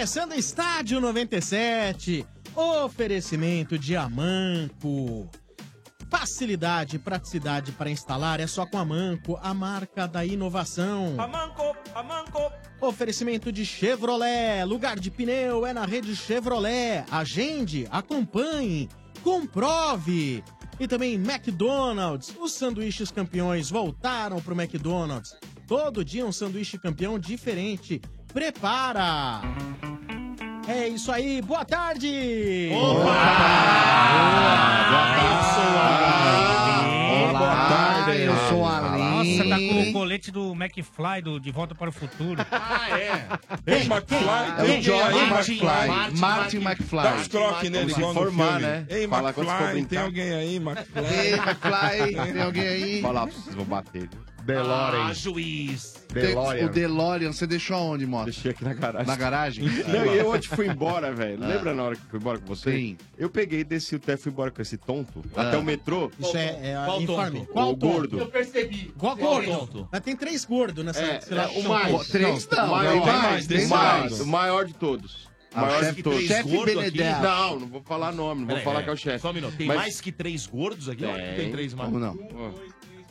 Começando Estádio 97, oferecimento de Amanco. Facilidade e praticidade para instalar é só com a Manco, a marca da inovação. Amanco, Amanco. Oferecimento de Chevrolet, lugar de pneu é na rede Chevrolet. Agende, acompanhe, comprove. E também McDonald's, os sanduíches campeões voltaram pro McDonald's. Todo dia um sanduíche campeão diferente. Prepara! É isso aí, boa tarde! Boa tarde, eu sou a Nossa, tá com o colete do McFly do De Volta para o Futuro. Ah, é? Ei, McFly, É o George aí, McFly. Martin McFly. Dá uns croques nele, igual no filme. né? Ei, Fala McFly, tem alguém aí, McFly? Ei, McFly, tem alguém aí? Falar pra vocês, vão bater. DeLorean. Ah, juiz. DeLorean. O DeLorean, você deixou aonde, moto? Deixei aqui na garagem. Na garagem? Não, e eu ontem fui embora, velho. Ah. Lembra na hora que eu fui embora com você? Sim. Eu peguei, desci o teto e fui embora com esse tonto Ah. até o metrô. Isso é, é Qual informe. tonto? Qual o gordo. tonto? percebi. Qual Qual gordo? tonto? Mas tem três gordos nessa. É, é, o mais. Três Não, não, o maior, tem mais, mais, mais, o maior de todos. O Ah, maior chefe- de todos. chefe? Benedetto. Não, não vou falar nome, não vou Peraí, falar peraí. que é o chefe. Só um minuto. Tem Mas- mais que três gordos aqui? Ó, Tem. tem três mais. Como não?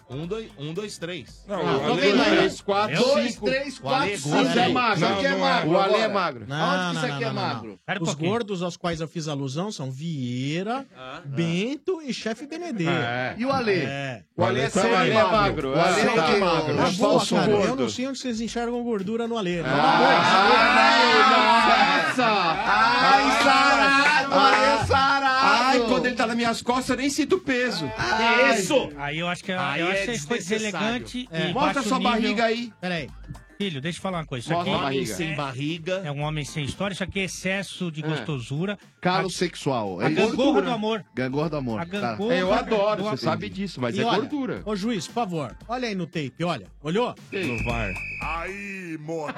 Um, dois, um, dois, três. Não, Ah, o tô Ale- aí. Três, quatro, Dois, cinco. três, O Ale é quatro, cinco. é hein? magro. Não, Quem é não é. magro? O Ale é magro. Não, Aonde não, que isso não, aqui é não, não, magro? não. Os gordos aos quais eu fiz alusão são Vieira, Bento e chefe Benedetto. É. E o Ale? É. O Ale é sempre o Ale é magro. magro. O Ale É, é sempre o- magro. o Na É boa, falso cara, eu gordo. não sei onde vocês enxergam gordura no Ale. né? Nossa! Ai, sarado! Ale sarado! Ai, quando ele tá nas minhas costas, eu nem sinto o peso. Que isso? Aí eu acho que, Aí eu é acho que foi deselegante É. e Mostra baixo sua nível. barriga aí. Peraí. Filho, deixa eu falar uma coisa. Isso Mostra aqui a Homem barriga. sem barriga. é um homem sem história, isso aqui é excesso de É. gostosura. Calo sexual. A É isso? gangorra do amor. Gangorra do amor. A Tá. gangorra É, eu adoro, do você sabe disso, mas E é olha, gordura. Ô juiz, por favor, olha aí no tape, olha. Olhou? No VAR. Aí, mota,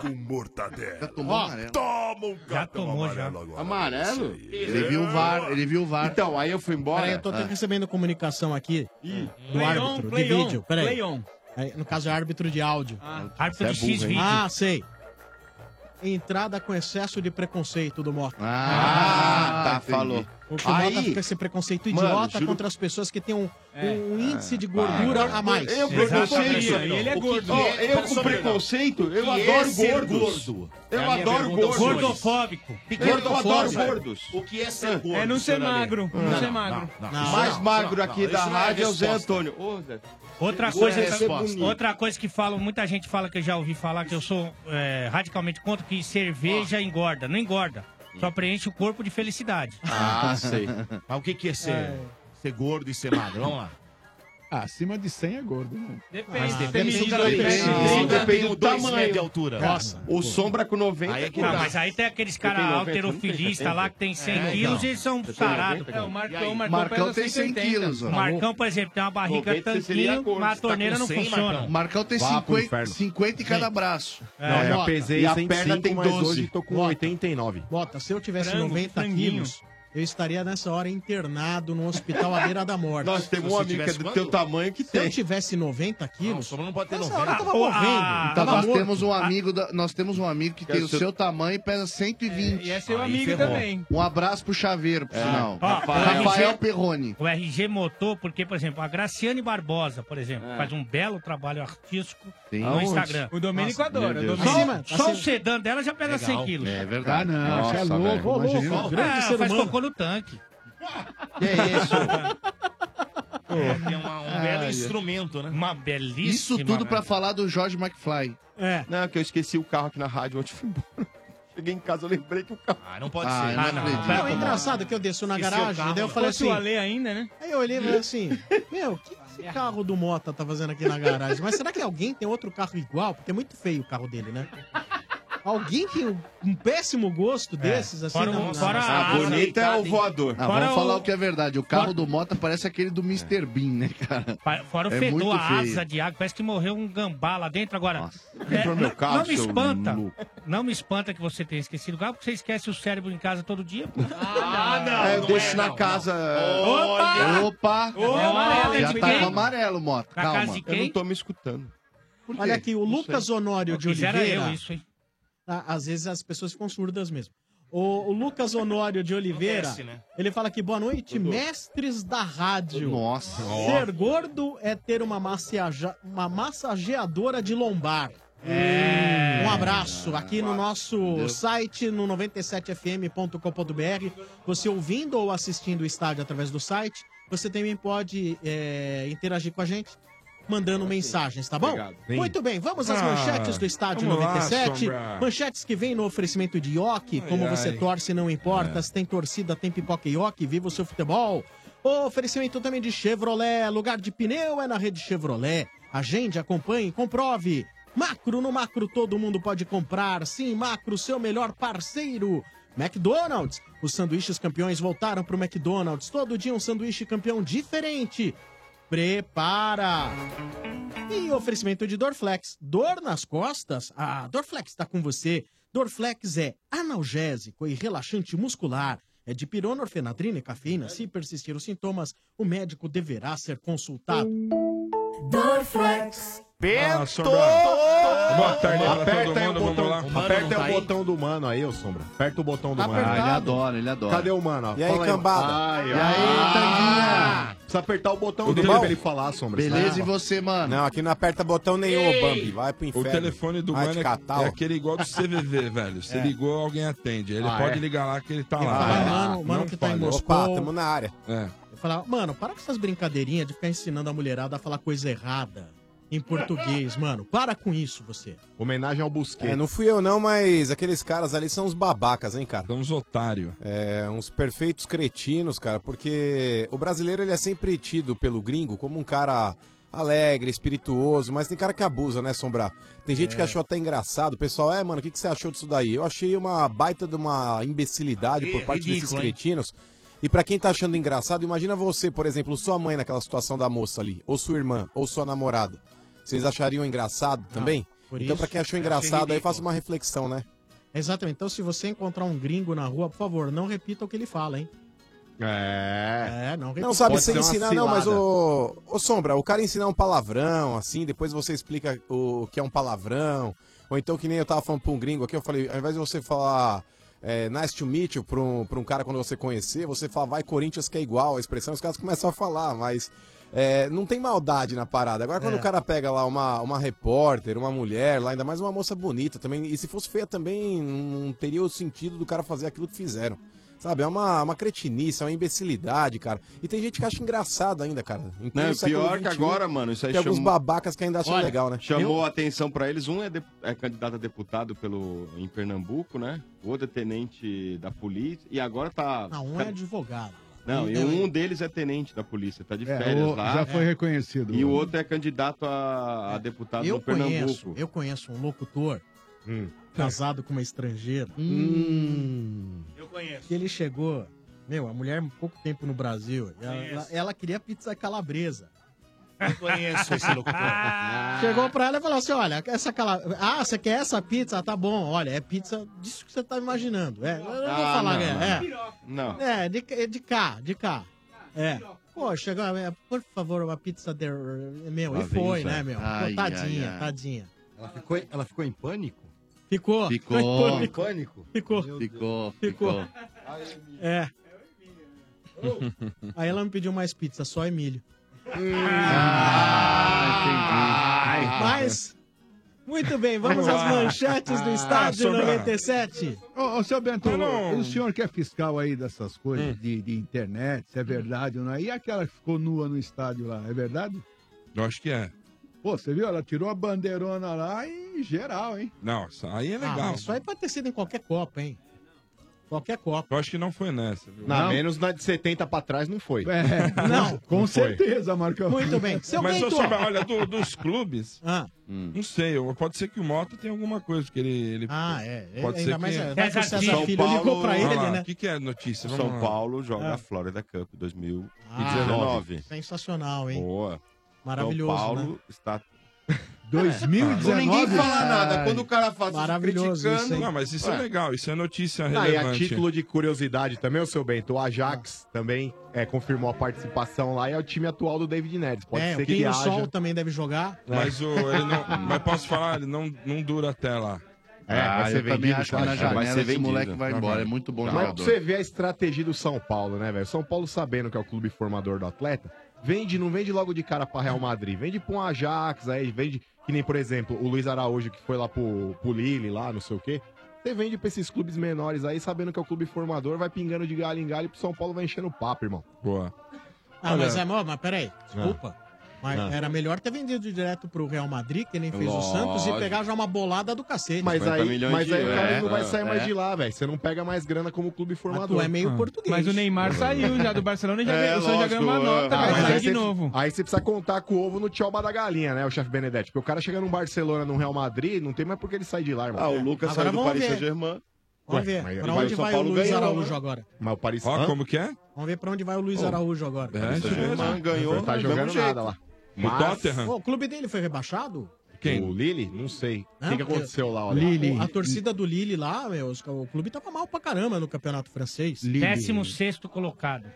com mortadela. Já tomou Ó. amarelo. Toma um Já tomou, já. amarelo agora. Amarelo? Ele viu o VAR, ele viu o VAR. Então, aí eu fui embora. Peraí, eu tô Ah. recebendo comunicação aqui do Play on, árbitro play de on, vídeo. Peraí. play on. No caso, é árbitro de áudio. Árbitro de é burro, X hein? vídeo. Ah, sei. Entrada com excesso de preconceito do Mota. Ah, tá, entendi. falou. Aí, fica esse preconceito Mano, idiota juro- contra as pessoas que têm um, um índice de gordura a mais. Eu preconceito. Ele é gordo. Ó, É, eu com preconceito, eu Que adoro é gordos. gordo? Eu É adoro gordos. Gordofóbico. Eu adoro gordofóbico? gordos. O que é ser gordo? É não ser magro, não ser magro. Mais magro aqui da é rádio é o Zé. Antônio. Outra coisa, é outra coisa que falam, muita gente fala que eu já ouvi falar que eu sou é, radicalmente contra que cerveja engorda. Não engorda. Só preenche o corpo de felicidade. Ah, sei. Mas o que que é ser, ser gordo e ser magro? Vamos lá. Ah, acima de 100 é gordo, né? Depende. Ah, tem depende do cara que que. Sim, Eu depende do tamanho. de altura. Nossa. O Sombra com 90 Aí é que Não, dá. mas aí tem aqueles caras tenho 90, alterofilistas não lá que tem 100 É, quilos então. e eles são. 90, É, o Marcão, o Marcão, Marcão pesa tem 100 180. quilos, O ó. Marcão, por exemplo, tem uma barriga 90 seria tanquinho, gordo. mas a Você tá torneira com não 100, funciona. Marcão? Marcão tem Vá pro 50, inferno. 50 em cada braço. É, Não, já pesei E a 105, perna tem mas 12. hoje tô com Bota. 89. Bota, se eu tivesse Frango, 90 franguinho. quilos, eu estaria nessa hora internado no hospital à beira da morte. Nós temos um amigo que é tivesse do quanto? teu tamanho que Se eu tem. tivesse 90 Não, o quilos, Sombra não pode ter nessa hora eu 90. tava Ah, morrendo. ah, Então tava nós morto. temos um amigo, da- nós temos um amigo que Que tem é o seu- seu tamanho e pesa 120. E é seu Aí amigo ferrou. também. Um abraço pro Chaveiro, por sinal. Ó, Rafael, o RG Perrone. O RG motou porque, por exemplo, a Graciane Barbosa, por exemplo, faz um belo trabalho artístico Sim. no? Instagram. O Domênico adora. meu Deus. o Domênico- Acima, Só o sedã dela já pesa Legal. 100 quilos. É Ah, verdade. não, você é Nossa, louco. Ô, louco, grande É, ser faz humano. cocô no tanque. Que é isso? É uma- um belo instrumento, né? Uma belíssima. Isso tudo pra velho. falar do George McFly. É. Não, que eu esqueci o carro aqui na rádio ontem fui embora. Cheguei em casa, eu lembrei que o carro. Ah, não pode Ah, ser. eu não Ah, não. Pera, Não, é engraçado que eu desço na Esqueci garagem, daí eu né? falei assim. o Ale ainda, né? Aí eu olhei e falei assim: Meu, o que esse carro do Mota tá fazendo aqui na garagem? Mas será que alguém tem outro carro igual? Porque é muito feio o carro dele, né? Alguém tem um, um péssimo gosto desses, assim, Fora na- o- na- fora A bonita é o voador. Ah, Fora vamos falar o- o que é verdade. O carro do Mota parece aquele do Mr. Bean, né, cara? Fora o É fedor, a asa de água, parece que morreu um gambá lá dentro. Agora, Nossa. é, Entrou no meu não- carro, não me espanta. louco. Não me espanta que você tenha esquecido o carro, porque você esquece o cérebro em casa todo dia. pô. Ah, não. É, eu não deixo é, na não, casa. Opa! Opa! É amarelo, Já tá com amarelo, Mota. Calma. Eu não tô me escutando. Olha aqui, o Não Lucas Honório de Oliveira. eu isso, hein? Tá? às vezes as pessoas ficam surdas mesmo. O, o Lucas Honório de Oliveira, Acontece, né? ele fala que boa noite, mestres da rádio. Nossa. Ser gordo é ter uma, massaja- uma massageadora de lombar. Um abraço aqui no nosso site, no 97fm.com.br. Você ouvindo ou assistindo o estádio através do site, você também pode é, interagir com a gente. Mandando mensagens, tá bom? Obrigado. Sim. Muito bem, vamos às Ah, manchetes do Estádio vamos lá, 97. Sombra. manchetes que vêm no oferecimento de Ioki. Como Ai, você ai. torce, não importa. É. Se tem torcida, tem pipoca e Ioki. Viva o seu futebol. Oferecimento também de Chevrolet. Lugar de pneu é na rede Chevrolet. Agende, acompanhe, comprove. Macro, no Macro todo mundo pode comprar. Sim, Macro, seu melhor parceiro. McDonald's. Os sanduíches campeões voltaram pro McDonald's. Todo dia um sanduíche campeão diferente. Prepara! E oferecimento de Dorflex. Dor nas costas? A Dorflex está com você. Dorflex é analgésico e relaxante muscular. É de pirona, orfenadrina e cafeína. Se persistir os sintomas, o médico deverá ser consultado. Dorflex. Ah, Sombra. Boa tarde pra Aperta todo aí o mundo, vamos botão, aperta não aí tá o aí? botão do mano aí, ô Sombra. Aperta o botão do Tá mano. Ah, ele adora, ele adora. Cadê o mano? ó? E aí, Fala cambada? Ai, E ai. aí, Tanguinha? Precisa apertar o botão Tudo dele pra ele falar, Sombra. Beleza, e você, mano? Não, aqui não aperta botão nenhum, ô Bambi. Vai pro O inferno. telefone do Vai mano te é, catar, ó. é aquele igual do CVV, velho. Se ligou, alguém atende. Ele Ah, pode é? ligar lá que ele tá lá. fala, É. mano, mano Não que tá em. Moscou. Opa, tamo na área. É. Eu falava, mano, para com essas brincadeirinhas de ficar ensinando a mulherada a falar coisa errada em português, mano. Para com isso, você. Homenagem ao É, Busquets. não fui eu não, mas aqueles caras ali são uns babacas, hein, cara? São uns otários. É, uns perfeitos cretinos, cara, porque o brasileiro ele é sempre tido pelo gringo como um cara alegre, espirituoso, mas tem cara que abusa, né, Sombra? Tem gente que achou até engraçado. O pessoal, é, mano, o que, que você achou disso daí? Eu achei uma baita de uma imbecilidade por parte desses ridículo, hein? cretinos. E pra quem tá achando engraçado, imagina você, por exemplo, sua mãe naquela situação da moça ali, ou sua irmã, ou sua namorada. Vocês achariam engraçado também? então, pra quem achou engraçado, aí faça uma reflexão, né? Exatamente. Então, se você encontrar um gringo na rua, por favor, não repita o que ele fala, hein? É. É, não repita. Não sabe Pode se ensinar, não, mas o. Ô, Sombra, o cara ensinar um palavrão, assim, depois você explica o que é um palavrão. Ou então, que nem eu tava falando pra um gringo aqui, eu falei, ao invés de você falar é, nice to meet you pra um, pra um cara quando você conhecer, você fala vai Corinthians que é igual, a expressão, os caras começam a falar, mas. É, não tem maldade na parada. Agora, quando É. o cara pega lá uma, uma repórter, uma mulher, lá, ainda mais uma moça bonita também, e se fosse feia também, não teria o sentido do cara fazer aquilo que fizeram. Sabe, é uma, uma cretinice, é uma imbecilidade, cara. E tem gente que acha engraçado ainda, cara. Não, século pior que agora, mano, isso aí Tem alguns chamou, babacas que ainda acham Olha, legal, né? chamou a atenção pra eles. Um é, de- é candidato a deputado pelo, em Pernambuco, né? O outro é tenente da polícia. E agora tá. Não, um é advogado. Não, e um deles é tenente da polícia, tá de É, férias o- lá. já foi reconhecido. E o outro é candidato a, a deputado Eu no Pernambuco. conheço, eu conheço um locutor Hum. casado com uma estrangeira. Hum. Eu conheço. Que ele chegou, meu, a mulher pouco tempo no Brasil. Ela, Conheço. ela- ela queria pizza calabresa. Eu conheço esse locutor. Chegou pra ela e falou assim: olha, essa cala... Ah, você quer essa pizza? Ah, tá bom, olha, é pizza disso que você tá imaginando. É, eu não vou Ah, falar, não, é. não. é. Não. É, de, de cá, de cá. É. Pô, chegou, é, por favor, uma pizza de... Meu, Lá e foi, né, é. meu? Pô, Ai, tadinha, ai, ai. tadinha. Ela ficou, ela ficou em pânico? Ficou. Ficou. Ficou. Ficou. Pânico. ficou. Ficou, Ficou. ficou. É. Aí ela me pediu mais pizza, só Emílio. Ah, Mas, muito bem, vamos às manchetes do Ah, estádio Sombra. 97. Ô, ô, seu Bento, Não, o senhor que é fiscal aí dessas coisas de, de internet, se é verdade ou não é? E aquela que ficou nua no estádio lá, é verdade? Eu acho que é. Pô, você viu? Ela tirou a bandeirona lá e geral, hein? Não, isso aí é Ah, legal. mas isso aí pode ter sido em qualquer Copa, hein? Qualquer Copa. Eu acho que não foi nessa, viu? Na Não. menos na de 70 pra trás não foi. É, Não. com foi. certeza, Marcão. Muito bem. Seu Mas, Bento. Sombra, olha, do- dos clubes, Ah, não sei, eu- pode ser que o Mota tenha alguma coisa, porque ele... ele ah, é. Pode Ainda ser mais que- é, vai que César São Filho Paulo- ligou pra ele, lá, né? O que, que é notícia? Vamos São lá. Paulo joga Ah. a Florida Cup 2019. Ah, sensacional, hein? Boa. Maravilhoso, São Paulo né? está 2019. Ninguém fala nada. Ai. Quando o cara faz isso Maravilhoso criticando... isso, hein? Não, mas isso é Ué. legal, isso é notícia Ah, e a relevante. título de curiosidade também, o seu Bento, o Ajax também é, confirmou a participação lá e é o time atual do David Neres. Pode é, ser o que Pinho haja. Sol também deve jogar. Mas, o, ele não, mas posso falar, ele não, não dura até lá. É, Ah, vai ser eu também vendido, acho que cara. na janela esse moleque vai embora. É muito bom Mas jogador. pra você ver a estratégia do São Paulo, né, velho? São Paulo sabendo que é o clube formador do atleta, vende, não vende logo de cara pra Real Madrid, vende pra um Ajax, aí vende, que nem, por exemplo, o Luiz Araújo que foi lá pro, pro Lille, lá, não sei o quê. Você vende pra esses clubes menores aí, sabendo que é o clube formador, vai pingando de galho em galho e pro São Paulo vai enchendo o papo, irmão. Boa. Ah, mas é, mas peraí, desculpa. Mas Ah. era melhor ter vendido direto pro Real Madrid, que nem fez o. Santos, e pegar já uma bolada do cacete. Mas aí, mas aí o cara não vai É, sair mais é. de lá, velho. Você não pega mais grana como clube formador. tu é meio português. Mas o Neymar saiu já do Barcelona e já É, ganhou- o Santos já ganhou uma nota, é. vai sair de você- novo. Aí você precisa contar com o ovo no tchauba da galinha, né, o chefe Benedetti? Porque o cara chega num Barcelona, num Real Madrid, não tem mais por que ele sair de lá, irmão. Ah, o Lucas Agora saiu do vamos Paris ver. Saint-Germain. Vamos ver, pra onde vai o Luiz ganhou, Araújo né? agora? Mas o Paris Ó, como que é? Vamos ver pra onde vai o Luiz Oh. Araújo agora. É, isso mesmo. ganhou, Não tá do jogando nada lá. O Tottenham? O clube dele foi rebaixado? Quem? O Lille? Não sei. O que, que aconteceu lá, olha? Lille. A torcida do Lille lá, meu, os- o clube tava mal pra caramba no campeonato francês. Décimo sexto colocado.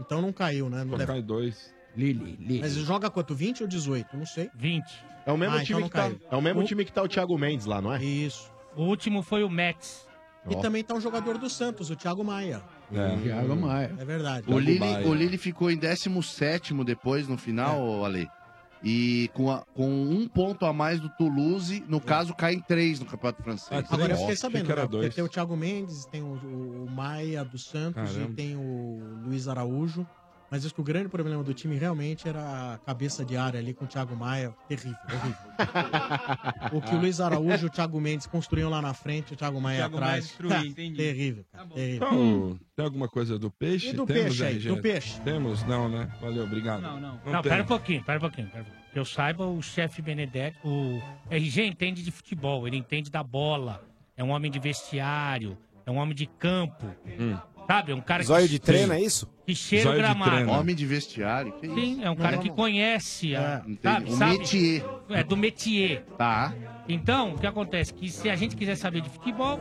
Então não caiu, né? Não Cai deve... dois. Lille, Lille. Mas joga quanto? 20 ou 18? Não sei. 20. É o mesmo Ah, time então que tá, é o mesmo O- time que tá o Thiago Mendes lá, não é? Isso. O último foi o Mets. E também tá um jogador do Santos, o Thiago Maia. É. Thiago Maia. É verdade. O Lille, o Lille ficou em 17 depois, no final, Ale. E com, a- com um ponto a mais do Toulouse, no caso, cai em três no Campeonato Francês. Agora eu fiquei sabendo, que era né? porque tem o Thiago Mendes, tem o, o- o Maia do Santos Caramba. e tem o Luiz Araújo. Mas acho que o grande problema do time realmente era a cabeça de área ali com o Thiago Maia. Terrível, horrível. o que o Luiz Araújo e o Thiago Mendes construíam lá na frente, o Thiago Maia Thiago Maia atrás. destruía, entendi. terrível, cara, terrível. Então, tem alguma coisa do peixe? E do Temos, peixe aí, RG? do peixe? Temos? Não, né? Valeu, obrigado. Não, não. Não, Não, pera um pouquinho, pera um pouquinho. Pera um pouquinho. Que eu saiba, o chefe Benedetti, o RG entende de futebol, ele entende da bola. É um homem de vestiário, é um homem de campo. Sabe? É um cara Zóio que. de treino, é isso? Que cheira o gramado. Homem de vestiário, que Sim, isso? é um cara Não, que conhece, a, entendi. sabe? O sabe? métier. É, do métier. Tá. Então, o que acontece? Que se a gente quiser saber de futebol,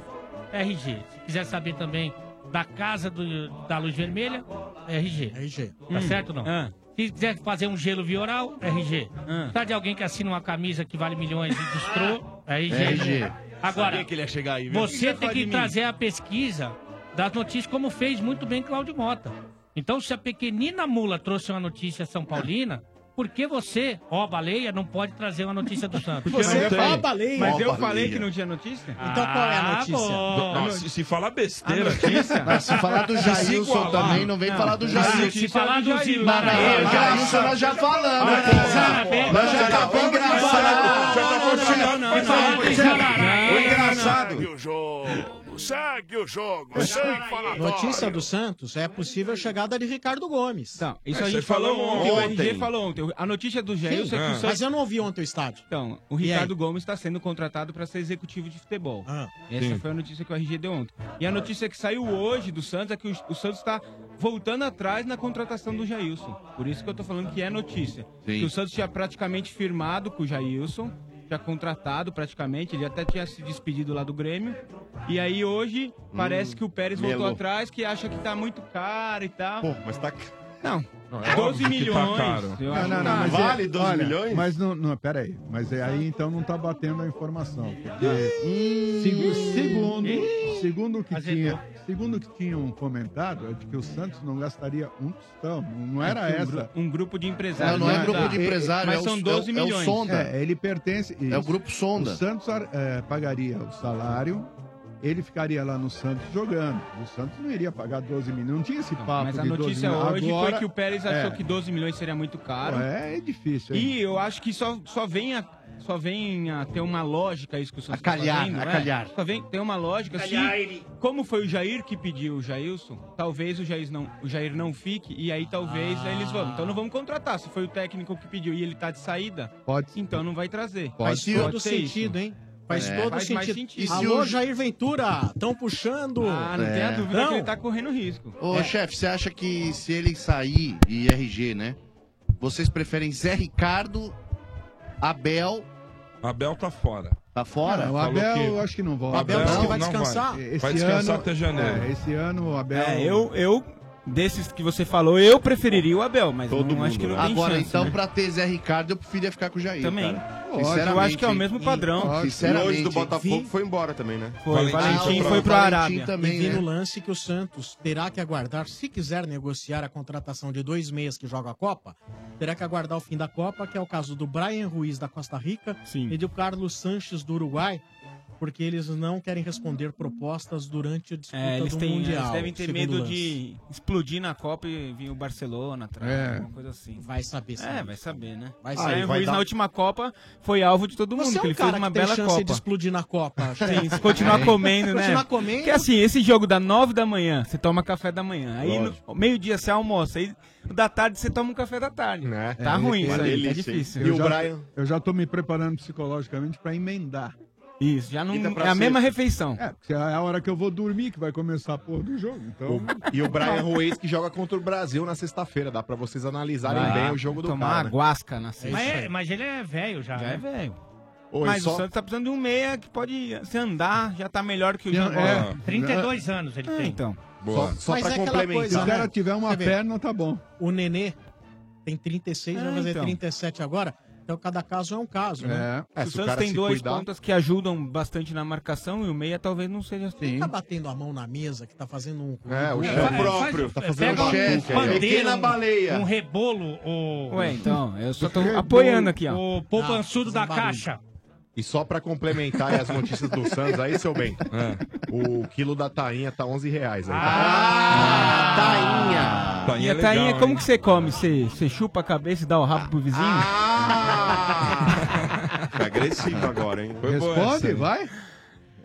RG. Se quiser saber também da casa do- da luz vermelha, RG. RG. Tá Hum. certo ou não? Ah. Se quiser fazer um gelo vioral, RG. Ah. Tá de alguém que assina uma camisa que vale milhões e destrou, RG. RG. Agora, Sabia que ele ia chegar aí, viu? você tem Fala de que mim. trazer a pesquisa das notícias, como fez muito bem Cláudio Mota. Então, se a pequenina mula trouxe uma notícia São Paulina, por que você, ó baleia, não pode trazer uma notícia do Santos? Você é ó baleia. Mas eu Ó, falei baleia. que não tinha notícia? Então qual é a Ah, notícia? Não, se, se falar besteira A notícia? Mas se falar do Se Jailson também, não vem Não. falar do Jailson. notícia Se falar é do Jailson. Não, Jailson nós já falamos. Nós já acabou engraçado. tá Não, não, não. O engraçado. Segue o jogo, segue o jogo, sem falatório. Notícia do Santos é possível a chegada de Ricardo Gomes. Não, isso É, a gente falou ontem, o. RG falou ontem. A notícia do Jailson é que o Mas Santos... eu não ouvi ontem o estádio. Então, o Ricardo? Gomes está sendo contratado para ser executivo de futebol. Ah. Essa Sim. foi a notícia que o RG deu ontem. E a notícia que saiu hoje do Santos é que o, o Santos está voltando atrás na contratação do Jailson. Por isso que eu tô falando que é notícia. Sim. Que o Santos tinha praticamente firmado com o Jailson, tinha contratado praticamente, ele até tinha se despedido lá do Grêmio. E aí hoje parece que o Pérez voltou melou. atrás, que acha que tá muito caro e tal. Pô, mas tá. Não, é 12 óbvio que milhões. Tá caro. eu Não, acho não, que não, tá. mas Vale é- 12 olha, milhões? Mas não, não, peraí. Mas é aí então não tá batendo a informação. Porque segu- segundo, segundo o que tinha, segundo que tinham comentado, é de que o Santos não gastaria um tostão. Não, não era um, essa. um grupo de empresários. Não, não é grupo de Tá. Mas é o- são é o- 12 é o milhões. Sonda. É, ele pertence. É o isso. grupo Sonda. O Santos é, pagaria o salário, ele ficaria lá no Santos jogando. O Santos não iria pagar 12 milhões. Não tinha esse papo Mas a de 12 notícia milhões. hoje Agora, foi que o Pérez achou é. que 12 milhões seria muito caro. É, é difícil. hein? E eu acho que só, só vem a. Só vem a ter uma lógica isso que o Santos A calhar, tá fazendo, a né? calhar. Só vem ter uma lógica se, como foi o Jair que pediu o Jailson, talvez o Jair não, o Jair não fique e aí talvez Ah. eles vão. Então não vamos contratar. Se foi o técnico que pediu e ele tá de saída, Pode então não vai trazer. Ser- todo pode ser isso. sentido, hein? Faz É. todo Faz sentido. sentido. E se Alô, o- Jair Ventura, estão puxando. Ah, não É. tenha dúvida Não. que ele tá correndo risco. Ô, chefe, você acha que se ele sair e RG, né? Vocês preferem Zé Ricardo, Abel, Abel tá fora. tá fora? Não, o Abel que- eu acho que não volta. O Abel disse que vai não descansar. Esse Vai descansar ano- até janeiro. É, esse ano o Abel. É, eu, eu, desses que você falou, eu preferiria o Abel, mas Todo não mundo, acho que não né? tem Agora, chance, então, né? pra ter Zé Ricardo, eu preferia ficar com o Jair. Também. cara. Eu acho que é o mesmo padrão. E hoje do Botafogo foi embora também, né? Foi, Valentim foi pro Arábia. e vi no lance que o Santos terá que aguardar, se quiser negociar a contratação de dois meias que joga a Copa, terá que aguardar o fim da Copa, que é o caso do Brian Ruiz da Costa Rica e do Carlos Sanches do Uruguai, porque eles não querem responder propostas durante a disputa É, eles, do têm, Mundial. eles devem ter medo lance. de explodir na Copa e vir o Barcelona atrás, É. alguma coisa assim. Vai saber, É, vai saber, né? Vai o saber. Brian Vai Ruiz dar- na última Copa foi alvo de todo mundo, Você é um ele fez uma que tem bela chance Copa. de explodir na Copa. Sim, se continuar comendo, né? Continuar comendo. Porque assim, esse jogo da 9 da manhã, você toma café da manhã. Aí meio-dia você almoça. Aí da tarde você toma um café da tarde. Tá É, ruim ele- isso aí, é difícil. Eu já, eu já tô me preparando psicologicamente pra emendar. Isso, já não é a mesma refeição. É, porque é a hora que eu vou dormir que vai começar a porra do jogo. Então... E o Brian Ruiz que joga contra o Brasil na sexta-feira. Dá pra vocês analisarem Vai. bem o jogo do Tomar cara. uma guasca na Mas, é- mas ele é velho já. Já é né? velho. Oi, Mas só- o Santos tá precisando de um meia que pode se andar, já tá melhor que o Jean É. Bola. 32 anos ele É, tem. então. Só, só Mas pra é aquela complementar. coisa, Se o né? cara tiver uma perna, tá bom. O Nenê tem 36, vai É, fazer então. 37 agora. Então cada caso é um caso, né? É. o Santos tem dois pontas que ajudam bastante na marcação e o meia talvez não seja assim. Tá batendo a mão na mesa que tá fazendo um. É, o um- chefe Faz- próprio. faz- Tá fazendo pega um chefe. um- baleia. Um rebolo, o. Ué, então, eu só tô apoiando aqui, ó. O poupançudo da barulho. caixa. E só pra complementar aí as notícias do Santos aí, seu bem. É. O quilo da tainha tá 11 reais aí. Ah, tainha. Tainha E é a tainha, legal, como hein? que você come? Você, você chupa a cabeça e dá o rabo pro vizinho? Agressivo agora, hein? Foi boa Responde, essa aí. vai.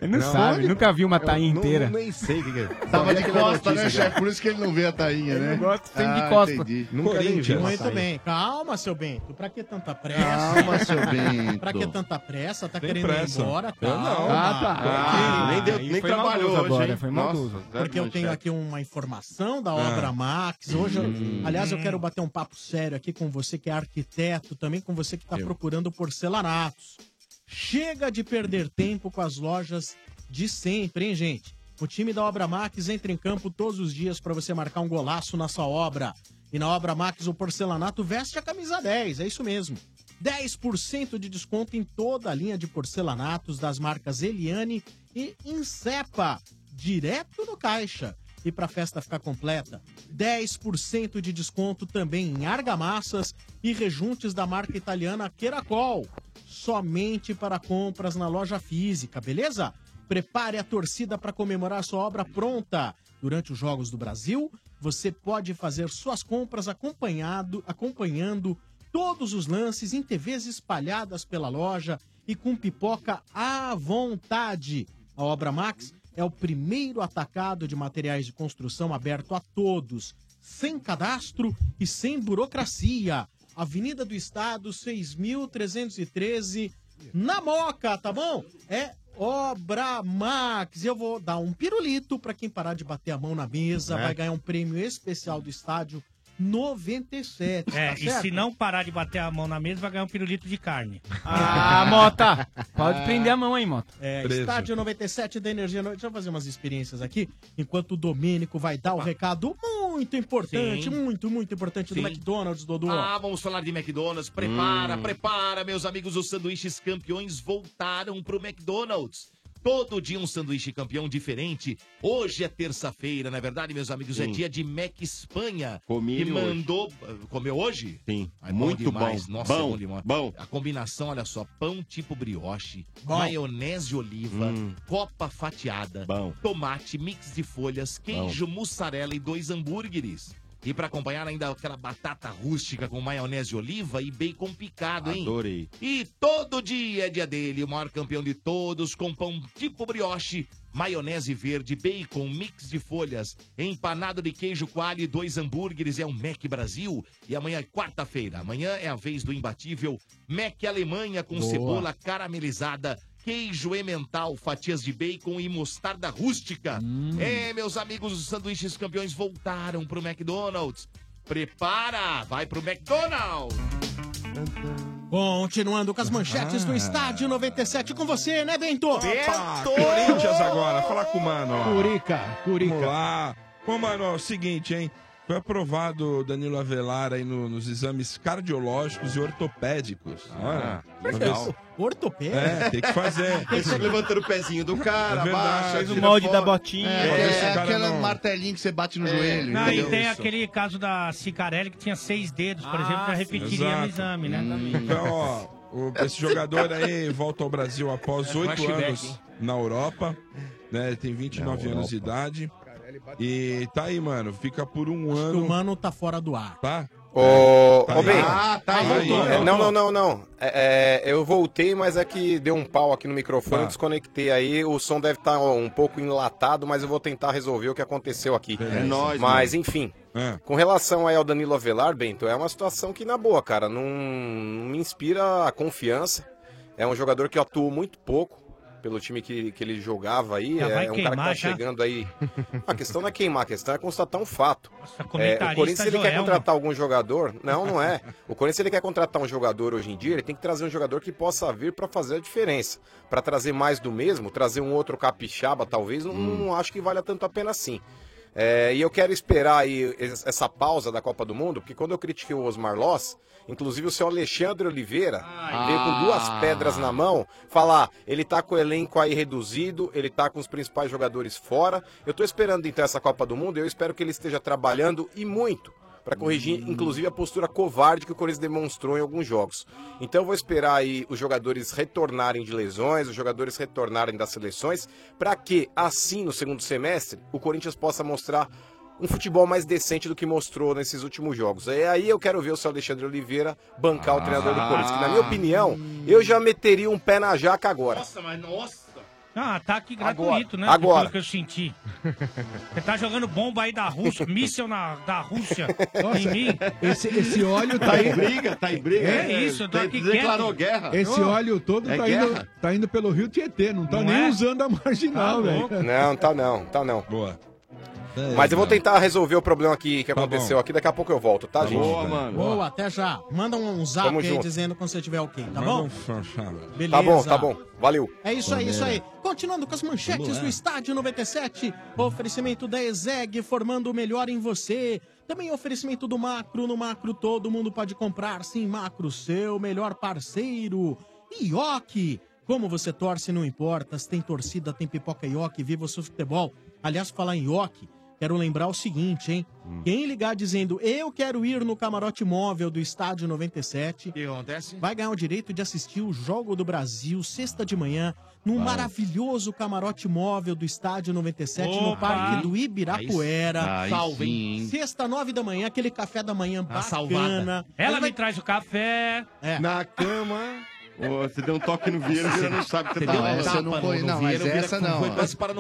Ele não, Não, sabe, nunca viu uma tainha inteira. Não, nem sei o que, que é. Tava de aquela costa, né, chefe? Por isso que ele não vê a tainha, Ele né? não gosta sempre de Ah, costa. entendi. Nunca nem vi Corinthians. Muito bem. Calma, seu Bento. Pra que tanta pressa? Calma, seu Bento. Pra que tanta pressa? Tá Tem querendo pressa. ir embora? Eu não. Calma. Ah, tá. Ah, nem, deu, nem foi trabalhou hoje, agora, hein? foi Nossa, maldoso. zero Porque eu tenho aqui uma informação da Ah. obra Max. Hoje, eu- Hum. aliás, eu quero bater um papo sério aqui com você que é arquiteto, também com você que está procurando porcelanatos. Chega de perder tempo com as lojas de sempre, hein, gente? O time da Obra Max entra em campo todos os dias para você marcar um golaço na sua obra. E na Obra Max o porcelanato veste a camisa 10, é isso mesmo. 10% de desconto em toda a linha de porcelanatos das marcas Eliane e Incepa, direto no caixa. E para a festa ficar completa, 10% de desconto também em argamassas e rejuntes da marca italiana Queracol. Somente para compras na loja física, beleza? Prepare a torcida para comemorar sua obra pronta. Durante os Jogos do Brasil, você pode fazer suas compras acompanhado, acompanhando todos os lances em TVs espalhadas pela loja e com pipoca à vontade. A Obra Max é o primeiro atacado de materiais de construção aberto a todos, sem cadastro e sem burocracia. Avenida do Estado, 6.313, na Moca, tá bom? É Obra Max. Eu vou dar um pirulito para quem parar de bater a mão na mesa. É. Vai ganhar um prêmio especial do estádio 97. É, tá e certo? se não parar de bater a mão na mesa, vai ganhar um pirulito de carne. Ah, Mota! Pode prender a mão aí, Mota. É, Preso. estádio 97 da Energia. Deixa eu fazer umas experiências aqui, enquanto o Domênico vai dar o recado muito importante, Sim. muito, muito importante do Sim. McDonald's, Dodô. Ah, vamos falar de McDonald's. Prepara, Hum. prepara, meus amigos. Os sanduíches campeões voltaram pro McDonald's. Todo dia um sanduíche campeão diferente. Hoje é terça-feira, não é verdade, meus amigos? É Sim. dia de Mac Espanha. Comi que ele hoje. mandou. Comeu hoje? Sim, Ai, muito demais. bom. Nossa, Bom, é bom bom. A combinação, olha só: pão tipo brioche, Bom. maionese oliva, Hum. copa fatiada, Bom. tomate, mix de folhas, queijo, mussarela e dois hambúrgueres. E pra acompanhar ainda aquela batata rústica com maionese oliva e bacon picado, hein? Adorei. E todo dia é dia dele, o maior campeão de todos, com pão tipo brioche, maionese verde, bacon, mix de folhas, empanado de queijo coalho e dois hambúrgueres. É o Mac Brasil. E amanhã é quarta-feira. Amanhã é a vez do imbatível Mac Alemanha com Boa. cebola caramelizada. Queijo emmental, fatias de bacon e mostarda rústica. É, meus amigos, os sanduíches campeões voltaram pro McDonald's. Prepara, vai pro McDonald's. Continuando com as manchetes do Estádio 97 com você, né, Bento? Opa, Corinthians agora, falar com o mano. ó. Curica, Curica. Vamos lá. Ô, mano, é o seguinte, hein? Foi aprovado o Danilo Avelar aí no- nos exames cardiológicos e ortopédicos. Ah, Olha, legal. Ortopédico? É, tem que fazer. Esse levantando o pezinho do cara, É verdade. abaixa, o molde fora. da botinha. É, é aquele não- martelinho que você bate no É. joelho. Não, e tem aquele caso da Cicarelli que tinha seis dedos, por exemplo, já repetiria no exame, né? Então, ó, o- esse jogador aí volta ao Brasil após oito Flashback, anos hein? na Europa, né? Ele tem 29 Na anos de idade. E tá aí, mano. Fica por um ano. O mano tá fora do ar. Tá? Ô, Tá ô aí. bem. Ah, tá aí. É, não, não, não, não. É, é, eu voltei, mas é que deu um pau aqui no microfone, Tá. eu desconectei aí. O som deve estar um pouco enlatado, mas eu vou tentar resolver o que aconteceu aqui. É nóis, Mas, mano. enfim. É. Com relação aí ao Danilo Avelar, Bento, é uma situação que, na boa, cara, não, não me inspira a confiança. É um jogador que atuou muito pouco pelo time que, que ele jogava aí. Já é um cara que tá queimar já? chegando aí. A questão não é queimar, a questão é constatar um fato. É, comentarista o Corinthians, ele quer Joelma. contratar algum jogador. Não, não é. O Corinthians, ele quer contratar um jogador hoje em dia, ele tem que trazer um jogador que possa vir pra fazer a diferença. Pra trazer mais do mesmo, trazer um outro capixaba, talvez, não, não acho que valha tanto a pena assim. É, e eu quero esperar aí es- essa pausa da Copa do Mundo, porque quando eu critiquei o Osmar Loss, inclusive o seu Alexandre Oliveira veio com duas Ah. pedras na mão, falar, ele tá com o elenco aí reduzido, ele tá com os principais jogadores fora. Eu tô esperando então essa Copa do Mundo e eu espero que ele esteja trabalhando e muito para corrigir, inclusive, a postura covarde que o Corinthians demonstrou em alguns jogos. Então eu vou esperar aí os jogadores retornarem de lesões, os jogadores retornarem das seleções, para que, assim, no segundo semestre, o Corinthians possa mostrar um futebol mais decente do que mostrou nesses últimos jogos. É aí eu quero ver o seu Alexandre Oliveira bancar o treinador do Corinthians, que na minha opinião, eu já meteria um pé na jaca agora. Nossa, mas nossa. Ah, ataque gratuito, né? Agora. Pelo que eu senti. Você tá jogando bomba aí da Rússia, míssel na, da Rússia em mim. Esse, esse óleo Tá em briga, tá em briga. É isso, eu tô De- aqui Declarou quieto. guerra. Esse óleo todo É tá, guerra. indo, tá indo pelo Rio Tietê, não tá Não nem é? usando a marginal, velho. Não, tá não, tá não. Boa. Mas eu vou tentar resolver o problema que, que Tá aconteceu aqui, daqui a pouco eu volto, tá, Tá gente? boa, mano. Boa, até já. Manda um zap Tamo aí junto. dizendo quando você tiver ok, tá bom? Beleza. Tá bom, tá bom. Valeu. É isso aí, isso aí. Continuando com as manchetes do Estádio 97, oferecimento da ESEG, formando o melhor em você. Também oferecimento do Macro, no Macro todo mundo pode comprar, sim, Macro, seu melhor parceiro. Ioki, como você torce não importa, se tem torcida, tem pipoca Ioki, viva o seu futebol. Aliás, falar em Ioki, quero lembrar o seguinte, hein? Quem ligar dizendo, eu quero ir no camarote móvel do Estádio 97... O que acontece? Vai ganhar o direito de assistir o Jogo do Brasil, sexta de manhã, num Vai. maravilhoso camarote móvel do Estádio 97, no Opa! Parque do Ibirapuera. Aí sim. Salve, hein? Sexta, nove da manhã, aquele café da manhã Tá bacana. Ela Ele me traz o café. É. Na cama. Você deu um toque no Vieira, o Vieira não sabe o que você tá Não, essa eu não conheço. Não, mas essa não.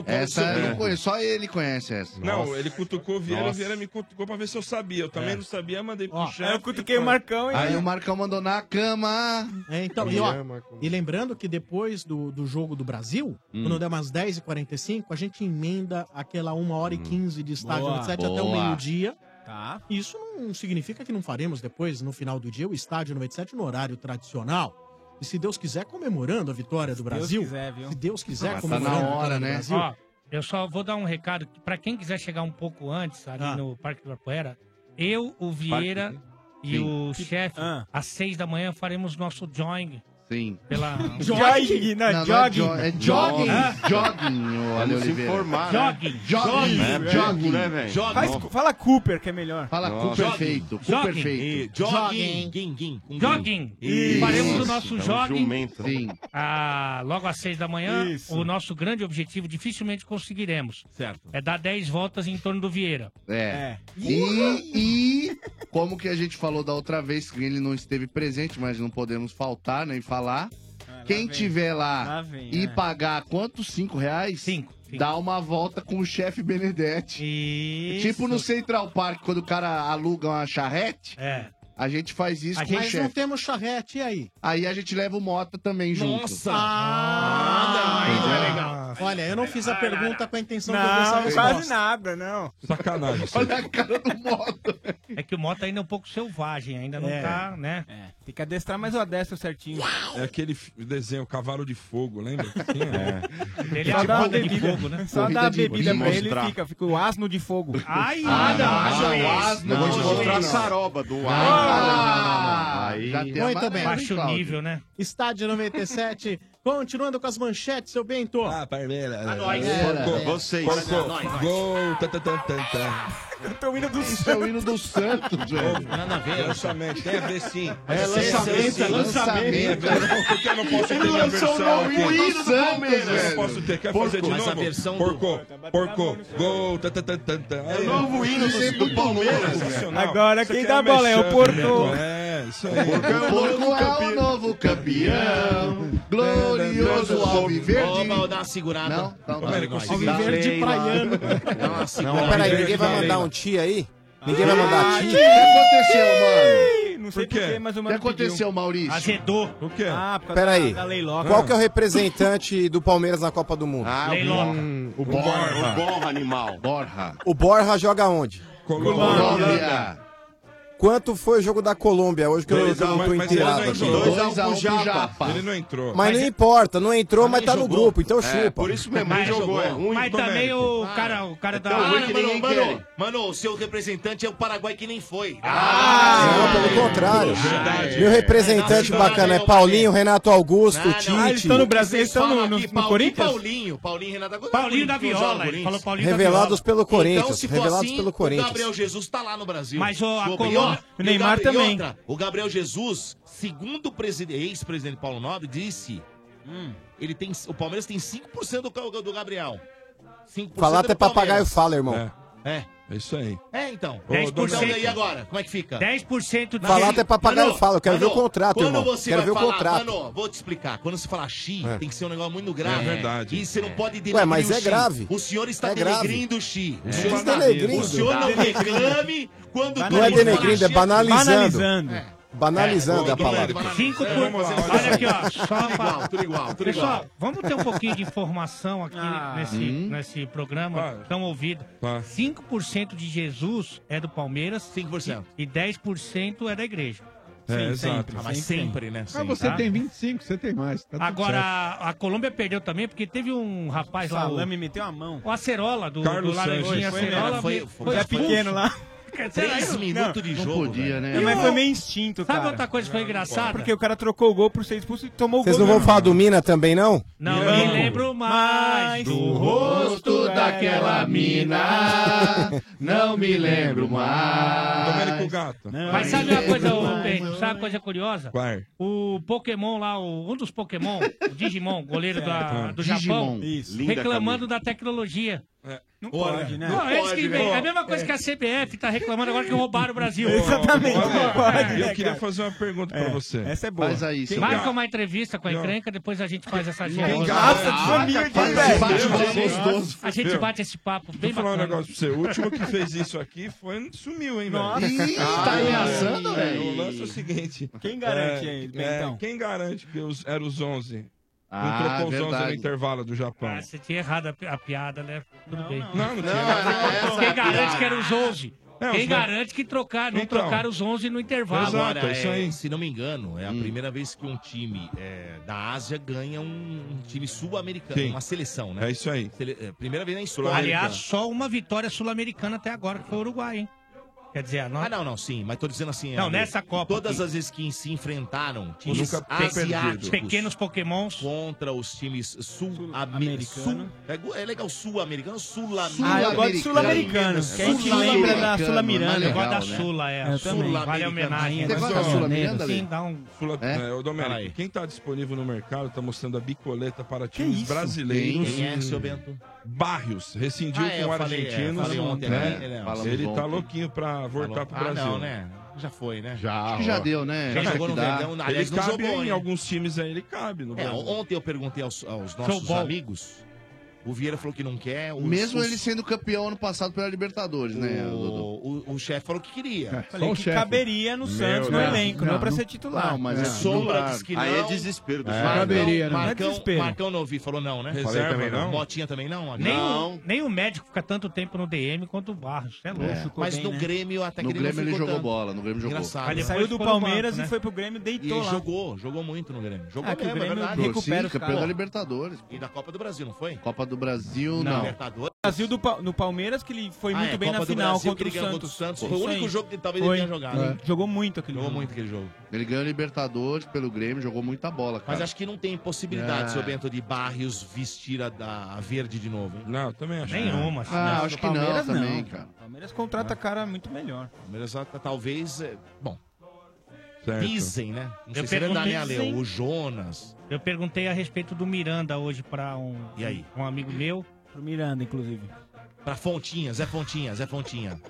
Essa eu não conheço. Só ele conhece essa. Não, ele cutucou o Vieira, o. Vieira me cutucou pra ver se eu sabia. Eu também É. não sabia, mandei pro chefe. aí eu cutuquei o Marcão e- Aí o Marcão mandou na cama. É, então, e, ó, e lembrando que depois do, do jogo do Brasil, Hum. quando der umas 10h45, a gente emenda aquela 1 hora e 15 de estádio Boa. 97 até o meio-dia. Tá. Isso não significa que não faremos depois, no final do dia, o estádio 97 no horário tradicional. E se Deus quiser, comemorando a vitória do Deus tá Brasil. quiser, viu? Se Deus quiser, Mas comemorando a vitória do Brasil. Ó, eu só vou dar um recado que pra quem quiser chegar um pouco antes ali Ah. no Parque do Ibirapuera, eu, o Vieira e Sim. o chefe, às seis da manhã faremos nosso join. Sim. Pela... Jogging, não, Não, não é jogging. jo- é jogging. Jogging, ô Ale Vamos se Oliveira. informar, Jogging. Jogging. É Jogging. né, velho? Jogging. Faz- fala Cooper, que é melhor. Fala Nossa. Cu Jogging. perfeito. Jogging. Guim, guim, com guim. Jogging. Isso. Faremos o nosso Então, jogging. Sim. ah, logo às seis da manhã. Isso. O nosso grande objetivo, dificilmente conseguiremos. Certo. É dar 10 voltas em torno do Vieira. É. E, e como que a gente falou da outra vez, que ele não esteve presente, mas não podemos faltar nem falar. Quem vem. tiver lá, Lá vem, e é. pagar quantos? Cinco reais? Cinco. Dá uma volta com o chefe Benedetti. Isso. Tipo no Central Park, quando o cara aluga uma charrete. É. A gente faz isso A com o gente não chefe. temos charrete, e aí? Aí a gente leva o Mota também junto. Nossa! Ah, aí não é legal. Olha, eu não fiz a pergunta com a intenção de ouvir essa Não, quase nada, não. Sacanagem. Olha a cara do Mota. É que o Mota ainda é um pouco selvagem, ainda não É. tá, né? Tem que adestrar mais o adestro certinho. É aquele desenho Cavalo de Fogo, lembra? que tinha? Ele é Só de dá uma boca de bebida, fogo, né? Só dá a bebida pra ele e fica, fica o asno de fogo. Ai, Ah, não, juiz. asno, Eu vou te não, mostrar a não. saroba do Ah, já tem Muito bem. Baixo Cláudio? nível, né? Estádio 97, continuando com as manchetes, seu Bento. Ah, Parmeira. A nós. Porco, Vocês. porco, Nós, nós. Gol. Tá. Eu tô indo do Isso é o hino do Santos, velho. Nada a ver. Lançamento, tem a ver sim. É lançamento, é lançamento. Tem a ver. Por que eu não posso ter minha o versão aqui? hino do Santos, Eu não velho. posso ter. Quer Porco. fazer de novo? versão do- Porco, porco, gol. Tá. Aí, Novo hino do, do Palmeiras, velho. sensacional. Agora quem dá é bola é o porco. É, isso aí. O porco é o novo campeão, glorioso alviverde. vamos dar uma segurada. Não, não. conseguiu? Verde praiano. Não, peraí, ninguém vai mandar um tia aí? Ninguém vai mandar O que tia? aconteceu, mano? Não sei Por quê? porquê, mas o O que aconteceu, Maurício? Azedou. O quê? Ah, por causa Peraí. da, da Leiloca. Qual que é o representante do Palmeiras na Copa do Mundo? Ah, Leiloca. Hum, o o Borja. borra animal. Borja. O Borja joga onde? Colômbia. Colômbia. Quanto foi o jogo da Colômbia hoje que eu Dois não tô mas- mas inteirado ele não aqui? entrou. Dois a um 2 a 1 pro Japa. Ele não entrou. Mas não importa, não entrou, mas tá no jogou. grupo, então É, chupa. por isso mesmo, Mas ele jogou. É ruim. Mas do também o cara, o cara da. Então, Ah, ruim que mano, mano, mano, o seu representante é o Paraguai que nem foi. Não, pelo contrário. Meu representante bacana é Paulinho, Renato Augusto. Tite. Ah, eles estão no Brasil, eles estão no, no, no Corinthians? Paulinho, Paulinho, Renato Agora. Paulinho da Corinthians, Viola. Ele Corinthians. falou Paulinho da Revelados Viola. pelo Então, Corinthians. se for Revelados assim, pelo O Corinthians. Gabriel Jesus tá lá no Brasil. Mas, a Colômbia- ó. o Neymar E e também. outra, o Gabriel Jesus, segundo o preside- ex-presidente Paulo Nobre, disse. Ele tem, o Palmeiras tem 5% do, do Gabriel. 5% Falar do até papagaio fala, irmão. É, É. é isso aí. É, então. Ô, 10%. Então, e agora? Como é que fica? 10% do Falar até papagaio Mano, fala, eu quero ver o mano, contrato, quando irmão. Você Quero vai ver o falar, contrato. Mano, vou te explicar. Quando se fala xi, É. tem que ser um negócio muito grave. É verdade. E você não pode Ué, mas o é xi. grave. O senhor está É grave. denegrindo o xi. O É. senhor, Está denegrindo. o senhor não reclame quando Não é denegrindo, é xi. banalizando. É. Banalizando É, a palavra. banalizando. Cinco por... Olha aqui, ó. Só Tudo igual, tudo igual, tudo Pessoal, igual. vamos ter um pouquinho de informação aqui Ah. nesse, Hum. nesse programa Claro. tão ouvido. Tá. 5% de Jesus é do Palmeiras 5%. e 10% é da igreja. É, Sim, exato. sempre, Ah, mas sempre, né? Mas Sempre. você tá? tem 25, você tem mais. tá Agora, certo. a, Colômbia perdeu também porque teve um rapaz lá, o, Salame meteu a mão. o Acerola, do, Carlos do Laranjinha. Acerola. Foi- foi, foi- foi É expulso. pequeno lá. Três minutos de Não jogo. podia, velho. né? Não, mas foi meio instinto, Sabe cara. outra coisa que foi engraçada? Porque o cara trocou o gol pro ser expulso e tomou Vocês o gol. não vão falar do Mina também, não? Não Não. me lembro mais do rosto daquela mina, não me lembro mais. Domênico Gato. Não, Mas sabe uma coisa, Pedro, sabe uma coisa curiosa? Vai. O Pokémon lá, o- um dos Pokémon, o Digimon, goleiro da- do Digimon. Japão, Isso. Linda reclamando da tecnologia. Não Olha, pode, né? Não, eles pode, que né? vem. É a mesma coisa que a CBF tá reclamando agora que roubaram o Brasil. Exatamente, Olha, não pode, Eu né, queria fazer uma pergunta pra É, você. Essa é boa. Faz aí, seu Marca uma entrevista com a Não. encrenca, depois a gente faz essa Quem gente. Nossa, que humilde, Faz velho. A gente bate esse papo bem Vou falar um negócio pra você. O último que fez isso aqui foi sumiu, hein, velho? Nossa. Ih, tá ameaçando, É, o velho? lance é o seguinte. Quem garante é, aí, é, Bentão? Quem garante que os, eram os 11? Não Ah, trocou os 11 no intervalo do Japão. Ah, você tinha errado a, pi- a piada, né? Tudo bem. Não, não, tinha. Não, Quem garante que eram os 11? Não, Quem os- garante que trocar, não Então. trocaram os 11 no intervalo? Exato. Agora, é isso é, aí. se não me engano, é a Hum. primeira vez que um time é, da Ásia ganha um, um time sul-americano, Sim. uma seleção, né? É isso aí. Sele- é, primeira vez na história. Aliás, só uma vitória sul-americana até agora, que foi o Uruguai, hein? Quer dizer, a nossa... Ah, não, não, sim, mas tô dizendo assim. Não, nessa Copa Todas aqui. as vezes que se enfrentaram times Nunca asiáticos pequenos pokémons. contra os times sul-americanos. Sul-americano. é, é legal sul-americano, sul-americano. Ah, eu gosto de sul-americano. Que a gente Sul-americano, lembra da mais Sula Miranda. legal, Eu gosto da né? Sula, é. Sula, vale a homenagem. Você gosta da ó, Sula Miranda, Sim, dá um... É? é, ô, Domênico, quem tá disponível no mercado tá mostrando a bicoleta para times brasileiros. Quem é, seu Bento? Barrios rescindiu Ah, é, com é, argentinos. né? né? Ele tá louquinho pra voltar pro ah, Brasil. não, né? Já foi, né? Já, Acho que já ó. deu, né? Já Acho jogou que no dá. Verdão. Ele Aliás, não cabe jogou, em hein? alguns times aí, ele cabe no É, Brasil. ontem eu perguntei aos, aos nossos amigos O Vieira falou que não quer. os- Mesmo os- ele sendo campeão ano passado pela Libertadores, né, Dodô? O, o, o chefe falou que queria. Falei que caberia no Santos, no elenco, não, pra ser titular. Não, mas é sombra, diz que não. Aí é desespero do É. Marcão. Caberia, né? Não é Marcão, desespero. Marcão não ouvi, falou não, né? Reserva, Falei também não. Motinha também não? Nem, não. O, nem o médico fica tanto tempo no DM quanto o Barros. É louco. É. Mas no Grêmio até No que ele Grêmio não ele jogou tanto. bola, no Grêmio jogou. Engraçado. Ele saiu do no Palmeiras e né? foi pro Grêmio, E deitou ele lá. jogou, jogou muito no Grêmio. Jogou Ah, o mesmo, é verdade. recupera Sim, campeão da Libertadores. E da Copa do Brasil, não foi? Copa do Brasil, não. Libertadores. Brasil do, Pa- no Palmeiras, que ele foi Ah, muito é, bem Copa na do final Brasil, contra o ganhou Santos. contra o Santos. Foi o único jogo que talvez ele Foi. tenha jogado. É. Jogou muito aquele Jogou jogo. muito aquele jogo. Ele ganhou Libertadores pelo Grêmio, jogou muita bola, cara. Mas acho que não tem possibilidade, É. seu Bento, de Barrios vestir a, da, a verde de novo, hein? Não, também acho. Nenhuma. Ah, Não, acho do que não Palmeiras, cara. Palmeiras contrata cara muito melhor. Palmeiras ah, talvez. é, Bom, Certo. dizem, né? Não sei Eu se é perguntei- Ale? O Jonas. Eu perguntei a respeito do Miranda hoje pra um, E aí? um amigo meu. Pro Miranda, inclusive. Pra Fontinha, Zé Fontinha, Zé Fontinha.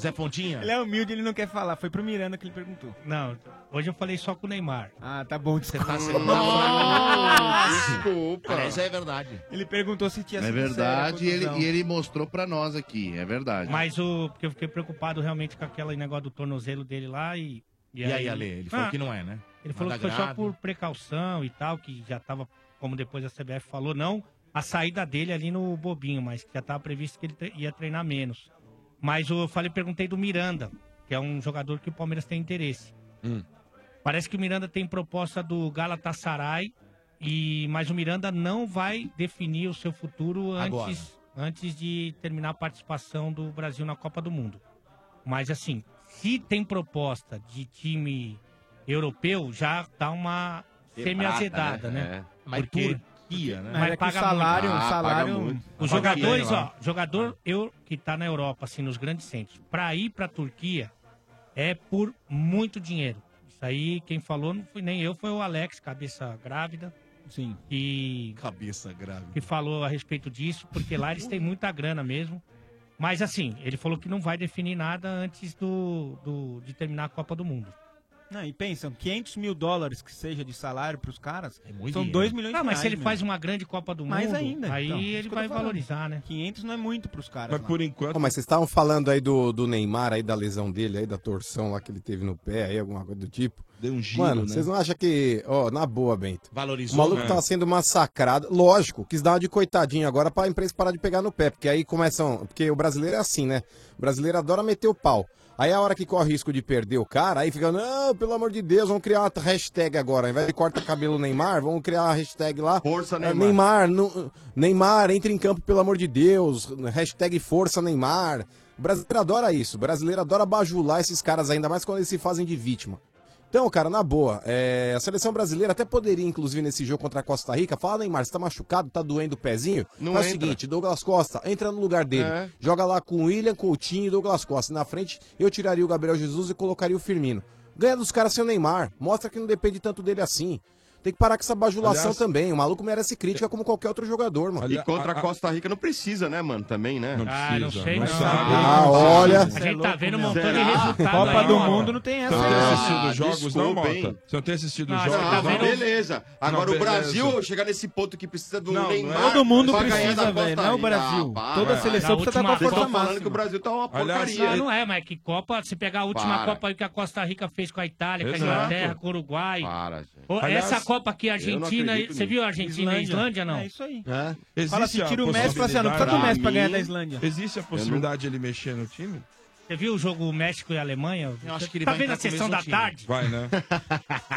Zé Fontinha? Ele é humilde, ele não quer falar. Foi pro Miranda que ele perguntou. Não, hoje eu falei só com o Neymar. Ah, tá bom, Você desculpa. tá sendo Desculpa. Aliás, é verdade. Ele perguntou se tinha É sido verdade, e séria a ele, e ele mostrou pra nós aqui, é verdade. Mas o. Porque eu fiquei preocupado realmente com aquele negócio do tornozelo dele lá e. E aí, Ale? Ele falou Ah, que não é, né? Ele falou Nada que foi só grave. por precaução e tal, que já tava, como depois a CBF falou, não a saída dele ali no bobinho, mas que já tava previsto que ele tre- ia treinar menos. Mas eu falei, perguntei do Miranda, que é um jogador que o Palmeiras tem interesse. Hum. Parece que o Miranda tem proposta do Galatasaray, e mas o Miranda não vai definir o seu futuro Agora. antes, antes de terminar a participação do Brasil na Copa do Mundo. Mas assim, se tem proposta de time europeu, já dá uma semi-azedada, né? Mas Porque Turquia, né? Mas é que o paga salário, muito. o Ah, salário... paga muito. Os jogadores, ó, jogador eu que tá na Europa, assim, nos grandes centros, pra ir pra Turquia é por muito dinheiro. Isso aí, quem falou não fui nem eu, foi o Alex, cabeça grávida, Sim. É. e Cabeça grave. que falou a respeito disso, porque lá eles têm muita grana mesmo. Mas assim, ele falou que não vai definir nada antes do, do- de terminar a Copa do Mundo. Não, e pensam, 500 mil dólares que seja de salário pros caras, É muito são dinheiro. 2 milhões Não, de mas reais. se ele meu. faz uma grande Copa do Mais Mundo, ainda, aí então, ele vai valorizar, né? 500 não é muito pros caras. Mas lá. por enquanto. Pô, mas vocês estavam falando aí do, do Neymar, aí da lesão dele, aí da torção lá que ele teve no pé, aí alguma coisa do tipo. Deu um giro, Mano, né? vocês não acham que, ó, na boa, Bento, o Valorizou. maluco né? tá sendo massacrado. Lógico, quis dar uma de coitadinho agora pra imprensa parar de pegar no pé, porque aí começam, porque o brasileiro é assim, né? O brasileiro adora meter o pau. Aí a hora que corre risco de perder o cara, aí fica, não, pelo amor de Deus, vamos criar uma hashtag agora. Ao invés de corta cabelo Neymar, vamos criar uma hashtag lá. Força, É, Neymar. Neymar, Neymar, entre em campo, pelo amor de Deus. Hashtag Força Neymar. O brasileiro adora isso. O brasileiro adora bajular esses caras, ainda mais quando eles se fazem de vítima. Então, cara, na boa, é, a seleção brasileira até poderia, inclusive, nesse jogo contra a Costa Rica, fala, Neymar, você tá machucado, tá doendo o pezinho? Não Faz o entra. seguinte, Douglas Costa, entra no lugar dele. É. Joga lá com o William, Coutinho e Douglas Costa. Na frente, eu tiraria o Gabriel Jesus e colocaria o Firmino. Ganha dos caras sem o Neymar. Mostra que não depende tanto dele assim. Tem que parar com essa bajulação Aliás- também. O maluco merece crítica como qualquer outro jogador, mano. E contra a Costa Rica não precisa, né, mano? Também, né? Ah, não sei, não. Ah, olha. A gente tá vendo um montão de Será? resultado Copa aí, do mano. Mundo não tem essa. Você não né? tem Ah, assistido os jogos, não, Mota? hein? Você não tem assistido os Não, jogos, Ah, tá não? vendo- beleza. Agora Não, o Brasil beleza. chegar nesse ponto que precisa do Não, não é. Neymar. Todo mundo precisa, velho. Não é o. Brasil. Ah, Toda para. seleção precisa estar com a força estão falando máxima. que o Brasil tá uma Aliás, porcaria. Não, não é, mas que Copa, se pegar a última Para. Copa aí que a Costa Rica fez com a Itália, com a. Inglaterra, com o Uruguai. Essa Copa aqui, eu Argentina, não acredito você viu a Argentina e a Islândia, não? É isso aí. Existe Fala assim, a tira o Messi e fala assim, não precisa do possibilidade- Messi pra ganhar da Islândia. Existe a possibilidade de ele mexer no time? Você viu o jogo México e Alemanha? Eu acho que ele tá vai vendo a sessão da time. tarde? Vai, né?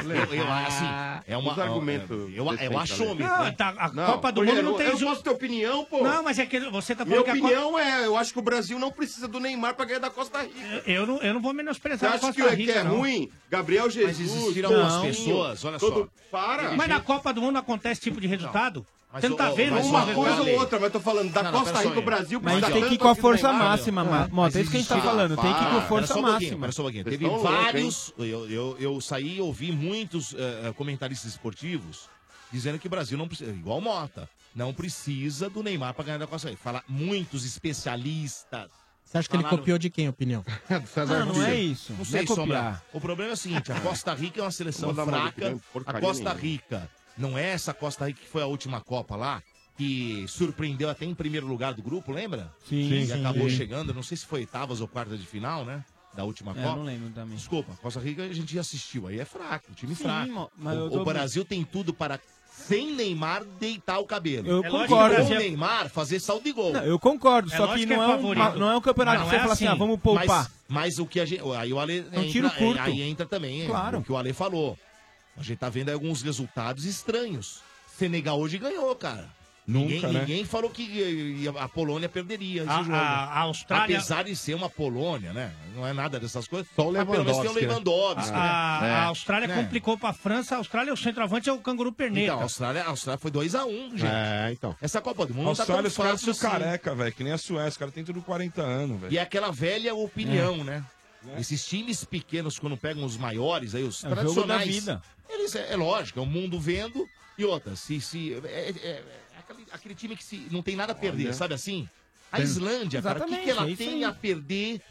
Eu, eu, assim, é uma. Os argumentos Eu, eu, eu achômetro, Não, né? tá, a Não, Copa do Mundo eu não tem Eu não jogo. posso ter opinião, pô. Não, mas é que você tá Minha falando que a Copa... opinião é, eu acho que o Brasil não precisa do Neymar pra ganhar da Costa Rica. Eu não, eu não vou Você menosprezar a acha que, Costa é- que Rica, é não. ruim? Gabriel Jesus. existiram algumas Coutinho, pessoas, olha todo- só. Para. Mas na Copa do Mundo acontece esse tipo de resultado? Mas, Você não tá vendo? Uma coisa ou outra, mas tô falando da Não, não, Costa Rica, o. Brasil Mas a gente tem que ir com a força máxima, Ma- Mota. É isso que a gente tá falando. Tem que ir com para. a força um máxima. pera só um pouquinho. Teve vários. Eu, eu, eu saí e ouvi muitos eh, comentaristas esportivos dizendo que o Brasil não precisa. Igual Mota. Não precisa do Neymar pra ganhar da Costa Rica. Fala muitos especialistas. Você acha que ele copiou de quem a opinião? Não, não é isso. Não Não sei, é Sombra. copiar. O problema é o seguinte: a Costa Rica é uma seleção fraca. A Costa nenhuma. Rica não é essa Costa Rica que foi a última Copa lá. que surpreendeu até em primeiro lugar do grupo, lembra? Sim, E sim, acabou sim. chegando, não sei se foi oitavas ou quartas de final, né? Da última É, Copa. não lembro também. Desculpa, Costa Rica a gente já assistiu, aí é fraco, time Sim, fraco. o, o Brasil tem tudo para, sem Neymar, deitar o cabelo. Eu É concordo. Com Neymar fazer saldo de gol. Não, eu concordo, É só que não que é, é um, não é um campeonato Mas que você fala assim, ah, vamos poupar. Mas, mas o que a gente. Aí o Ale. É um tiro entra, curto. Aí entra também Claro. o que o Ale falou. A gente tá vendo aí alguns resultados estranhos. Senegal hoje ganhou, cara. Nunca, ninguém, né? ninguém falou que ia- a Polônia perderia esse A- jogo. a- a Austrália- Apesar de ser uma Polônia, né? Não é nada dessas coisas. Só o Mas pelo menos tem o Lewandowski, né? Lewandowski. A, a- né? a Austrália Né? complicou pra França. A Austrália, o centroavante é o canguru perneta. Então, a Austrália, a Austrália foi 2x1, gente. É, então. Essa Copa do Mundo A não tá tão Austrália, os caras fácil são assim. careca, velho, que nem a Suécia. Os caras têm tudo 40 anos, velho. E é aquela velha opinião, né? Esses times pequenos, quando pegam os maiores, aí os É o jogo tradicionais. da vida. Eles, é, é lógico, é o mundo vendo. E outra, se. se é, é- é aquele, aquele time que se, não tem nada a perder, Olha. sabe assim? A Tem. Islândia, cara, o que, que ela é isso tem aí. a perder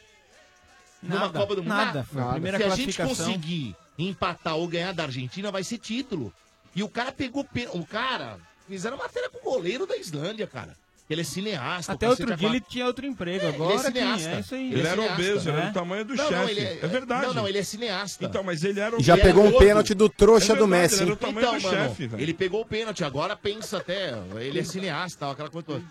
numa Nada, Copa do Mundo? nada. Foi a primeira Se a gente classificação. conseguir empatar ou ganhar da Argentina, vai ser título. E o cara pegou. pe- O cara. Fizeram matéria com o goleiro da Islândia, cara. Ele é cineasta. Até o outro cacete dia ele tinha outro emprego, É, agora ele é cineasta. é isso aí. Ele, é era obeso, ele né? era do tamanho do Não, chefe. ele é... verdade. Não, não, ele é cineasta. Então, mas ele era E já ele pegou um gordo. pênalti do trouxa É do verdade, Messi. Ele era hein? o tamanho Então, do mano, chefe, velho. ele pegou o pênalti, agora pensa até, ele é cineasta, tal, aquela coisa toda.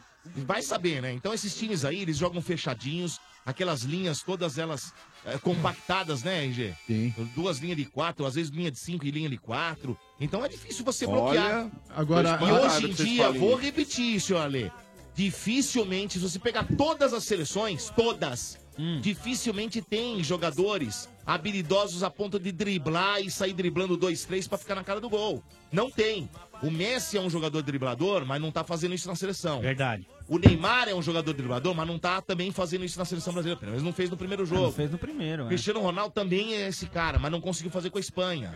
Vai saber, né? Então esses times aí, eles jogam fechadinhos, aquelas linhas, todas elas é, compactadas, né, RG? Sim. Duas linhas de quatro, às vezes linha de cinco e linha de quatro. Então é difícil você Olha, bloquear. agora- e hoje em dia, vou repetir, senhor Ale. Dificilmente, se você pegar todas as seleções, todas, dificilmente tem jogadores habilidosos a ponto de driblar e sair driblando dois, três pra ficar na cara do gol. Não tem. O Messi é um jogador driblador, mas não tá fazendo isso na seleção. Verdade. O Neymar é um jogador driblador, mas não tá também fazendo isso na seleção brasileira. Pelo menos não fez no primeiro jogo. Não fez no primeiro, é. Cristiano Ronaldo também é esse cara, mas não conseguiu fazer com a Espanha.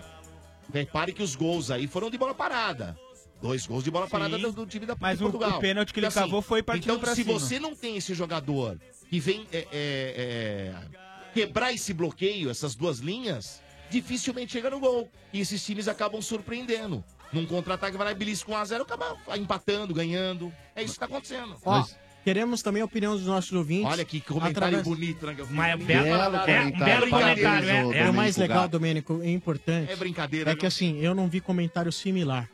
Repare que os gols aí foram de bola parada. Dois gols de bola Sim. parada do, do time da Mas de o- Portugal. o pênalti que ele Então, assim, cavou foi partindo Então, pra se cima. você não tem esse jogador que vem é, é, é, quebrar esse bloqueio, essas duas linhas, dificilmente chega no gol. E esses times acabam surpreendendo. Num contra-ataque vai lá e belisca 1x0, acaba empatando, ganhando. É isso que tá acontecendo. Ó, queremos também a opinião dos nossos ouvintes. Olha que comentário através- bonito, né? Mas é belo, Belo é, um comentário. belo comentário. É, é, É o mais legal. Domênico, é importante. É brincadeira, É que viu? assim, eu não vi comentário similar.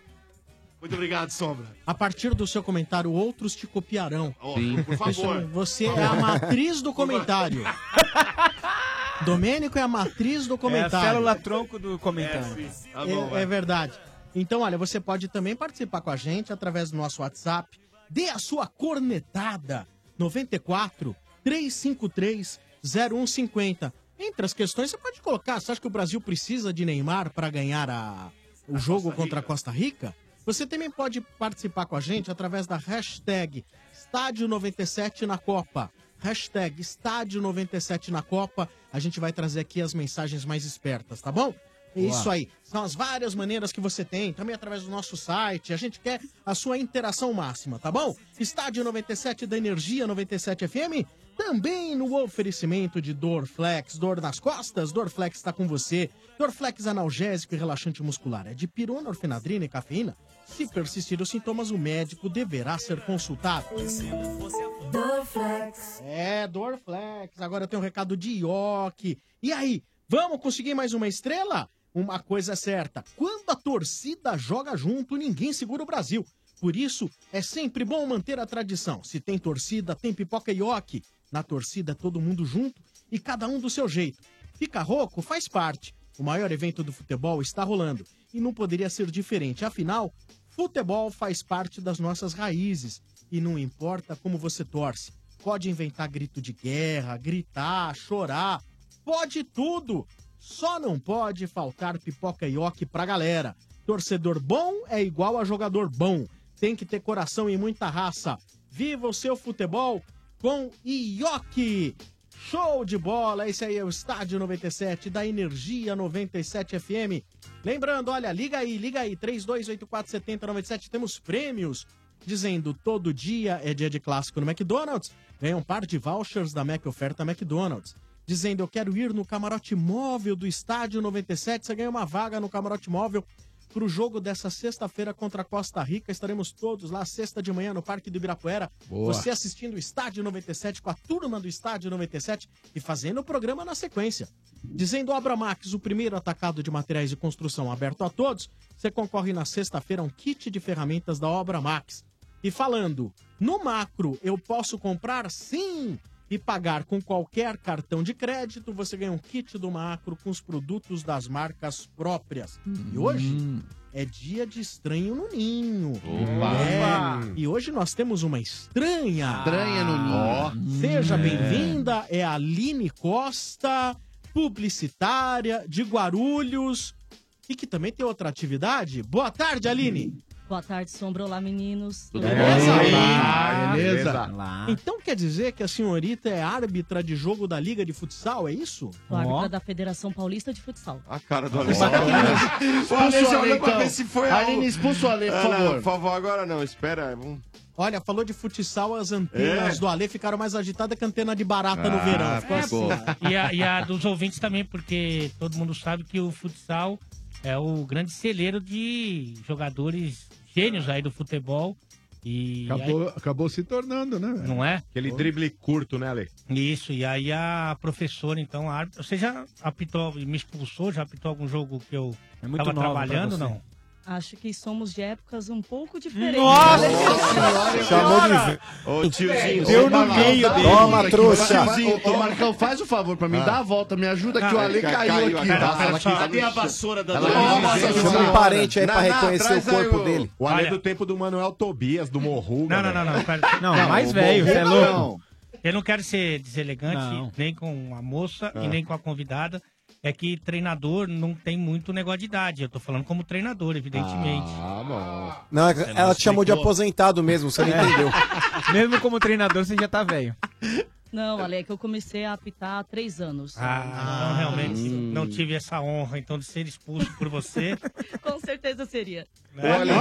Muito obrigado, Sombra. A partir do seu comentário, outros te copiarão. Sim. por favor. Você é a matriz do comentário. Domênico é a matriz do É a comentário. célula tronco do comentário. Tá É, é verdade. Então, olha, você pode também participar com a gente através do nosso WhatsApp. Dê a sua cornetada. 94 353 0150. Entre as questões, você pode colocar. Você acha que o Brasil precisa de Neymar para ganhar a- o jogo contra a Costa Rica? Você também pode participar com a gente através da hashtag Estádio 97 na Copa. Hashtag Estádio 97 na Copa. A gente vai trazer aqui as mensagens mais espertas, tá bom? É isso aí. São as várias maneiras que você tem, também através do nosso site. A gente quer a sua interação máxima, tá bom? Estádio 97 da Energia 97 FM, também no oferecimento de Dorflex. Dor nas costas? Dorflex está com você. Dorflex analgésico e relaxante muscular. É de pirona, orfenadrina e cafeína. Se persistir os sintomas, o médico deverá ser consultado. Dorflex. É, Dorflex. Agora eu tenho um recado de Ioki. E aí, vamos conseguir mais uma estrela? Uma coisa é certa: quando a torcida joga junto, ninguém segura o Brasil. Por isso, é sempre bom manter a tradição. Se tem torcida, tem pipoca e Ioki. Na torcida, todo mundo junto e cada um do seu jeito. Fica rouco? Faz parte. O maior evento do futebol está rolando e não poderia ser diferente. Afinal, futebol faz parte das nossas raízes e não importa como você torce. Pode inventar grito de guerra, gritar, chorar, pode tudo. Só não pode faltar pipoca e oque pra galera. Torcedor bom é igual a jogador bom. Tem que ter coração e muita raça. Viva o seu futebol com Ioki! Show de bola! Esse aí é o Estádio 97 da Energia 97 FM. Lembrando, olha, liga aí, liga aí, 32847097, temos prêmios. Dizendo todo dia é dia de clássico no McDonald's, ganha um par de vouchers da Mac Oferta McDonald's. Dizendo eu quero ir no camarote móvel do Estádio 97, você ganha uma vaga no camarote móvel para o jogo dessa sexta-feira contra a Costa Rica. Estaremos todos lá sexta de manhã no Parque do Ibirapuera. Boa. Você assistindo o Estádio 97 com a turma do Estádio 97 e fazendo o programa na sequência. Dizendo Obra Max, o primeiro atacado de materiais de construção aberto a todos, você concorre na sexta-feira a um kit de ferramentas da Obra Max. E falando, no macro eu posso comprar sim e pagar com qualquer cartão de crédito, você ganha um kit do macro com os produtos das marcas próprias. E hoje é dia de estranho no ninho. Opa. É. E hoje nós temos uma estranha. Estranha no ninho. Seja É. bem-vinda, é a Aline Costa, publicitária de Guarulhos e que também tem outra atividade. Boa tarde, Aline. Boa tarde, Sombra. Olá, meninos. Tudo beleza? Olá, beleza. Então quer dizer que a senhorita é árbitra de jogo da Liga de Futsal, é isso? Sou árbitra da Federação Paulista de Futsal. A cara do Ale. Expulsa O Ale Ale, então. ver se foi a... Aline, expulsa o Ale, por Ah, não, favor. por favor, agora não, espera. Vamos... Olha, falou de futsal, as antenas É. do Alê ficaram mais agitadas que a antena de barata no Ah, verão. Ficou ficou. assim. E a, e a dos ouvintes também, porque todo mundo sabe que o futsal é o grande celeiro de jogadores gênios aí do futebol. E Acabou, acabou se tornando, né? velho? Não é? Aquele drible curto, né, Ale? Isso, e aí a professora, então, a árbitra, você já apitou, me expulsou, já apitou algum jogo que eu É muito tava trabalhando, não? Acho que somos de épocas um pouco diferentes. Nossa Senhora! Chamou de. Ô, tiozinho. Deu no meio dele. Toma, trouxa. Ô, Marcão, faz o favor pra mim, Ah. dá a volta, me ajuda que o Ale Ca- caiu, caiu, aqui. tá? Tá Cadê a vassoura da? Chama um parente aí pra Não, não, reconhecer o corpo dele. O Ale Olha- do tempo do Manuel Tobias, do Morruga. Não, não, não, não. Não, mais velho, você é Morro louco. não. Eu não quero ser deselegante, nem com a moça Ah. e nem com a convidada. É que treinador não tem muito negócio de idade. Eu tô falando como treinador, evidentemente. Ah, bom. Não, Você não ela te chamou de aposentado mesmo, você não entendeu. Mesmo como treinador, você já tá velho. Não, Ale, é que eu comecei a apitar há três anos. Ah, então realmente Hum. não tive essa honra então de ser expulso por você. Com certeza seria. Olha.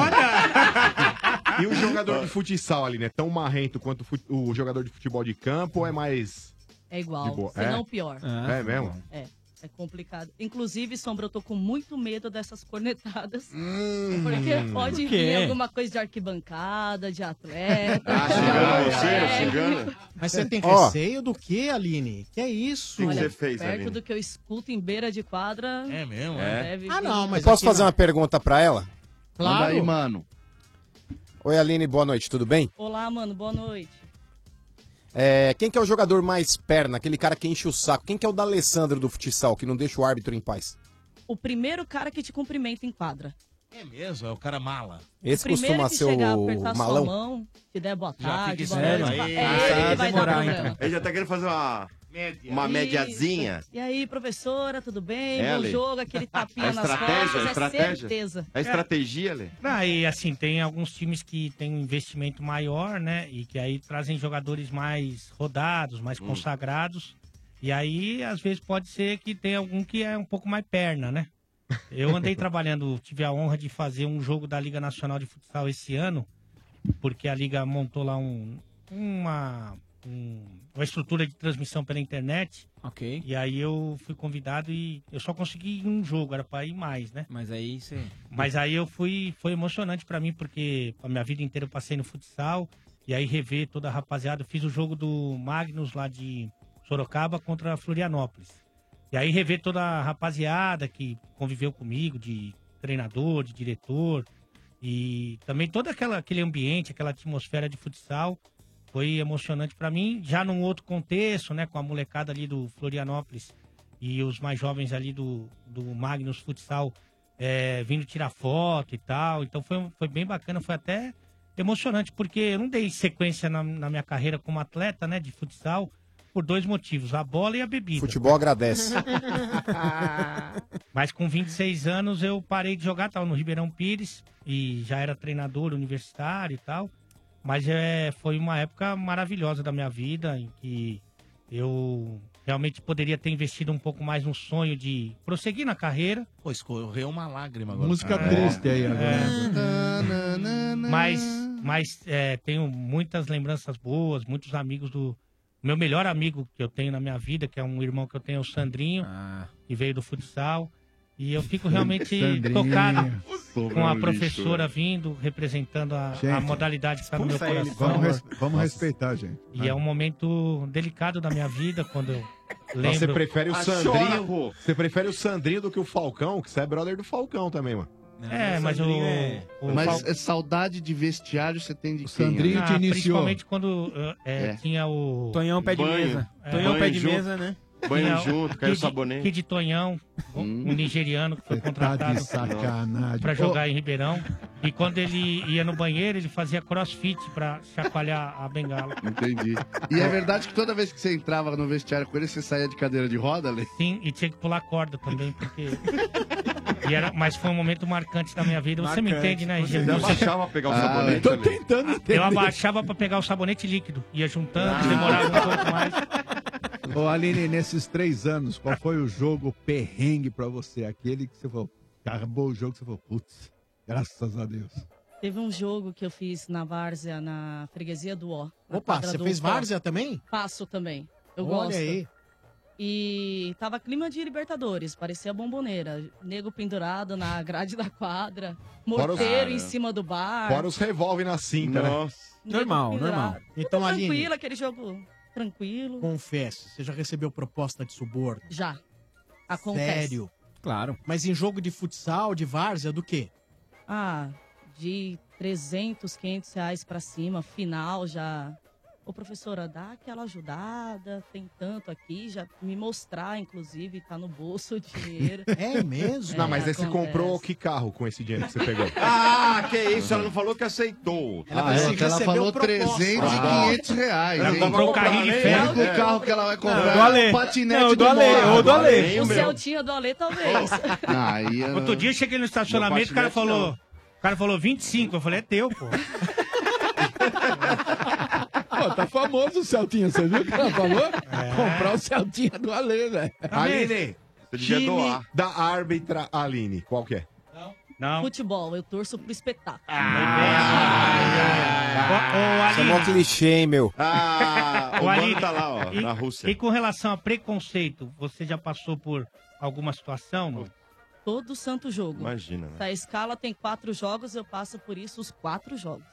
E o jogador de futsal ali, né? Tão marrento quanto o jogador de futebol de campo ou é mais. É igual, se É? não pior. é mesmo? É, é complicado. Inclusive, Sombra, eu tô com muito medo dessas cornetadas. Porque pode Por vir alguma coisa de arquibancada, de atleta. Ah, xingando, técnico. xingando. Mas você tem Ó. receio do que, Aline? Que é isso? que Olha, você fez, perto Aline? do que eu escuto em beira de quadra. É mesmo? É. deve Ah, não, mas Posso aqui fazer não. uma pergunta pra ela? Manda Claro. aí, mano. Oi, Aline, boa noite, tudo bem? Olá, mano, boa noite. É, quem que é o jogador mais perna, aquele cara que enche o saco? Quem que é o da Alessandro do futsal, que não deixa o árbitro em paz? O primeiro cara que te cumprimenta em quadra. É mesmo, é o cara mala. Esse o costuma que ser o malão? mão, te der boa Já tarde, boa noite. Aí, É ah, ele que vai vai dar demorar, problema. Ele já tá querendo fazer uma, uma mediazinha. Isso. E aí, professora, tudo bem? É, Bom Ale. jogo, aquele tapinha É nas estratégia, costas, é estratégia. certeza. É estratégia, Lê? Aí, assim, tem alguns times que têm um investimento maior, né? E que aí trazem jogadores mais rodados, mais Hum. consagrados. E aí, às vezes, pode ser que tenha algum que é um pouco mais perna, né? Eu andei trabalhando, tive a honra de fazer um jogo da Liga Nacional de Futsal esse ano, porque a Liga montou lá um, uma, um- uma estrutura de transmissão pela internet. Ok. E aí eu fui convidado e eu só consegui um jogo, era pra ir mais, né? Mas aí você. Mas aí eu fui, foi emocionante pra mim, porque a minha vida inteira eu passei no futsal, e aí rever toda a rapaziada. Eu fiz o jogo do Magnus lá de Sorocaba contra Florianópolis. E aí rever toda a rapaziada que conviveu comigo, de treinador, de diretor, e também todo aquela, aquele ambiente, aquela atmosfera de futsal, foi emocionante pra mim, já num outro contexto, né, com a molecada ali do Florianópolis e os mais jovens ali do, do Magnus Futsal é, vindo tirar foto e tal. Então foi, foi bem bacana, foi até emocionante, porque eu não dei sequência na, na minha carreira como atleta, né, de futsal, por dois motivos, a bola e a bebida. Futebol agradece. Mas com 26 anos eu parei de jogar, tava no Ribeirão Pires e já era treinador universitário e tal. Mas é, foi uma época maravilhosa da minha vida em que eu realmente poderia ter investido um pouco mais no sonho de prosseguir na carreira. Pô, escorreu uma lágrima agora. Música É. triste aí agora. Mas, mas é, tenho muitas lembranças boas, muitos amigos do. Meu melhor amigo que eu tenho na minha vida, que é um irmão que eu tenho, é o Sandrinho, que veio do futsal. E eu fico realmente tocado com a lixo, professora vindo, representando a, a Gente, modalidade que está no meu coração. Vamos res- vamos respeitar, gente. E é um momento delicado da minha vida, quando eu lembro... Você prefere o Ah, Sandrinho? chora, você prefere o Sandrinho do que o Falcão, que você é brother do Falcão também, mano. É, mas o, o Mas Fal- é saudade de vestiário você tem de quem? Sandrinho né? te Ah, iniciou. Principalmente quando é, É. tinha o... Tonhão pé de Banho. mesa. É. Tonhão Banho pé de junto. mesa, né? Banho Tinha o junto, caiu Kid- sabonete. Kid Tonhão, um um nigeriano que foi Tá contratado sacanagem. para Ô, jogar em Ribeirão. E quando ele ia no banheiro, ele fazia crossfit para chacoalhar a bengala. Entendi. E é verdade que toda vez que você entrava no vestiário com ele, você saía de cadeira de roda, Ale? Sim, e tinha que pular corda também, porque. E era, mas foi um momento marcante da minha vida. Você me Marcante. entende, né, Você abaixava pra pegar o Ah, sabonete, Tô Ale? tentando entender. Eu abaixava para pegar o sabonete líquido. Ia juntando, Ah. demorava um pouco mais. Ô, Aline, nesses três anos, qual foi o jogo perrengue pra você? Aquele que você falou, acabou o jogo, você falou, putz, graças a Deus. Teve um jogo que eu fiz na Várzea, na freguesia do Ó. na Opa, quadra você do fez Ó. várzea também? Faço também. Eu Olha gosto. aí. E tava clima de Libertadores, parecia bomboneira. Nego pendurado na grade da quadra, Fora os- morteiro Cara. em cima do bar. Fora os revólver na cinta, né? Nego pendurado. Então, Aline, Tranquilo, aquele jogo tranquilo. confesse, você já recebeu proposta de suborno? Já. Acontece. Sério? Claro. Mas em jogo de futsal, de várzea, do quê? Ah, de 300, 500 reais pra cima, final já. Ô, professora, dá aquela ajudada, tem tanto aqui, já me mostrar, inclusive, tá no bolso o dinheiro. É mesmo? Não, mas aí você acontece. comprou que carro com esse dinheiro que você pegou? Ah, que isso, ela não falou que aceitou. Ah, é, que ela falou 300 e 500 reais. Ela hein? comprou um carrinho de O ferro. único carro que ela vai comprar do é Ale. um patinete Não, do do Ale, ou do Ale. O o meu. Celtinha do Alê, talvez. Aí, eu- Outro dia eu cheguei no estacionamento, o cara patinete, falou. não. O cara falou 25. Eu falei, é teu, pô. Pô, tá famoso o Celtinha, você viu o que ela falou? Comprar o Celtinha do Ale, velho. Aline, Você devia time doar. da árbitra Aline, qual que é? Não. Futebol, eu torço pro espetáculo. Ô, Isso é mó clichê, hein, meu? Ah, o Aline, tá lá, ó, e, na Rússia. E com relação a preconceito, você já passou por alguma situação? Não? Todo santo jogo. Imagina, Se né? a escala tem quatro jogos, eu passo por isso os quatro jogos.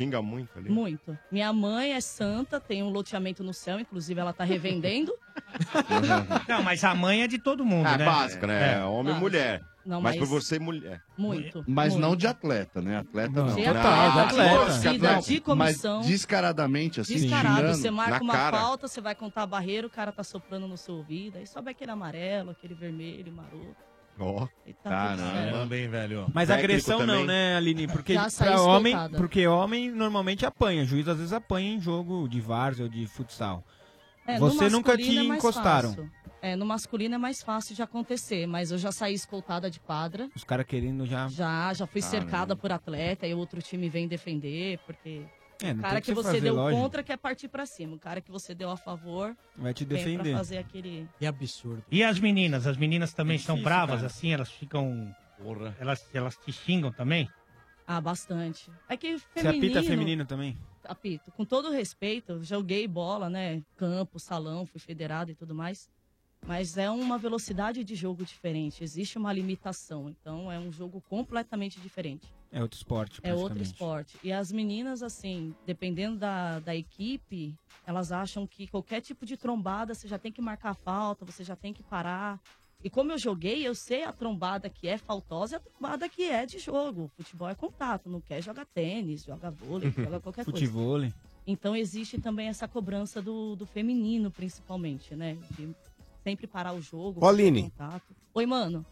Xinga muito ali. Muito. Minha mãe é santa, tem um loteamento no céu, inclusive ela tá revendendo. Não, mas a mãe é de todo mundo, É né? básica, né? É. Homem e Básico. mulher. Não, mas mas- por você, mulher. Muito. Mas muito. não de atleta, né? Atleta não. De Não, atleta, de atleta. torcida, Não, de comissão. Mas descaradamente, assim, Descarado, você marca uma cara. falta, você vai contar a barreira, o cara tá soprando no seu ouvido, aí sobe aquele amarelo, aquele vermelho, maroto. Ó. Caramba, hein, velho. Mas Técnico agressão não, também. né, Aline? Porque Já saí pra homem, porque homem normalmente apanha. Juiz às vezes apanha em jogo de várzea ou de futsal. É, no Você nunca te masculino é mais encostaram. fácil. É, no masculino é mais fácil de acontecer, mas eu já saí escoltada de quadra. Os caras querendo já. Já, já fui Caramba. cercada por atleta e outro time vem defender, porque É, o cara que, que você fazer, deu lógico. contra quer partir pra cima. O cara que você deu a favor Vai te vem defender. pra fazer aquele... Que absurdo. E as meninas? As meninas também são difícil, bravas, cara. assim? Elas ficam. Porra. Elas, elas te xingam também? Ah, bastante. É que Você feminino... apita feminino também? apito. Com todo respeito, eu joguei bola, né? Campo, salão, fui federado e tudo mais. Mas é uma velocidade de jogo diferente. Existe uma limitação. Então é um jogo completamente diferente. É outro esporte. É outro esporte. E as meninas, assim, dependendo da, da equipe, elas acham que qualquer tipo de trombada você já tem que marcar falta, você já tem que parar. E como eu joguei, eu sei a trombada que é faltosa e a trombada que é de jogo. Futebol é contato, não quer jogar tênis, joga vôlei, joga qualquer coisa. Futevôlei. Então existe também essa cobrança do, do feminino, principalmente, né? De sempre parar o jogo. Contato. Oi, mano.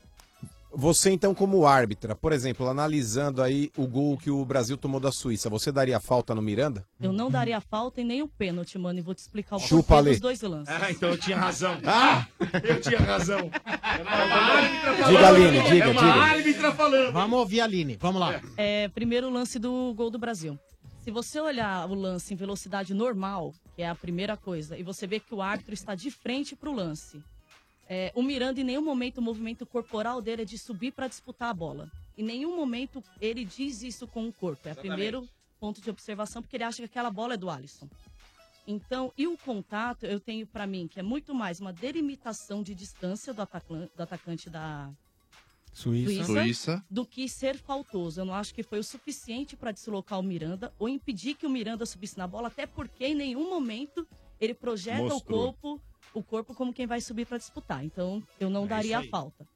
Você, então, como árbitra, por exemplo, analisando aí o gol que o Brasil tomou da Suíça, você daria falta no Miranda? Eu não daria falta e nem o pênalti, mano. E vou te explicar o Chupa, porquê dos dois lances. Ah, então eu tinha razão. Ah, eu tinha razão. É uma árbitra Diga, falando. Aline, diga, É uma diga. árbitra falando. Vamos ouvir a Aline, vamos lá. É, primeiro lance do gol do Brasil. Se você olhar o lance em velocidade normal, que é a primeira coisa, e você vê que o árbitro está de frente para o lance, é, o Miranda, em nenhum momento, o movimento corporal dele é de subir para disputar a bola. Em nenhum momento ele diz isso com o corpo. É o primeiro ponto de observação, porque ele acha que aquela bola é do Alisson. Então, e o contato, eu tenho para mim que é muito mais uma delimitação de distância do, atacan- do atacante da, Suíça. Suíça. do que ser faltoso. Eu não acho que foi o suficiente para deslocar o Miranda ou impedir que o Miranda subisse na bola, até porque em nenhum momento ele projeta Mostrou. o corpo, o corpo como quem vai subir para disputar. Então, eu não É daria a falta.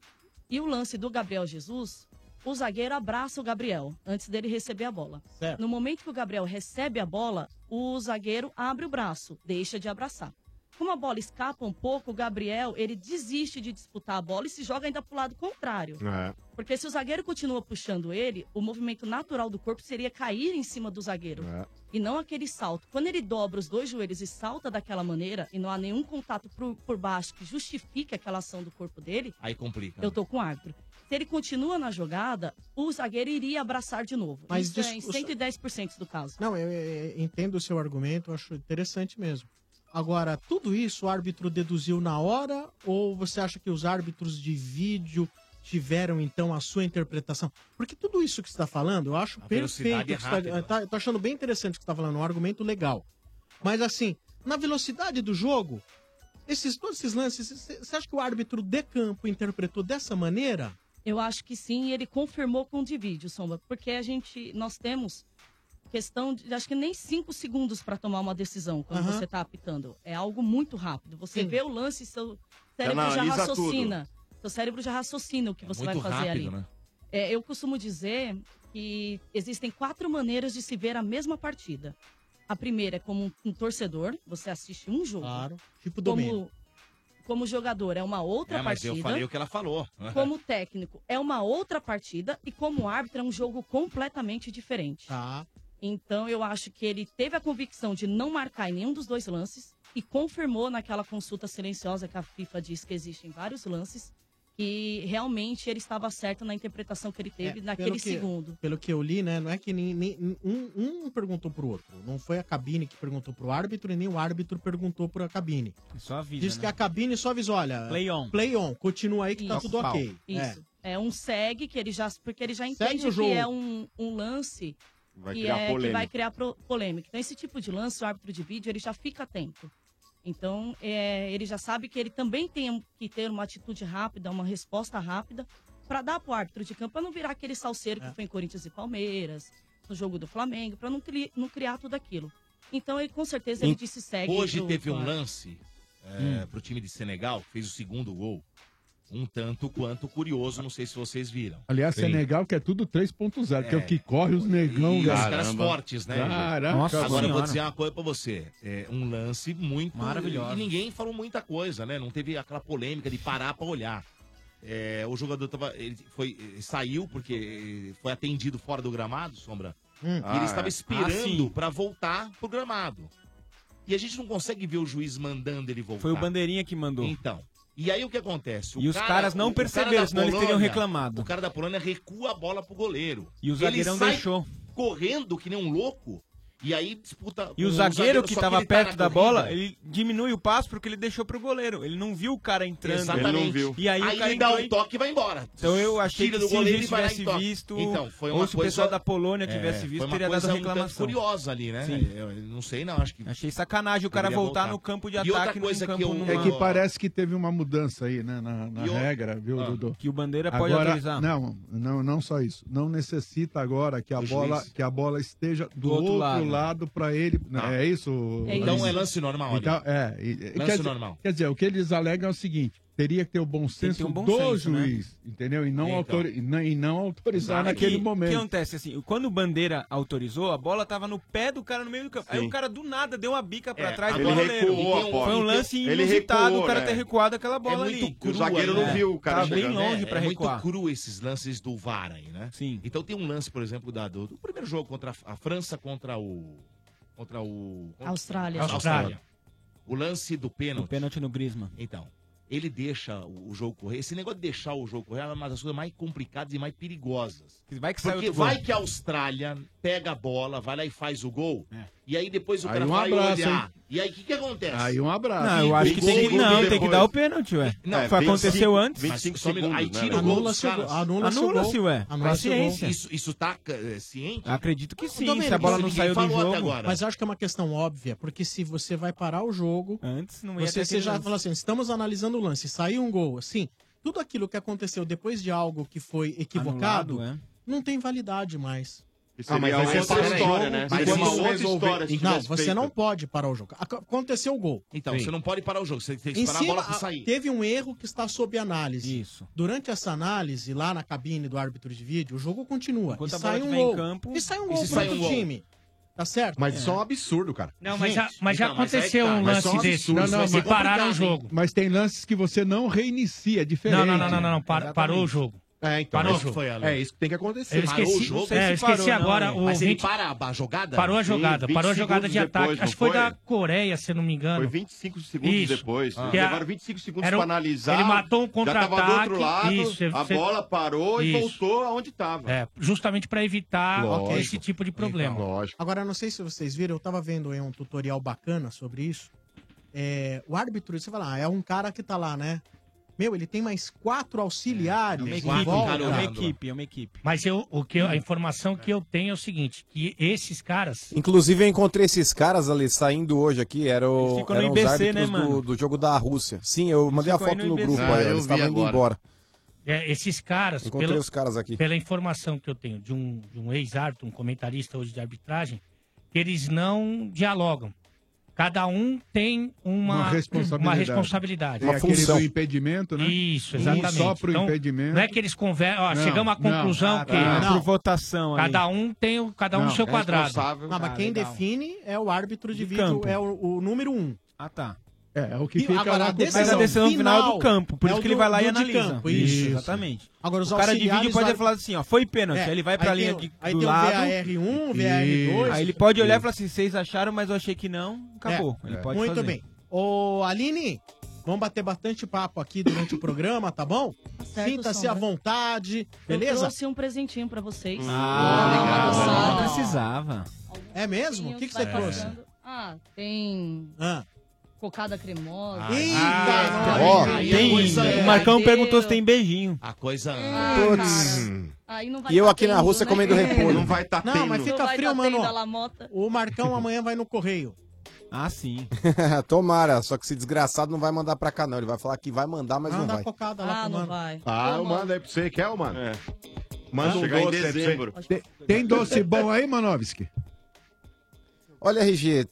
E o lance do Gabriel Jesus, o zagueiro abraça o Gabriel antes dele receber a bola. Certo. No momento que o Gabriel recebe a bola, o zagueiro abre o braço, deixa de abraçar. Como a bola escapa um pouco, o Gabriel, ele desiste de disputar a bola e se joga ainda pro lado contrário. É. Porque se o zagueiro continua puxando ele, o movimento natural do corpo seria cair em cima do zagueiro. É. E não aquele salto. Quando ele dobra os dois joelhos e salta daquela maneira, e não há nenhum contato por, por baixo que justifique aquela ação do corpo dele, Aí complica. eu tô com o árbitro. Se ele continua na jogada, o zagueiro iria abraçar de novo. Mas Isso é em discussa- 110% do caso. Não, eu, eu entendo o seu argumento, eu acho interessante mesmo. Agora, tudo isso o árbitro deduziu na hora ou você acha que os árbitros de vídeo tiveram então a sua interpretação? Porque tudo isso que você está falando, eu acho A perfeito. é você tá- tá- eu tô achando bem interessante o que você está falando, um argumento legal. Mas assim, na velocidade do jogo, esses, todos esses lances, você acha que o árbitro de campo interpretou dessa maneira? Eu acho que sim, ele confirmou com o de vídeo, Sombra, porque a gente, nós temos questão de, acho que nem cinco segundos para tomar uma decisão quando Aham. você está apitando. É algo muito rápido. Você Sim. vê o lance e seu cérebro já raciocina. Seu cérebro já raciocina o que você vai fazer rápido, ali. né? É, eu costumo dizer que existem quatro maneiras de se ver a mesma partida. A primeira é como um, um torcedor, você assiste um jogo. Claro, tipo como, domínio. como jogador é uma outra É, mas partida. eu falei o que ela falou. Como técnico é uma outra partida e como árbitro é um jogo completamente diferente. Tá. Então eu acho que ele teve a convicção de não marcar em nenhum dos dois lances e confirmou naquela consulta silenciosa que a FIFA diz que existem vários lances que realmente ele estava certo na interpretação que ele teve É, naquele pelo que- segundo. Pelo que eu li, né? Não é que nem, nem- um, um perguntou pro outro. Não foi a cabine que perguntou pro árbitro e nem o árbitro perguntou pro cabine. Só avisa, Diz né? que a cabine só avisou, olha. Play on. Play on. Continua aí que tá Isso. tudo ok. Isso. É. um segue que ele já. Porque ele já entende o que é um, um lance Vai que, criar é, que vai criar pro- polêmica. Então, esse tipo de lance, o árbitro de vídeo, ele já fica atento. Então, é, ele já sabe que ele também tem que ter uma atitude rápida, uma resposta rápida, para dar pro árbitro de campo, para não virar aquele salseiro É. que foi em Corinthians e Palmeiras, no jogo do Flamengo, para não, cri- não criar tudo aquilo. Então, ele com certeza ele disse segue. Hoje pro- teve um lance é, pro time de Senegal, fez o segundo gol. Um tanto quanto curioso, não sei se vocês viram. Aliás, Sim. Senegal que é tudo 3.0, que é o É. que corre os negão, E os caras fortes, né? Caraca, Agora eu vou dizer uma coisa pra você. É um lance muito. Maravilhoso. E ninguém falou muita coisa, né? Não teve aquela polêmica de parar pra olhar. É, o jogador tava, ele foi, saiu porque foi atendido fora do gramado, Sombra. Hum. E Ah, ele é. estava Ah, esperando sim. pra voltar pro gramado. E a gente não consegue ver o juiz mandando ele voltar. Foi o Bandeirinha que mandou. Então. E aí o que acontece? O E os caras não cara perceberam, da senão eles teriam Polônia- reclamado. O cara da Polônia recua a bola pro goleiro. E o zagueirão deixou. Correndo que nem um louco. E aí disputa. E o zagueiro que só tava ele tá perto na da corrida. bola, ele diminui o passo porque ele deixou pro goleiro. Ele não viu o cara entrando. Exatamente. E aí, o cara ele dá o e- toque e vai embora. Então eu achei Tira que se o goleiro juiz e vai lá e tivesse visto, Então, foi ou uma se o coisa... pessoal da Polônia tivesse É, visto, teria dado coisa um reclamação. curiosa ali, né? Sim. Eu não sei não, acho que... Achei sacanagem o cara voltar, voltar. no campo de E ataque coisa campo que eu- numa- É que parece que teve uma mudança aí, né, na, na E o- regra, viu, Ah. Dudu? Que o Bandeira pode Agora, autorizar. Não, não, não só isso. Não necessita agora que a bola, que a bola esteja do, outro, lado. Lado, para ele. Não. É isso? É Então isso. é lance normal. Então, é, e- Lance quer, dizer, normal. quer dizer, o que eles alegam é o seguinte: teria que ter o bom senso um bom do senso, né? juiz, entendeu? E não, Então. autori- e não- e não autorizar naquele E O que momento. acontece assim, quando o Bandeira autorizou, a bola tava no pé do cara no meio do campo. Aí Sim. o cara do nada deu uma bica pra É, trás ele do goleiro. recuou a Foi um lance Ele inusitado recuou, o cara né? ter recuado aquela bola é muito ali. cru O zagueiro ali, não né? viu o cara Tá bem chegando. longe É, pra é recuar. muito cru esses lances do VAR aí, né? Sim. Então tem um lance, por exemplo, da, do, do primeiro jogo contra a, a França contra o. Contra o. contra- Austrália. Austrália. O lance do O pênalti. pênalti no Griezmann. Então, ele deixa o, jogo correr. Esse negócio de deixar o jogo correr é uma das coisas mais complicadas e mais perigosas. Vai que Porque outro gol. vai que a Austrália pega a bola, vai lá e faz o gol. É. E aí depois o Aí cara um vai abraço, olhar. hein? E aí o que, que acontece? Aí um abraço. Não, eu acho que tem que, não, tem que dar o pênalti, ué. Não, É, Foi, 25 aconteceu antes. 25 Mas só minuto, aí segundos, tira né, o gol Anula dos caras. Anula-se Anula-se, ué. Anula-se. Isso, isso tá é, ciente? Acredito que sim, se a bola não saiu do jogo. Mas eu acho que é uma questão óbvia, porque se você vai parar o jogo, Antes não ia você, já fala assim, estamos analisando o lance, saiu um gol, assim, tudo aquilo que aconteceu depois de algo que foi equivocado Anulado, não tem validade mais. Ah, mas aí você para o jogo, né? Mas uma outra resolver- história Não, você feito. não pode parar o jogo. Ac- Aconteceu o gol. Então, você não pode parar o jogo, você tem que Em esperar cima, a bola a- sair. teve um erro que está sob análise. Isso. Durante essa análise, lá na cabine do árbitro de vídeo, o jogo continua. Enquanto e sai um gol. campo- E sai um gol sai outro um gol? time. Tá certo? Mas isso é um absurdo, cara. Não, mas já, mas já então, mas aí aconteceu tá, um mas lance um desse. absurdo, Não, não, mas- pararam o jogo. Mas tem lances que você não reinicia, é diferente. Não, não, não, não, não, não, para- parou o jogo. É, então. Parou é o isso foi. É isso que tem que acontecer. Eu esqueci, Parou o jogo? é, eu esqueci agora o Mas ele 20 para a jogada? Parou a Sim, jogada, 20 parou a jogada de ataque. Acho que foi da Coreia, se eu não me engano. Foi 25 segundos Isso. depois. Ah. Levaram 25 segundos Era um- pra analisar. Ele matou um Já tava do contra-ataque. outro lado, Isso, a você- bola parou e Isso. voltou aonde estava. É, justamente para evitar Lógico. esse tipo de problema. Agora, eu não sei se vocês viram, eu tava vendo aí um tutorial bacana sobre isso. É, o árbitro, você fala, ah, é um cara que tá lá, né? Meu, ele tem mais quatro auxiliares. É uma em equipe, volta. cara, é uma equipe, é uma equipe. Mas eu, o que eu- a informação que eu tenho é o seguinte, que esses caras... Inclusive, eu encontrei esses caras ali saindo hoje aqui. Era o, eram IBC, os árbitros né, do, do jogo da Rússia. Sim, eu mandei a foto no no grupo Ah, aí. Eles estavam indo embora. É, esses caras, Encontrei os caras aqui. pela informação que eu tenho de um, de um ex-árbitro, um comentarista hoje de arbitragem, que eles não dialogam. Cada um tem uma, Uma responsabilidade. uma responsabilidade. Tem aquele do impedimento, né? Isso, Um exatamente. só pro Então, impedimento. Não é que eles conversam, ó, Não, chegamos à não. conclusão Ah, que... tá. Não. Por votação aí. Cada um tem o- cada um no seu quadrado. Não, mas Ah, quem define é o árbitro de, De vídeo, campo. é o, o número um. Ah, tá. É, o que fica agora, lá a decisão Mas a decisão final é do campo, por é isso que ele do- vai lá e analisa. campo, isso. Exatamente. Agora, os o cara de vídeo pode vai- falar assim, ó, foi pênalti. É, Aí ele vai pra aí linha tem de, aí do tem o lado. VAR1, VAR2. Aí ele pode olhar e falar assim, vocês acharam, mas eu achei que não, acabou. É. Ele pode Muito fazer. bem. Ô, Aline, vamos bater bastante papo aqui durante o programa, tá bom? certo, Sinta-se à vontade, Eu beleza? trouxe um presentinho pra vocês. Ah, não precisava. É mesmo? O que, que você trouxe? passando. Ah, tem Ah. Cocada cremosa. Eita, Ó, Aí tem, coisa- o Marcão Meu perguntou se tem beijinho. A coisa... Ah, Putz. cara. Aí não vai E eu tá aqui na tendo, Rússia né? comendo repolho. Não vai tá Não, mas Não fica vai frio, tá mano. tendo ó. O Marcão amanhã vai no correio. Ah, sim. Tomara, só que esse desgraçado não vai mandar pra cá, não. Ele vai falar que vai mandar, mas não Manda vai. cocada lá Ah, pro não mano. vai. Ah, eu mando. aí pra você. Quer, mano? É. Manda um Chegar em doce pra dezembro. tem doce bom aí, Manovski? Olha, RG,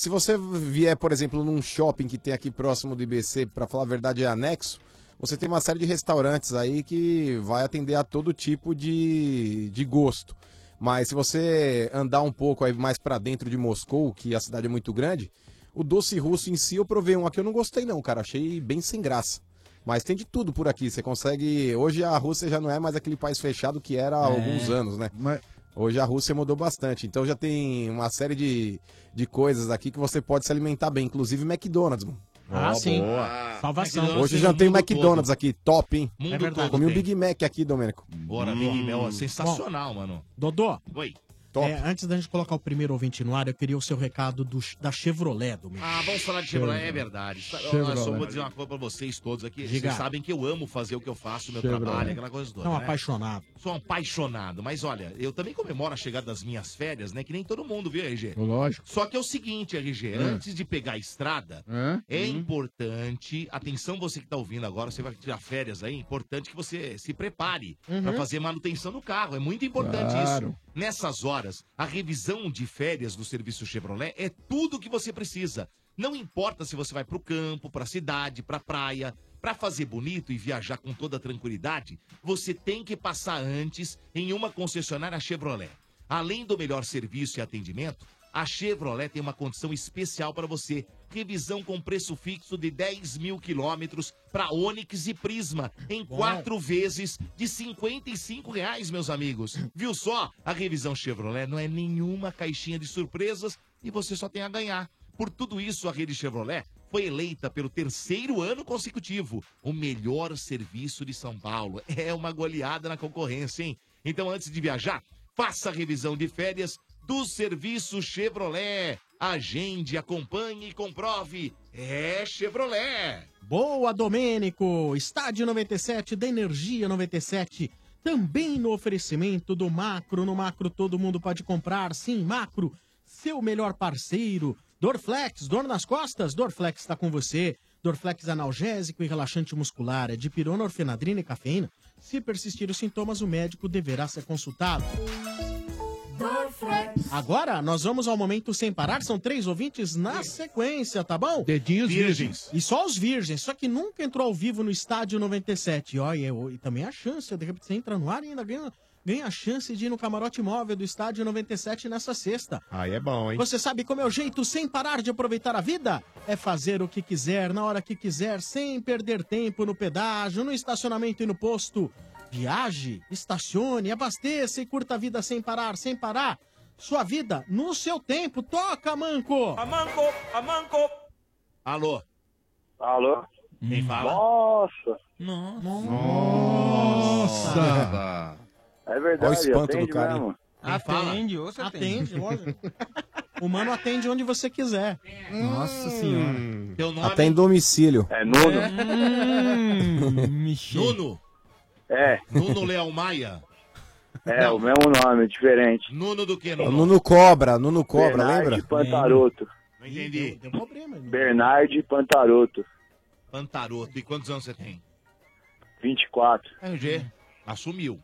se você vier, por exemplo, num shopping que tem aqui próximo do IBC, pra falar a verdade, é anexo, você tem uma série de restaurantes aí que vai atender a todo tipo de, de gosto. Mas se você andar um pouco aí mais pra dentro de Moscou, que a cidade é muito grande, o doce russo em si eu provei um aqui, eu não gostei não, cara, achei bem sem graça. Mas tem de tudo por aqui, você consegue... Hoje a Rússia já não é mais aquele país fechado que era há É. alguns anos, né? Mas, Hoje a Rússia mudou bastante, então já tem uma série de, de coisas aqui que você pode se alimentar bem, inclusive McDonald's, mano. Ah, Ó, sim. boa. Salvação. McDonald's Hoje já tem mundo McDonald's todo. aqui, top, hein? Mundo É verdade. Comi um tem. Big Mac aqui, Domênico. Bora, Big Mel, é sensacional, mano. Dodô, Oi. Top. é, antes da gente colocar o primeiro ouvinte no ar, eu queria o seu recado do- da Chevrolet, Domingo. Ah, vamos falar de Chevrolet, é verdade. Sa- Chevrolet. Eu só vou dizer uma coisa pra vocês todos aqui. Diga. Vocês sabem que eu amo fazer o que eu faço, meu Chevrolet. trabalho, aquela coisa toda. Não, né? apaixonado. Sou um apaixonado, mas olha, eu também comemoro a chegada das minhas férias, né? Que nem todo mundo, viu, RG? lógico. Só que é o seguinte, RG, Hum. antes de pegar a estrada, Hã? é importante, atenção você que tá ouvindo agora, você vai tirar férias aí, é importante que você se prepare Uhum. pra fazer manutenção no carro, é muito importante Claro. isso. Nessas horas, a revisão de férias do serviço Chevrolet é tudo o que você precisa. Não importa se você vai pro campo, pra cidade, pra praia, Pra fazer bonito e viajar com toda tranquilidade, você tem que passar antes em uma concessionária Chevrolet. Além do melhor serviço e atendimento, a Chevrolet tem uma condição especial para você. Revisão com preço fixo de 10 mil quilômetros para Onix e Prisma, em quatro vezes de 55 reais, meus amigos. Viu só? A revisão Chevrolet não é nenhuma caixinha de surpresas e você só tem a ganhar. Por tudo isso, a rede Chevrolet foi eleita pelo terceiro ano consecutivo o melhor serviço de São Paulo. É uma goleada na concorrência, hein? Então, antes de viajar, faça a revisão de férias do serviço Chevrolet. Agende, acompanhe e comprove. É Chevrolet. Boa, Domênico! Estádio 97 da Energia 97. Também no oferecimento do Macro. No Macro todo mundo pode comprar. Sim, Macro, seu melhor parceiro. Dorflex, dor nas costas? Dorflex está com você. Dorflex analgésico e relaxante muscular, é de pirona, orfenadrina e cafeína. Se persistir os sintomas, o médico deverá ser consultado. Agora, nós vamos ao momento sem parar. São três ouvintes na sequência, tá bom? Dedinhos virgens. E só os virgens, só que nunca entrou ao vivo no estádio 97. E, ó, e, e também a chance, de repente você entra no ar e ainda ganha, ganha a chance de ir no camarote móvel do estádio 97 nessa sexta. Aí é bom, hein? Você sabe como é o jeito sem parar de aproveitar a vida? É fazer o que quiser, na hora que quiser, sem perder tempo no pedágio, no estacionamento e no posto. Viaje, estacione, abasteça e curta a vida sem parar, sem parar. Sua vida no seu tempo. Toca, Manco! Amanco, amanco. Alô? Alô? Quem fala? Nossa! Nossa! É verdade, Olha o espanto atende do cara, mesmo. Atende, ou você Atende, lógico. O mano atende onde você quiser. Nossa senhora. Teu nome? Até em domicílio. É Nuno? Nuno? É. Nuno Leão Maia? É, o mesmo nome, diferente. Nuno do que, O Nuno? Nuno Cobra, Nuno Cobra, Bernardi lembra? Pantaroto. Não entendi. Bernardi Pantaroto. Pantaroto. E quantos anos você tem? 24. RG. Assumiu.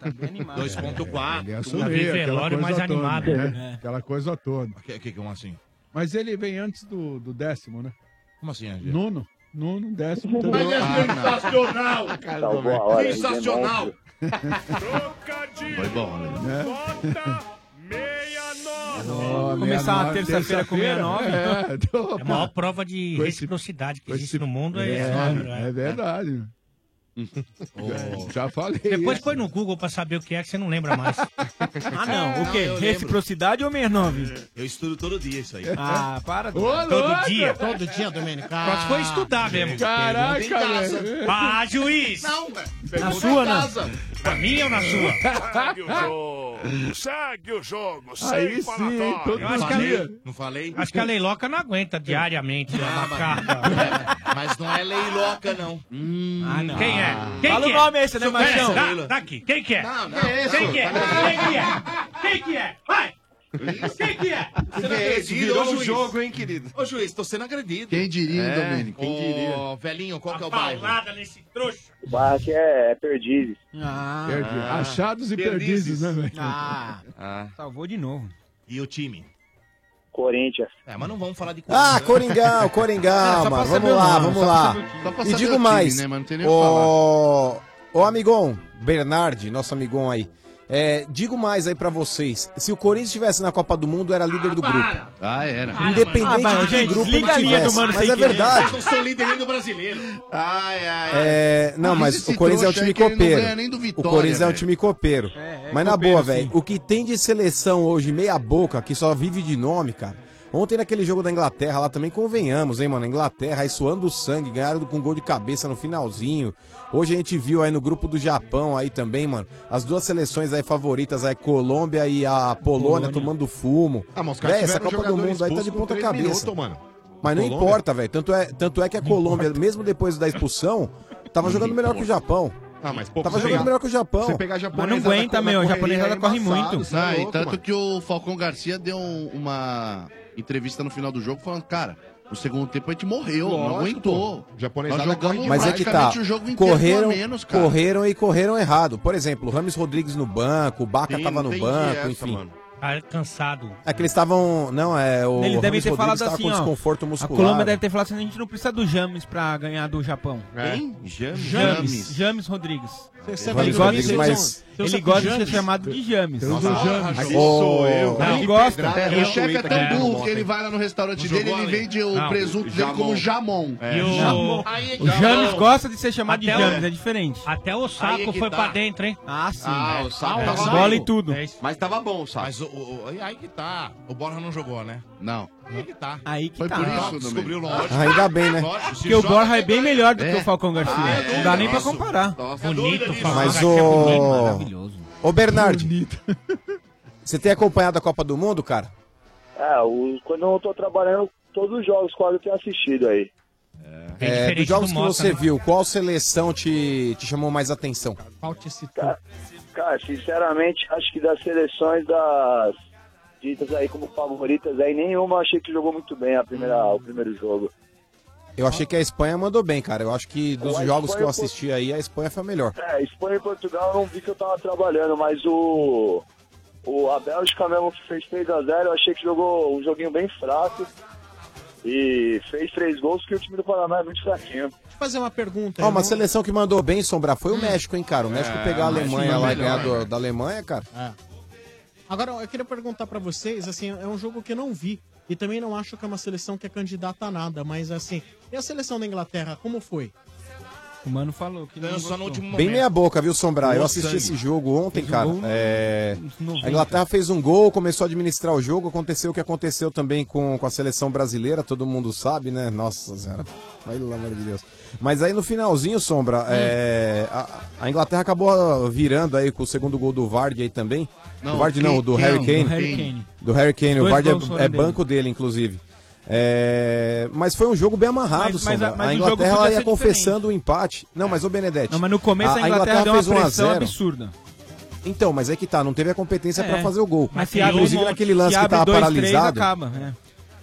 Tá bem animado. 2.4. Ele assumiu, aquela coisa toda, né? Aquela coisa toda. O que, que, como assim? Mas ele vem antes do, do décimo, né? Como assim, RG? Nono. Nono, décimo. Mas é sensacional! Salvou a hora, Sensacional! Foi bom, né? Ó, Começar uma terça-feira com 69. É, É a maior prova de reciprocidade que existe esse- no mundo. É, É, esse número, é verdade. Oh. Já falei. Depois põe no Google pra saber o que é que você não lembra mais. Ah, não. O quê? Reciprocidade ou 69? Eu estudo todo dia isso aí. Ah, para. Todo dia. Todo dia, Domênico. Se for estudar mesmo. Caraca, velho. Ah, juiz! Não, velho. Na sua, casa. Na minha ou na sua? Segue o jogo. Segue o jogo. Aí sim, todo Eu acho que a dia. lei- Não falei? Acho que a Leiloca não aguenta diariamente Ah, uma carga. É, mas não é leiloca, não. Ah, não. Quem é? Quem Fala que o é? nome é Pera, machão. Tá, tá aqui. Quem que é? Não, não. Quem que é? Quem que é? Quem que é? Vai! Quem que é? Sendo agredido, Virou o jogo, hein, querido? Ô juiz, tô sendo agredido. Quem diria, hein, É, Domênico? quem diria? Ô, velhinho, qual que é o Uma bairro? paulada nesse trouxa. O bairro aqui é, é Perdizes. Ah, Perdi-. Achados e Perdizes. perdidos, né, velho? ah, Ah. salvou de novo. E o time? Corinthians. É, mas não vamos falar de Ah, Corinthians, né? Coringão, É, Coringão, pra mano. Vamos o lá, nome, vamos lá. o E digo o time, mais, né, o ô amigão, Bernardi, nosso amigão aí. É, digo mais aí pra vocês. Se o Corinthians estivesse na Copa do Mundo, era líder do grupo. Ah, era. Independente Ah, de que gente, grupo ele tivesse. Mano Mas é Querer. verdade. Eu sou líder nem do brasileiro. Ai, ai, ai. É, não, Mas o Corinthians é um time não copeiro. O Corinthians é um time copeiro. É, é mas na boa, velho, o que tem de seleção hoje, meia boca, que só vive de nome, cara. Ontem naquele jogo da Inglaterra, lá também convenhamos, hein, mano? Inglaterra aí suando o sangue, ganharam com gol de cabeça no finalzinho. Hoje a gente viu aí no grupo do Japão aí também, mano. As duas seleções aí favoritas aí, Colômbia e a Polônia, Polônia. tomando fumo. Ah, mas os caras Véi, essa Copa do Mundo aí tá de ponta cabeça. minutos, mano. Mas não Colômbia. importa, velho. Tanto é, tanto é que a Colômbia, mesmo depois da expulsão, tava jogando melhor que o Japão. Ah, mas pô, Tava jogando pegar- melhor que o Japão. Você pegar Mas japonesa não aguenta, meu. A japonesada corre muito. Ah, e tanto que o Falcão Garcia deu um- uma entrevista no final do jogo falando, cara, no segundo tempo a gente morreu, não Lógico, aguentou. pô. Japonesada Nós jogamos Mas é que tá. o Correram, a menos, cara. correram e correram errado. Por exemplo, o Rames Rodrigues no banco, o Baca Sim, tava não no banco, essa, enfim. mano. Tá cansado. É que eles estavam. Não, é. O Eles devem Rames ter Rodrigues falado assim, com ó. desconforto A muscular. Colômbia deve ter falado assim, a gente não precisa do James pra ganhar do Japão. Quem? James? James. James Rodrigues. Vai gosta de- mas. Ele gosta de ser chamado de James. Eu uso James. Aqui sou eu. Ele gosta. É, o chefe é tão né, burro que ele vai lá no restaurante dele ele vende o presunto dele como jamon. E o... É O James gosta de ser chamado de James, é diferente. Até o saco é que foi tá. pra dentro, hein? Ah, sim. Ah, o saco Bola e tudo. É. Mas tava bom? Mas o, o- o- aí que tá. O Borja não jogou, né? Não. Aí que tá. Aí que Foi tá. por Então, isso, descobriu Domênico. lógico. Ainda bem, né? Lógico, se Porque o joga, Borja é bem melhor do É. que o Falcão Garcia. Ah, não dá nem pra nossa. comparar. Nossa, Bonito, disso. Falcão Mas Garcia é bonito. o. Maravilhoso. Ô, Bernardi. Você tem acompanhado a Copa do Mundo, cara? É, o, quando eu tô trabalhando, todos os jogos quase eu tenho assistido aí. É, dos jogos do que você né? viu, qual seleção te, te chamou mais atenção? Qual te citou? Cara, cara, sinceramente, acho que das seleções das ditas aí como favoritas aí, nenhuma eu achei que jogou muito bem a primeira, o primeiro jogo. Eu achei que a Espanha mandou bem, cara. Eu acho que dos A jogos que eu Espanha, assisti aí, a Espanha foi a melhor. É, Espanha e Portugal eu não vi que eu tava trabalhando, mas o. o a Bélgica mesmo que fez 3x0, eu achei que jogou um joguinho bem fraco. E fez três gols que o time do Paraná é muito fraquinho. Deixa eu fazer uma pergunta. Ó, uma irmão. seleção que mandou bem, Sombrar, foi o México, hein, cara? O México É, pegar a Alemanha foi lá e ganhar do- né? da Alemanha, cara. É. Agora, eu queria perguntar pra vocês, assim, é um jogo que eu não vi. E também não acho que é uma seleção que é candidata a nada, mas assim, e a seleção da Inglaterra, como foi? O Mano falou que não Ganhou só no último Bem meia boca, viu, Sombrar? Eu assisti esse jogo ontem, Fez um cara. no- É, nos 90. A Inglaterra fez um gol, começou a administrar o jogo. Aconteceu o que aconteceu também com, com a seleção brasileira, todo mundo sabe, né? Nossa senhora, pelo amor de Deus. Mas aí no finalzinho, Sombra, é, a, a Inglaterra acabou ah, virando aí com o segundo gol do Vardy aí também. Não, do Vardy não, do? Harry Do Kane. Harry Kane. Do Harry Kane. O Vardy é, é banco dele, inclusive. É, mas foi um jogo bem amarrado, Mas- mas a- mas a o jogo Inglaterra ela ia confessando o empate. Não, mas o Benedetti. Não, mas no começo a, Inglaterra, deu uma fez 1 a pressão 0. absurda. Então, mas é que tá, não teve a competência É. pra fazer o gol. Mas se Inclusive um- naquele lance que tava dois, três, paralisado. acaba, é.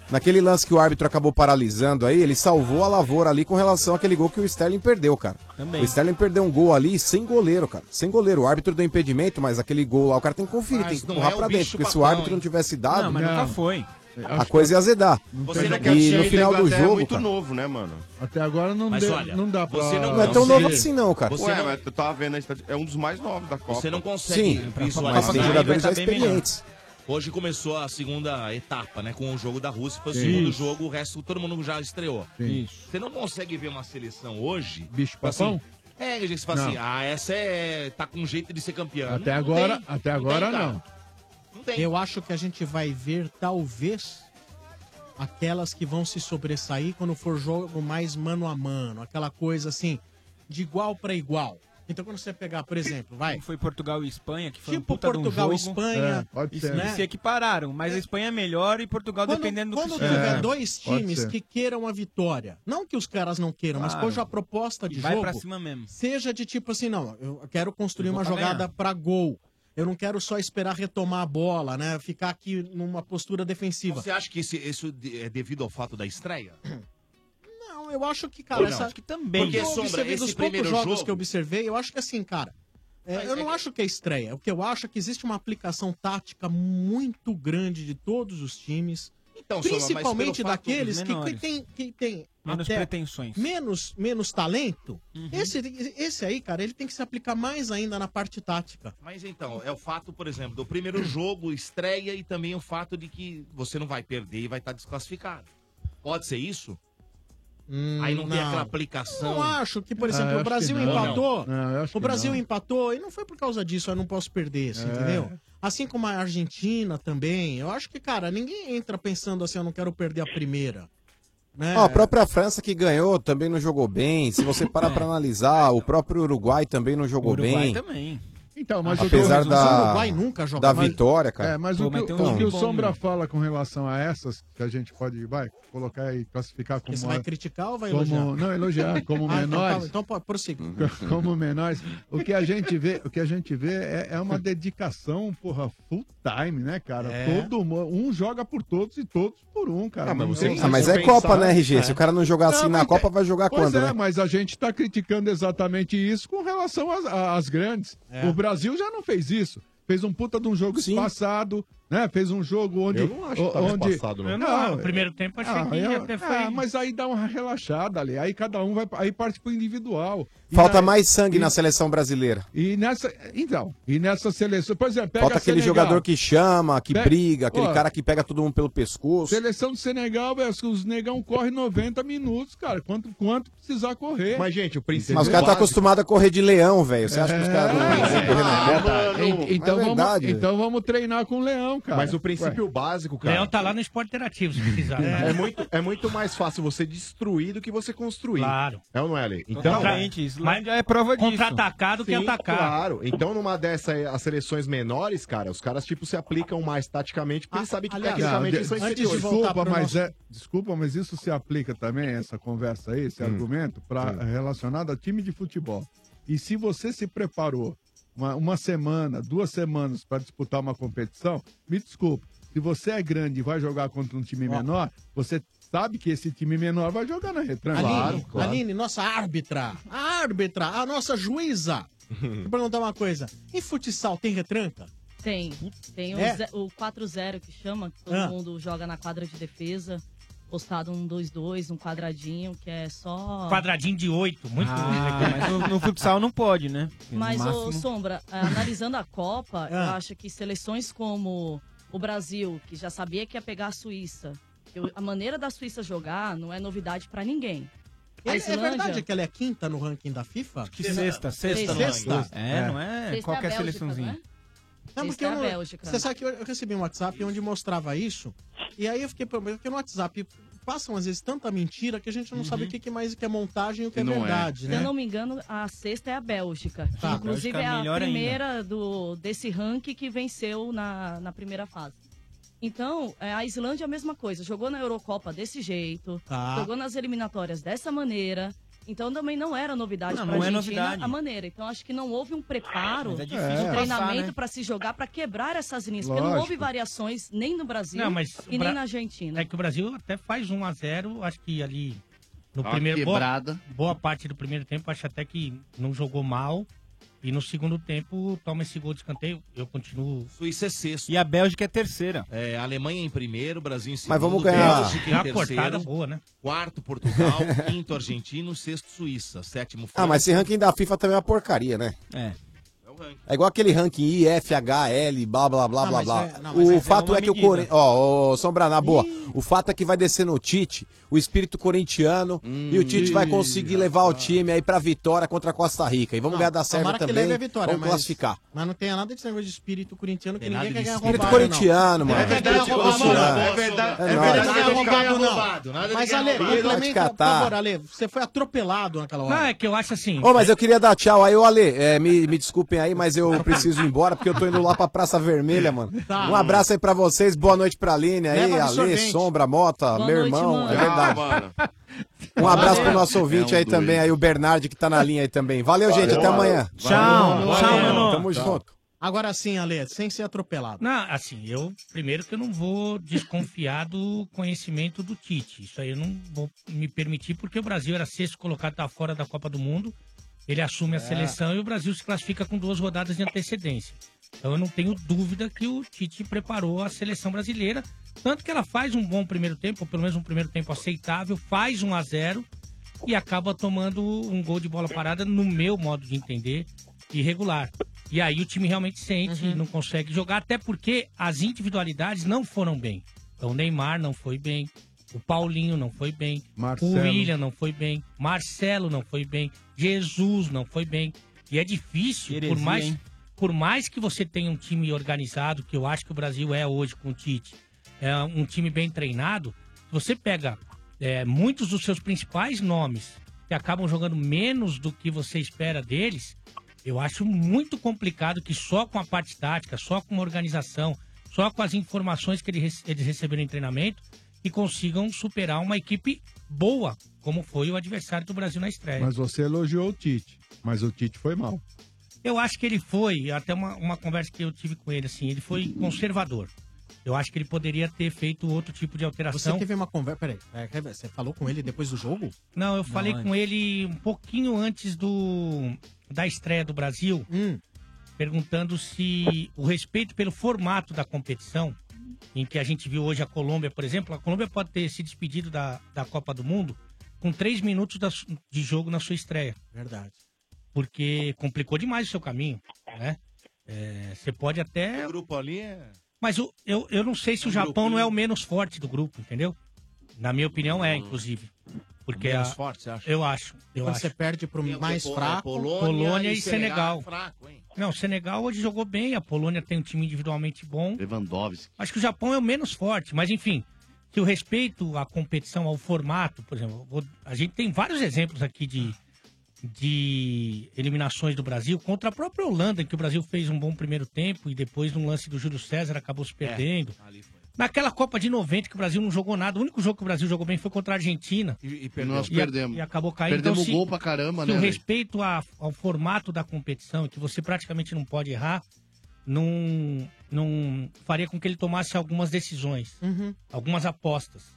Naquele lance que o árbitro acabou paralisando aí, ele salvou a lavoura ali com relação àquele gol que o Sterling perdeu, cara. Também. O Sterling perdeu um gol ali sem goleiro, cara. Sem goleiro. O árbitro deu impedimento, mas aquele gol lá, o cara tem que conferir, Mas tem que não empurrar é pra dentro. Porque se o papão, árbitro não hein? tivesse dado. Não, mas nunca foi. A coisa ia azedar. Você não quer e no final a do é jogo. muito cara, novo, né, mano? Até agora não, Mas dê- olha, não dá pra... você não- Não é tão novo assim, não, cara. Você Ué, não- mas eu tava vendo a estatística, é um dos mais novos da Copa. Você não consegue Sim, visualizar. mas tem jogadores já experientes. Hoje começou a segunda etapa, né? Com o jogo da Rússia. Foi o segundo Isso. jogo, o resto todo mundo já estreou. Isso. Você não consegue ver uma seleção hoje. Bicho tipo assim, papão? É, gente, você fala Não. assim, ah, essa é. tá com jeito de ser campeã. Até Não agora, tem. até Não agora não. Eu acho que a gente vai ver, talvez, aquelas que vão se sobressair quando for jogo mais mano a mano. Aquela coisa assim, de igual pra igual. Então quando você pegar, por exemplo, vai. Foi Portugal e Espanha, que foi um Tipo um Portugal e jogo. Espanha. É, pode E ser. se- se equipararam, mas a Espanha é melhor e Portugal Quando, dependendo do quando tiver É, dois times que queiram a vitória, não que os caras não queiram, mas Claro. cuja a proposta de E vai jogo pra cima mesmo. seja de tipo assim, não, eu quero construir uma jogada ganhar. pra gol. Eu não quero só esperar retomar a bola, né? Ficar aqui numa postura defensiva. Você acha que isso, isso é devido ao fato da estreia? Não, eu acho que, cara, Ou não? essa... Acho que também. Porque Porque, eu Sombra, observei esse dos poucos jogos jogo- que eu observei, eu acho que assim, cara, é, eu não acho que é estreia. O que eu acho é que existe uma aplicação tática muito grande de todos os times. Então, Sombra, principalmente dos daqueles que, que tem, que tem Menos até pretensões. menos, menos talento. Uhum. Esse, esse aí, cara, ele tem que se aplicar mais ainda na parte tática. Mas então, é o fato, por exemplo, do primeiro jogo, estreia, e também o fato de que você não vai perder e vai estar desclassificado. Pode ser isso? Aí não, tem Hum, não. aquela aplicação. Não acho que, por Ah, exemplo, eu o Brasil empatou. Não, eu o Brasil não. empatou e não foi por causa disso, eu não posso perder, assim, É. entendeu? Assim como a Argentina também. Eu acho que, cara, ninguém entra pensando assim, eu não quero perder a primeira. Né? Ó, a própria França que ganhou também não jogou bem. Se você parar pra analisar, o próprio Uruguai também não jogou Uruguai bem. também. Então, mas o Apesar da, o Uruguai nunca joga da mais. vitória, cara. É, mas Pô, o que, mas o- um o que o Sombra fala com relação a essas, que a gente pode, vai, colocar e classificar como... Porque você vai criticar ou vai como, elogiar? Não, elogiar, como Ah, então tá, menores. Então, pode prossiga. como menores. O que a gente vê, o que a gente vê é, é uma dedicação, porra, full time, né, cara? É. Todo um joga por todos e todos por um, cara. Ah, mas você- tem- Ah, mas é Copa, né, RG? É. Se o cara não jogar assim Não, na mas Copa, vai jogar Pois quando, é, né? mas a gente tá criticando exatamente isso com relação às, às grandes. É. O Brasil já não fez isso. Fez um puta de um jogo espaçado, né? Fez um jogo onde. Eu não acho que tava onde... espaçado, não. Eu não, no primeiro tempo achei que eu- até foi. ah, mas aí dá uma relaxada ali. Aí cada um vai. Aí parte pro individual. E Falta na- mais sangue e- na seleção brasileira. E nessa. Então, e nessa seleção. Por exemplo, pega Falta aquele Senegal. jogador que chama, que Pega- briga, aquele Ó, cara que pega todo mundo pelo pescoço. Seleção do Senegal, velho, os negão corre 90 minutos, cara. Quanto, quanto precisar correr. Mas, gente, o princípio Mas os caras tá acostumado a correr de leão, velho. Você acha que os caras não É, vão correr na Copa? mano. En- Então, É vamos, então vamos treinar com o leão, cara. Mas o princípio básico, cara. Leão tá lá no esporte interativo, se precisar. É muito, é muito mais fácil você destruir do que você construir. Claro. É ou não é, Ale? Então, Totalmente. Islândia é prova disso. Contra-atacado que Sim, atacar. Claro. Então, numa dessas as seleções menores, cara, os caras, tipo, se aplicam mais taticamente, porque eles sabem que aliás, tecnicamente Não, eles são inferiores. Desculpa, mas nosso- é, desculpa, mas isso se aplica também, essa conversa aí, esse argumento, pra, relacionado a time de futebol. E se você se preparou uma, uma semana, duas semanas para disputar uma competição, me desculpa. Se você é grande e vai jogar contra um time menor, você sabe que esse time menor vai jogar na retranca. Aline, Aline, nossa árbitra, a árbitra, a nossa juíza. Vou perguntar uma coisa. Em futsal tem retranca? Tem. Tem o, É? ze- o 4-0 que chama, que todo Ah. mundo joga na quadra de defesa. Postado um 2-2, um quadradinho, que é só. Quadradinho de oito, muito Ah, mas no, no futsal não pode, né? No Mas, ô, máximo- Sombra, eh, analisando a Copa, eu Ah. acho que seleções como o Brasil, que já sabia que ia pegar a Suíça, o- a maneira da Suíça jogar não é novidade pra ninguém. A É, é Islândia- verdade que ela é quinta no ranking da FIFA? Que sexta, sexta no Sexta? ranking. É, não é Sexta qualquer é a Bélgica, seleçãozinha. não é? Não, Sexta porque é eu. Você sabe que eu, eu recebi um WhatsApp onde mostrava isso, e aí eu fiquei porque no WhatsApp passam às vezes tanta mentira que a gente não sabe o que, que mais que é montagem e o que é não verdade, Se né? eu não me engano, a sexta é a Bélgica. que Tá, a inclusive Bélgica é é a ainda. primeira do, desse ranking que venceu na, na primeira fase. Então, é, a Islândia é a mesma coisa. Jogou na Eurocopa desse jeito, Tá. jogou nas eliminatórias dessa maneira. Então também não era novidade Não, pra não é Argentina novidade. a maneira. Então acho que não houve um preparo, é difícil um treinamento né? pra se jogar, pra quebrar essas linhas. Porque não Lógico. houve variações nem no Brasil Não, mas e nem na Argentina. É que o Brasil até faz 1 a 0 acho que ali no uma primeiro quebrada. boa, boa parte do primeiro tempo acho até que não jogou mal e no segundo tempo toma esse gol de escanteio, eu continuo Suíça é sexto. E a Bélgica é terceira. É, Alemanha em primeiro, Brasil em segundo. Mas vamos ganhar. Bélgica É em terceiro. cortada boa, né? Quarto, Portugal. quinto, Argentina. Sexto, Suíça. Sétimo, França. Ah, mas esse ranking da FIFA também é uma porcaria, né? É. É igual aquele ranking I, F, H, L, blá, blá, blá, Não, blá, blá. é- não, o é- é fato uma é que o medida. Corinthians... Ó, ô, Sombra, na boa. O fato é que vai descer no Tite, o espírito corintiano, e o Tite vai conseguir levar o time aí pra vitória contra a Costa Rica. E vamos ganhar da Sérvia que também. leve a vitória, vamos mas, classificar. Mas não tem nada desse negócio de espírito corintiano que Tem ninguém quer de ganhar espírito roubado, corintiano, não. mano. É verdade, Espírito corintiano. não. É verdade, É verdade, não é roubado, não. de Mas, Ale, complementa, por favor, Ale. Você foi atropelado naquela hora. Não, é que eu acho assim. Ô, mas eu queria dar tchau aí, ô Ale. é, me, me desculpem aí, mas eu preciso ir embora porque eu tô indo lá pra Praça Vermelha, mano. Tá. Um abraço aí pra vocês, boa noite pra Aline aí, Ale. Sombra, Mota, Boa meu noite, irmão, mano. é verdade. Tchau, mano. Um abraço pro Valeu. nosso ouvinte É um aí também, aí o Bernard que tá na linha aí também. Valeu, gente, até amanhã. Tchau, tchau, mano. Tamo Tchau. junto. Agora sim, Ale, sem ser atropelado. Não, assim, eu primeiro que eu não vou desconfiar do conhecimento do Tite. Isso aí eu não vou me permitir, porque o Brasil era sexto colocado, tá fora da Copa do Mundo. Ele assume a É. seleção e o Brasil se classifica com duas rodadas de antecedência. Então eu não tenho dúvida que o Tite preparou a seleção brasileira. Tanto que ela faz um bom primeiro tempo, ou pelo menos um primeiro tempo aceitável, faz 1 a 0 e acaba tomando um gol de bola parada, no meu modo de entender, irregular. E aí o time realmente sente, não consegue jogar, até porque as individualidades não foram bem. Então o Neymar não foi bem, o Paulinho não foi bem, Marcelo. o William não foi bem, Marcelo não foi bem, Jesus não foi bem. E é difícil, Heresia, por mais, hein? Por mais que você tenha um time organizado, que eu acho que o Brasil é hoje com o Tite, é um time bem treinado, você pega é, muitos dos seus principais nomes que acabam jogando menos do que você espera deles, eu acho muito complicado que só com a parte tática, só com a organização, só com as informações que eles receberam em treinamento, que consigam superar uma equipe boa, como foi o adversário do Brasil na estreia. Mas você elogiou o Tite, mas o Tite foi mal. Eu acho que ele foi, até uma, uma conversa que eu tive com ele, assim, ele foi conservador. Eu acho que ele poderia ter feito outro tipo de Você alteração. teve uma conversa. Peraí, é, você falou com ele depois do jogo? Não, eu falei Não, com ele um pouquinho antes do da estreia do Brasil, Hum. perguntando se o respeito pelo formato da competição, em que a gente viu hoje a Colômbia, por exemplo, a Colômbia pode ter se despedido da, da Copa do Mundo com três minutos da de jogo na sua estreia. Verdade. Porque complicou demais o seu caminho, né? É, Você pode até. O grupo ali é. Mas o- eu, eu não sei se o Um Japão não é o menos forte do grupo, entendeu? Na minha opinião é, inclusive. Porque Menos a- forte, você acha? Eu acho. Eu Quando acho. você perde pro mais Pol- é, fraco. Polônia Polônia, e e Senegal Senegal. é fraco, hein? Não, o Senegal hoje jogou bem, a Polônia tem um time individualmente bom. Lewandowski. Acho que o Japão é o menos forte, mas enfim, se o respeito à competição, ao formato, por exemplo, eu vou- a gente tem vários exemplos aqui de, de eliminações do Brasil contra a própria Holanda, em que o Brasil fez um bom primeiro tempo e depois, num lance do Júlio César, acabou se perdendo. Naquela Copa de 90 que o Brasil não jogou nada, o único jogo que o Brasil jogou bem foi contra a Argentina. E, E nós perdemos. E acabou caindo. Perdemos Então, se- gol pra caramba, se né, o respeito a- ao formato da competição, que você praticamente não pode errar, não, não faria com que ele tomasse algumas decisões, Uhum. algumas apostas.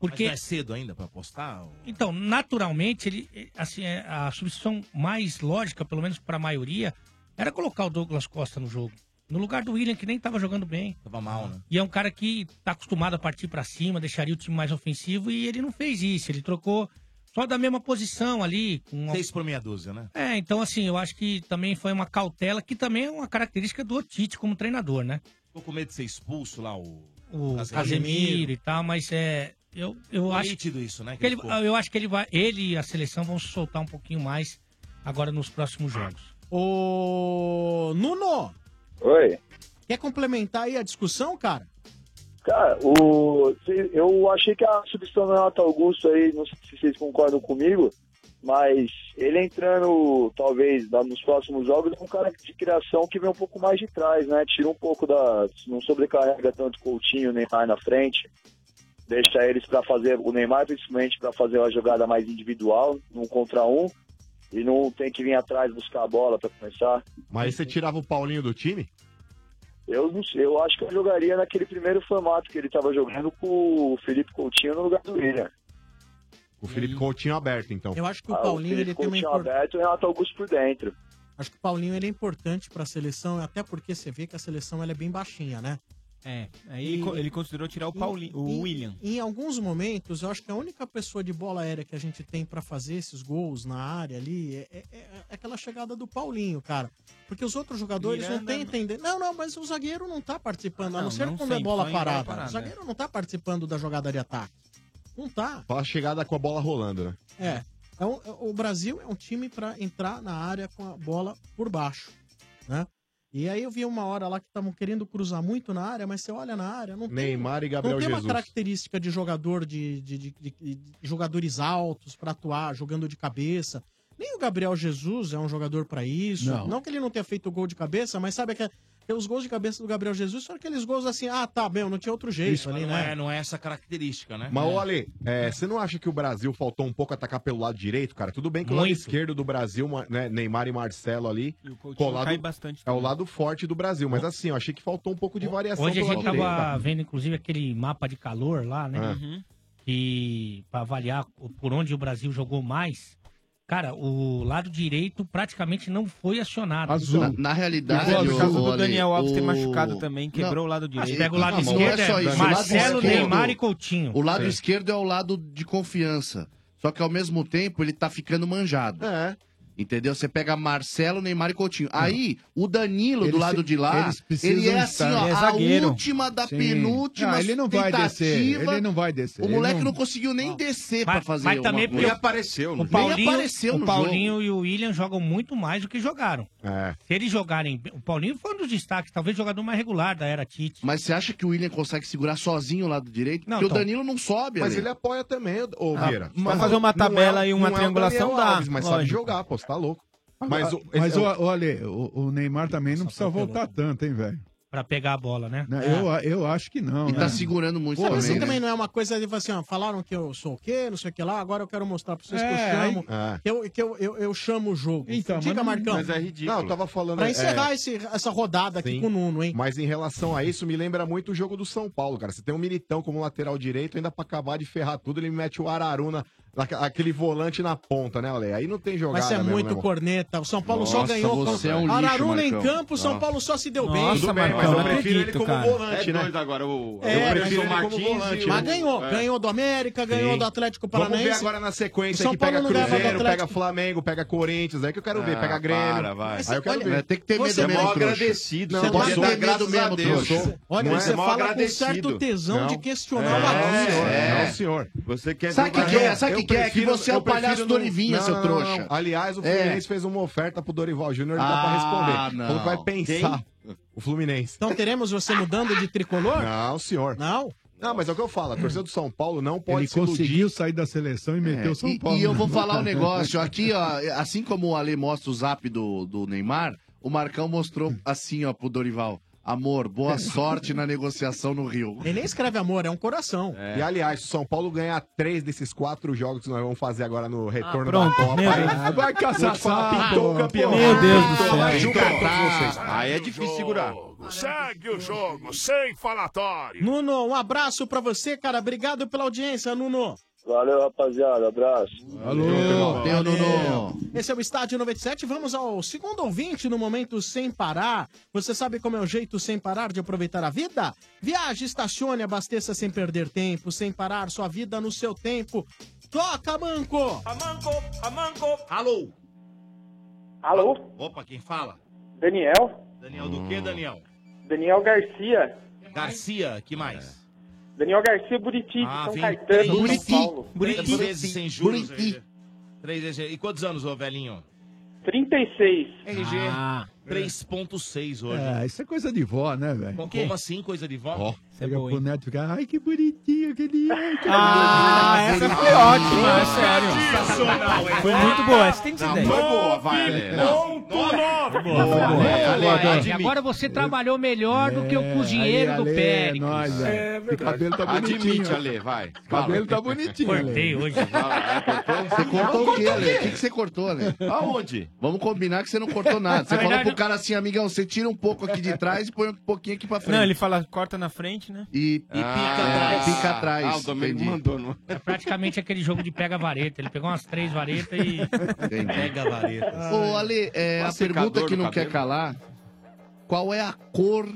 Porque Mas não é cedo ainda pra apostar? Então, naturalmente, ele, eh, assim, é, a substituição mais lógica, pelo menos para a maioria, era colocar o Douglas Costa no jogo. No lugar do William, que nem tava jogando bem. Tava mal, né? E é um cara que tá acostumado a partir para cima, deixaria o time mais ofensivo, e ele não fez isso. Ele trocou só da mesma posição ali. Com Seis por meia dúzia, né? É, então assim, eu acho que também foi uma cautela, que também é uma característica do Tite como treinador, né? Ficou com medo de ser expulso lá, o... o Casemiro. Casemiro e tal, mas é. Eu, eu acho. nítido isso, né, que que ele- eu acho que ele vai. Ele e a seleção vão se soltar um pouquinho mais agora nos próximos jogos. Ô. Nuno! Oi. Quer complementar aí a discussão, cara? Cara, o, eu achei que a substituição do Renato Augusto aí, não sei se vocês concordam comigo, mas ele entrando, talvez, lá nos próximos jogos, é um cara de criação que vem um pouco mais de trás, né? Tira um pouco da. não sobrecarrega tanto o Coutinho, o Neymar na frente. Deixa eles para fazer, o Neymar principalmente para fazer uma jogada mais individual, um contra um, e não tem que vir atrás buscar a bola para começar. Mas aí você tirava o Paulinho do time? Eu, não sei, eu acho que eu jogaria naquele primeiro formato que ele estava jogando com o Felipe Coutinho no lugar do William. O Felipe Coutinho aberto, então. Eu acho que o Ah, Paulinho Felipe ele tem uma Coutinho impor- aberto e o Renato Augusto por dentro. Acho que o Paulinho ele é importante pra seleção, até porque você vê que a seleção ela é bem baixinha, né? É, aí ele co- ele considerou tirar o Paulinho- o William. Em alguns momentos, eu acho que a única pessoa de bola aérea que a gente tem pra fazer esses gols na área ali é, é- é aquela chegada do Paulinho, cara. Porque os outros jogadores não Miranda- têm entender. Não, não, mas o zagueiro não tá participando, a Não, não ser não quando é sempre, bola parada. parada, O zagueiro não tá participando da jogada de ataque. Não tá. Só a chegada com a bola rolando, né? É. É um- é- o Brasil é um time pra entrar na área com a bola por baixo, né? E aí eu vi uma hora lá que estavam querendo cruzar muito na área, mas você olha na área, não tem, Neymar e Gabriel não tem uma Jesus. característica de jogador de, de- de- de- de jogadores altos pra atuar, jogando de cabeça. Nem o Gabriel Jesus é um jogador pra isso. Não. Não. que ele não tenha feito gol de cabeça, mas sabe os gols de cabeça do Gabriel Jesus são aqueles gols assim, ah, tá, bem, não tinha outro jeito Isso, ali, mas não, né? é, não é essa característica, né? Mas, ô Ale, é, você não acha que o Brasil faltou um pouco atacar pelo lado direito, cara? Tudo bem que o lado Muito. esquerdo do Brasil, né, Neymar e Marcelo ali, colado, cai bastante é o lado forte do Brasil. Mas assim, eu achei que faltou um pouco de variação Hoje a gente tava direito. vendo, inclusive, aquele mapa de calor lá, né? Ah. Uhum. E para avaliar o- por onde o Brasil jogou mais. Cara, o lado direito praticamente não foi acionado. Na, na realidade, no caso do Daniel Alves ter o- machucado também, quebrou Não, o lado direito. Mas pega o lado Não, mas esquerdo, não é só é isso. O lado Marcelo, esquerdo- Neymar e Coutinho. O lado Sim. esquerdo é o lado de confiança. Só que ao mesmo tempo ele tá ficando manjado. É. Entendeu? Você pega Marcelo, Neymar e Coutinho. Aí, o Danilo do Eles lado se- de lá, eles precisam ele é assim, estar- ó, Ele é a zagueiro. última da Sim. penúltima Não, ele não vai tentativa. descer, ele não vai descer. O Ele moleque não- não... conseguiu nem descer pra fazer mas também uma porque o- apareceu, o nem Paulinho, apareceu o no Paulinho jogo. e o William jogam muito mais do que jogaram. É. Se eles jogarem, bem- o Paulinho foi um dos destaques, talvez o jogador mais regular da era Tite. Mas você acha que o William consegue segurar sozinho o lado direito? Não, Porque então- o Danilo não sobe, Mas Ale. ele apoia também, ô Ah, Vieira. mas fazer uma é- tabela e uma é o triangulação dá, mas sabe lógico. jogar, pô, você tá louco. Mas, o- Mas, esse- o, olha, o, o Neymar também não precisa voltar tanto, hein, velho? Pra pegar a bola, né? Né, Eu, eu acho que não. E né? tá segurando muito Pô, também, isso né? também não é uma coisa de assim, ó, falaram que eu sou o quê, não sei o que lá, agora eu quero mostrar pra vocês que eu É, chamo, aí- que, eu, que eu, eu, eu chamo o jogo. Então, Diga, mas não- Marcão. mas é ridículo. Não, eu tava falando- Pra é- encerrar esse, essa rodada aqui Sim. com o Nuno, hein? Mas em relação a isso, me lembra muito o jogo do São Paulo, cara. Você tem um militão como lateral direito, ainda pra acabar de ferrar tudo, ele mete o Araruna, aquele volante na ponta, né, Ale? Aí não tem jogada Mas é mesmo, muito né, corneta. O São Paulo só Nossa, ganhou você com é um lixo, Araruna em Marcão. campo, o São Nossa. Paulo só se deu Nossa, bem. Tudo bem, Marcão, mas eu não prefiro ele como cara. volante, É né? agora, o... É, eu prefiro ele como Martins volante. o- Mas né? ganhou, É. ganhou do América, ganhou Sim. do Atlético Vamos Paranaense. ver agora na sequência São que Paulo pega Cruzeiro, Atlético. pega Flamengo, pega Corinthians, aí que eu quero ver, Ah, pega Grêmio. para, vai. Aí eu quero Olha, ver. Tem que ter medo é mesmo, trouxa. agradecido, Não, você pode ter medo mesmo, Deus. trouxa. Olha, é? você fala com certo tesão de questionar É, o senhor. É. Não, senhor. Você quer Sabe o que é? Sabe o que, Eu que é? Que prefiro- você é o palhaço prefiro do não- Olivinha, não, seu não, trouxa. não. Aliás, o É. Fluminense fez uma oferta pro Dorival Júnior, ele dá Ah, pra responder. não. Falou que vai pensar. O Fluminense. Então teremos você mudando de tricolor? Não, senhor. Não? Não, mas é o que eu falo. A torcida do São Paulo não pode Ele se iludir. conseguiu sair da seleção e meteu o São É, e, Paulo. e eu vou falar um negócio. Aqui, ó, assim como o Ale mostra o zap do, do Neymar, o Marcão mostrou assim, ó, pro Dorival. Amor, boa sorte na negociação no Rio. Ele nem escreve amor, é um coração. E aliás, se o São Paulo ganhar três desses quatro jogos que nós vamos fazer agora no retorno Ah, pronto, da Copa, meu aí- Deus. vai caçar pintou o campeão. Meu Deus do céu. Vai todos vocês. Aí é difícil segurar. Segue o jogo, sem falatório. Nuno, um abraço pra você, cara. Obrigado pela audiência, Nuno. Valeu, rapaziada. Abraço. Alô, Valeu, Nuno. Esse é o Estádio 97. Vamos ao segundo ouvinte no momento sem parar. Você sabe como é o jeito sem parar de aproveitar a vida? Viaje, estacione, abasteça sem perder tempo, sem parar sua vida no seu tempo. Toca, Manco! Amanco, Amanco. Alô? Alô? Opa, quem fala? Daniel? Daniel do que, Daniel? Daniel Garcia. Garcia, que mais? Daniel Garcia Buriti, Ah, São Caetano, três, São Paulo. três vezes sem juros. Buriti. Três vezes. E quantos anos, ô velhinho? 36. RG. 3.6 hoje. É, isso é coisa de vó, né, velho? Como assim, coisa de vó? Chega pro neto e fica, ai, que bonitinho que Ah, bonitinho." essa foi ótima, é sério. Foi muito boa, essa tem que ser Não, 10. foi boa, vai. Não. Ponto. Boa, boa. É, Boa. Agora você trabalhou melhor do que o cozinheiro do Péricles. Nós, É. O cabelo tá bonitinho. Admite, Ale, vai. O cabelo tá bonitinho. Cortei hoje. Você cortou o quê, Ale? O que, você cortou, Ale? Aonde? Vamos combinar que você não cortou nada. Você falou pro cara assim, amigão, você tira um pouco aqui de trás e põe um pouquinho aqui pra frente. Não, ele fala, corta na frente, né? E, Ah, pica atrás. Pica atrás. Ah, o Entendi. mandou. Não... É praticamente aquele jogo de pega-vareta. Ele pegou umas três varetas e. Pega a vareta. Ô, Ale, é, a pergunta que não quer calar: qual é a cor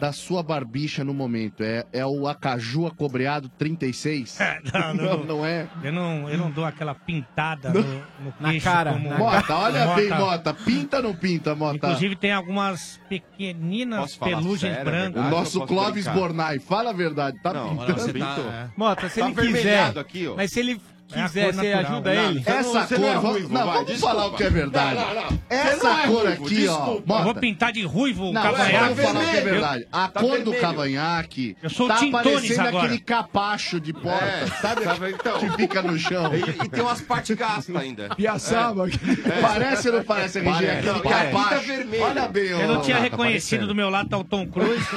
da sua barbicha no momento? É, é o acaju acobreado 36? Não, não, não, não é? Eu não, eu não dou aquela pintada no, no Na queixo cara, como- na Mota, olha Mota. bem, Mota. Pinta ou não pinta, Mota? Inclusive tem algumas pequeninas pelugens sério, é brancas. o nosso Clóvis brincar? Bornai, fala a verdade, tá Não, pintando? Você tá, é. Mota, se Tá ele quiser. aqui, ó. Mas se ele É quiser, cor você natural, ajuda né? ele? Essa Você cor, não é vamos- ruivo, não, vai, vamos desculpa. falar o que é verdade. Não, não, não. Essa não é cor ruivo, aqui, desculpa. ó, Eu vou pintar de ruivo o Não, cavanhaque. vamos falar o que é verdade. A Tá cor do vermelho. cavanhaque Eu sou tá parecendo agora. aquele capacho de porta, É, sabe? sabe, então. Que fica no chão. E, e tem umas partes gastas ainda. Piaçaba. Parece ou não parece, RG? Parece. Aquele Não, capacho. Olha bem, Eu não tinha tá reconhecido do meu lado tá o Tom Cruise.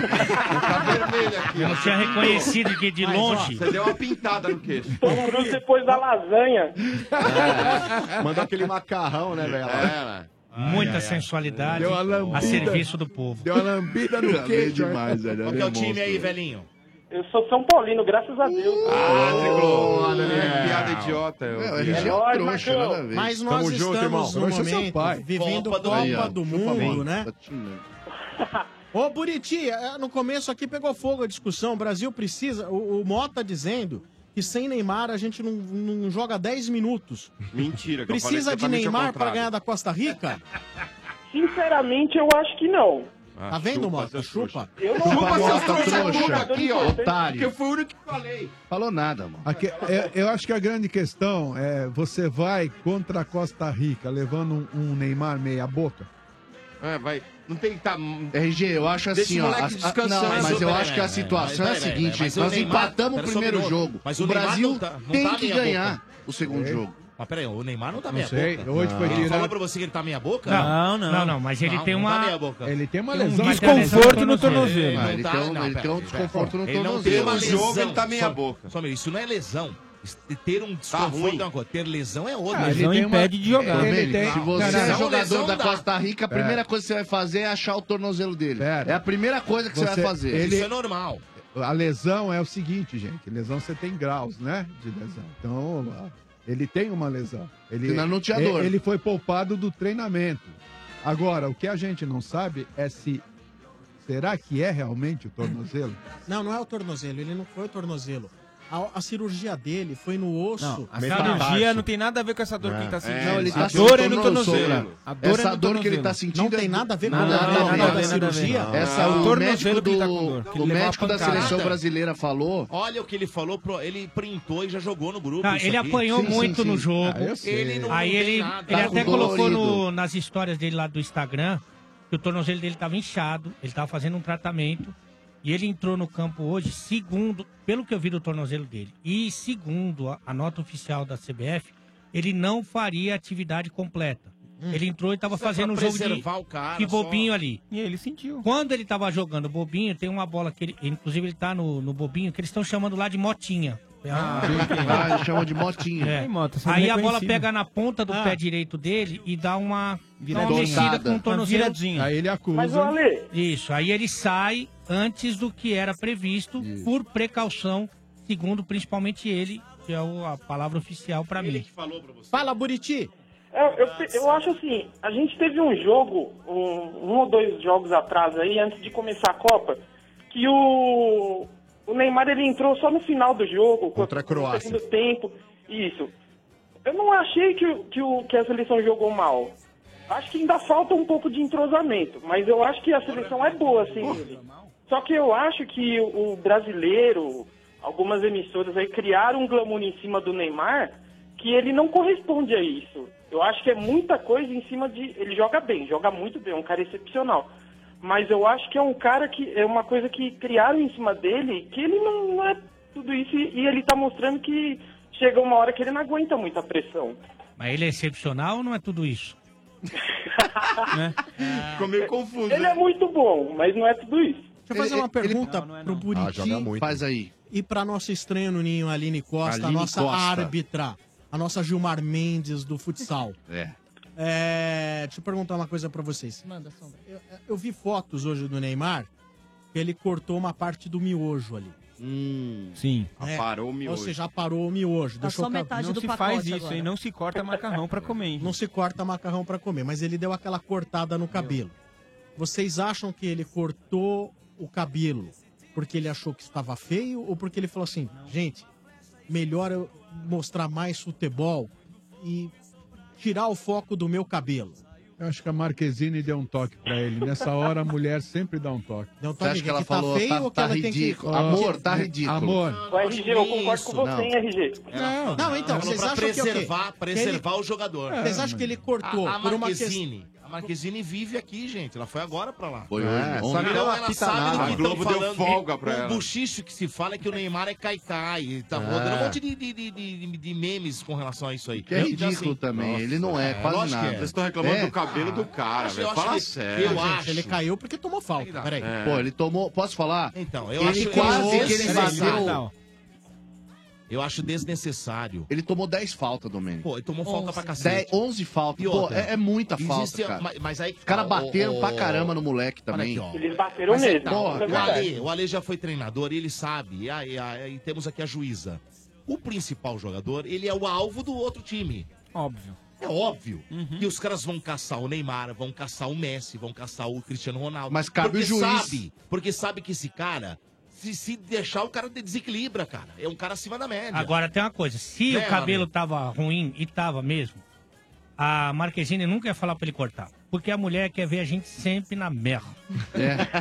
Tá vermelho aqui. Eu não tinha reconhecido que de longe. Você deu uma pintada no queixo. Tom Cruise depois da lasanha. Mandou aquele macarrão, né, velho? É, né? Muita sensualidade Deu uma lambida. a serviço do povo. Deu uma lambida no queijo. demais, velho. Qual que é o time aí, velhinho? Eu sou São Paulino, graças a Deus. Ah, tricolor. É, piada idiota. Eu É, o vi. RG é nóis, trouxa, Marcão. nada a ver. Mas nós Tamo junto, irmão. estamos no Trouxa é momento pai. vivendo Copa Copa, do Aí, ó, do Mundo, né? tá. Ô, Buriti, é, no começo aqui pegou fogo a discussão. O Brasil precisa. O, o Mota dizendo que sem Neymar a gente não, não joga 10 minutos. Mentira. que eu falei Precisa de exatamente ao Neymar para contrário. ganhar da Costa Rica? Sinceramente, eu acho que não. Ah, Tá vendo, chupa, Mota? seu Chupa. Eu não Chupa, eu Mota, sou trouxa. jogador Aqui, ó. Otário. Porque foi o único que falei. Falou nada, mano. Aqui, é- eu acho que a grande questão é você vai contra a Costa Rica levando um, um Neymar meia boca. É, vai. Não tem que estar. RG, eu acho assim, ó. a- a- não, Mas, mas eu acho que a situação é a seguinte: nós empatamos o primeiro jogo. Mas o Brasil não tá- não tem tá que ganhar boca. o segundo jogo. Mas peraí, o Neymar não tá Não meia sei, boca. hoje foi Ele falou pra você que ele tá meia boca? Não, não, não, mas ele Não, tem não uma. tá. Ele tem uma Tem um lesão. Desconforto no tornozelo. Ele tá- tem um- não, desconforto no Ele não tornozelo. tem uma jogo, lesão. ele tá meia boca. Só, isso não é lesão. Ter um desconforto ruim. é uma coisa. Ter lesão é outra. Ah, ele Lesão uma- impede de jogar. Ele Domênico, tem- se você Não, é não, não. jogador da dá. Costa Rica, a primeira coisa que você vai fazer é achar o tornozelo dele. Pera. É a primeira coisa que você, Você- vai fazer. ele- Isso é normal. A lesão é o seguinte, gente. Lesão você tem graus, né? De lesão. Então, ele tem uma lesão. Ele, Senão não tinha e- dor. Ele foi poupado do treinamento. Agora, o que a gente não sabe é se. Será que é realmente o tornozelo? Não, não é o tornozelo. Ele não foi o tornozelo. A, a cirurgia dele foi no osso. Não, a cirurgia não tem nada a ver com essa dor que ele tá sentindo. Não, ele tá a dor é no tornozelo. A dor Essa é no dor que ele tá sentindo Não tem é- nada a ver com Nada, nada, nada, nada, cirurgia. Essa, É o o tornozelo médico que ele tá do, com dor, que ele o médico da seleção brasileira falou. Olha o que ele falou, pro- ele printou e já jogou no grupo. Ah, isso ele aqui. apanhou Sim, muito sim, no sim. jogo. Ah. Ele não- Aí tem ele, ele Tá até colocou nas histórias dele lá do Instagram que o tornozelo dele estava inchado, ele estava fazendo um tratamento e ele entrou no campo hoje, segundo, pelo que eu vi do tornozelo dele, e segundo a, a nota oficial da CBF, ele não faria atividade completa. Ele entrou e tava Isso é fazendo um jogo de, cara de bobinho só. ali. E ele sentiu. Quando ele tava jogando bobinho, tem uma bola que ele. Inclusive, ele tá no, no bobinho, que eles estão chamando lá de motinha. Ah, ah, eles chamam de motinha. É. Aí a bola pega na ponta do Ah. pé direito dele e dá uma, dá uma mexida com o tornozelo. Aí ele acusa. Mas, Isso, aí ele sai antes do que era previsto, por precaução, segundo principalmente ele, que é a palavra oficial pra mim. Fala, Buriti! Eu, eu, eu acho assim, a gente teve um jogo, um, um ou dois jogos atrás aí, antes de começar a Copa, que o, o Neymar ele entrou só no final do jogo, Contra a Croácia. no segundo tempo. Isso. Eu não achei que, que, o, que a seleção jogou mal. Acho que ainda falta um pouco de entrosamento, mas eu acho que a seleção é boa, assim. Só que eu acho que o brasileiro, algumas emissoras aí criaram um glamour em cima do Neymar que ele não corresponde a isso. Eu acho que é muita coisa em cima de. Ele joga bem, joga muito bem, é um cara excepcional. Mas eu acho que é um cara que. É uma coisa que criaram em cima dele que ele não, não é tudo isso e, e ele tá mostrando que chega uma hora que ele não aguenta muita pressão. Mas ele é excepcional ou não é tudo isso? Ficou meio confuso. Ele é muito bom, mas não é tudo isso. Deixa eu fazer uma pergunta pro Buriti. Ah, joga muito. Faz aí. E pra nossa estranha no ninho, Aline Costa, a Aline nossa Costa. árbitra, a nossa Gilmar Mendes do futsal. É. É, deixa eu perguntar uma coisa pra vocês. Manda, Sombra. Eu, eu vi fotos hoje do Neymar que ele cortou uma parte do miojo ali. Sim. É, Aparou o Ou miojo. seja, aparou o miojo. Tá deixou só metade Não do se pacote faz isso, agora. hein? Não se corta macarrão pra comer. hein? Não se corta macarrão pra comer, mas ele deu aquela cortada no cabelo. Vocês acham que ele cortou o cabelo porque ele achou que estava feio ou porque ele falou assim, gente, melhor eu mostrar mais futebol e tirar o foco do meu cabelo? Eu acho que a Marquezine deu um toque pra ele. Nessa hora a mulher sempre dá um toque. Deu um Você acha que ela falou, tá, tá ridículo? Amor, tá ridículo. Amor. O RG, eu concordo com você, Não. hein, RG? Não, não, então, Falou vocês pra acham que é o quê? preservar, preservar o jogador. Vocês acham que ele cortou a, a por uma Marquezine, a Marquezine vive aqui, gente. Ela foi agora pra lá. Foi hoje. É, ontem. sabe- Então Não ela sabe do que A Globo deu falando. folga pra o ela. buchicho que se fala é que o Neymar é caicai. e Tá rodando um monte de, de, de, de- de memes com relação a isso aí. Que é Então, ridículo assim, também. nossa, ele não é, é, quase lógico que nada. é. Vocês estão reclamando É. do cabelo do cara, acho- velho. eu acho Fala que- sério. eu Gente, acho. ele caiu porque tomou falta. Peraí. É. Pô, ele tomou. Posso falar? Então, eu ele acho quase eu acho que ele desnecessário. bateu. Eu acho desnecessário. Ele tomou 10 faltas, Domênico. Pô, ele tomou falta pra 10, cacete. 11 faltas. E Pô, outra? é, é muita falta, Existe- cara. mas- mas aí que Os caras tá, bateram o- pra o- caramba no moleque Olha também. aqui, ó. Eles bateram Mas é mesmo. que tá, é o. Ale, o Ale já foi treinador e ele sabe. E aí, aí temos aqui a juíza. O principal jogador, ele é o alvo do outro time. Óbvio. É óbvio que os caras vão caçar o Neymar, vão caçar o Messi, vão caçar o Cristiano Ronaldo. Mas cabe porque o juiz. Sabe, porque sabe que esse cara, se, se deixar, o cara desequilibra, cara. É um cara acima da média. Agora tem uma coisa, se É, o cabelo amigo. tava ruim, e tava mesmo, a Marquezine nunca ia falar pra ele cortar. Porque a mulher quer ver a gente sempre na merda.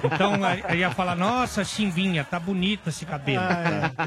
Então a- ia falar, nossa, Chimbinha, tá bonito esse cabelo.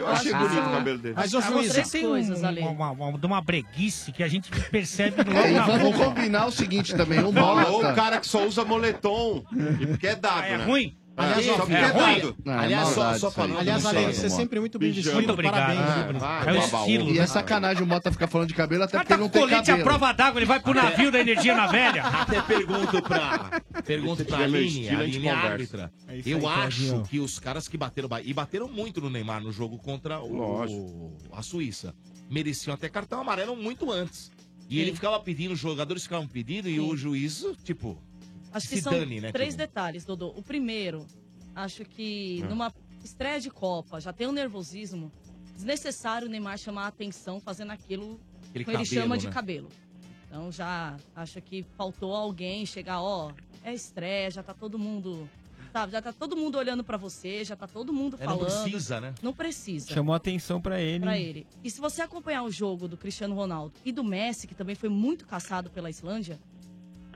Eu achei bonito o cabelo dele. Mas, ô, Ah, juiz, você tem um- coisas, Ale. uma, uma, de uma breguice que a gente percebe logo É, e na vamos combinar o seguinte também. O Ou o cara que só usa moletom. e Porque é dado, Ah, é né? ruim? Aliás, É, ó, só é é ruim. Não, é Aliás, só- maldade só aí. falando- aliás, você é sempre muito bem vestido. Muito obrigado. Parabéns. Ah, viu, Bruno? vai, É o estilo. E né? é sacanagem o Mota ficar falando de cabelo, até porque tá ele não com tem colete à cabelo. prova d'água, ele vai pro navio da energia na velha. Até pergunto pra, pergunto pra Aline, a a Aline é árbitra. É Eu acho que os caras que bateram, ba- e bateram muito no Neymar no jogo contra o, a Suíça, mereciam até cartão amarelo muito antes. E Sim. ele ficava pedindo, os jogadores ficavam pedindo, e o juiz, tipo, Acho que se são dane, né? três tipo. detalhes, Dodô. O primeiro, acho que É. numa estreia de Copa, já tem um nervosismo desnecessário o Neymar chamar a atenção fazendo aquilo Aquele que ele cabelo, chama de né? cabelo. Então já acho que faltou alguém chegar, ó, é estreia, já tá todo mundo, sabe, já tá todo mundo olhando pra você, já tá todo mundo É, não falando. precisa, né? Não precisa. Chamou atenção pra ele. Pra ele. E se você acompanhar o jogo do Cristiano Ronaldo e do Messi, que também foi muito caçado pela Islândia,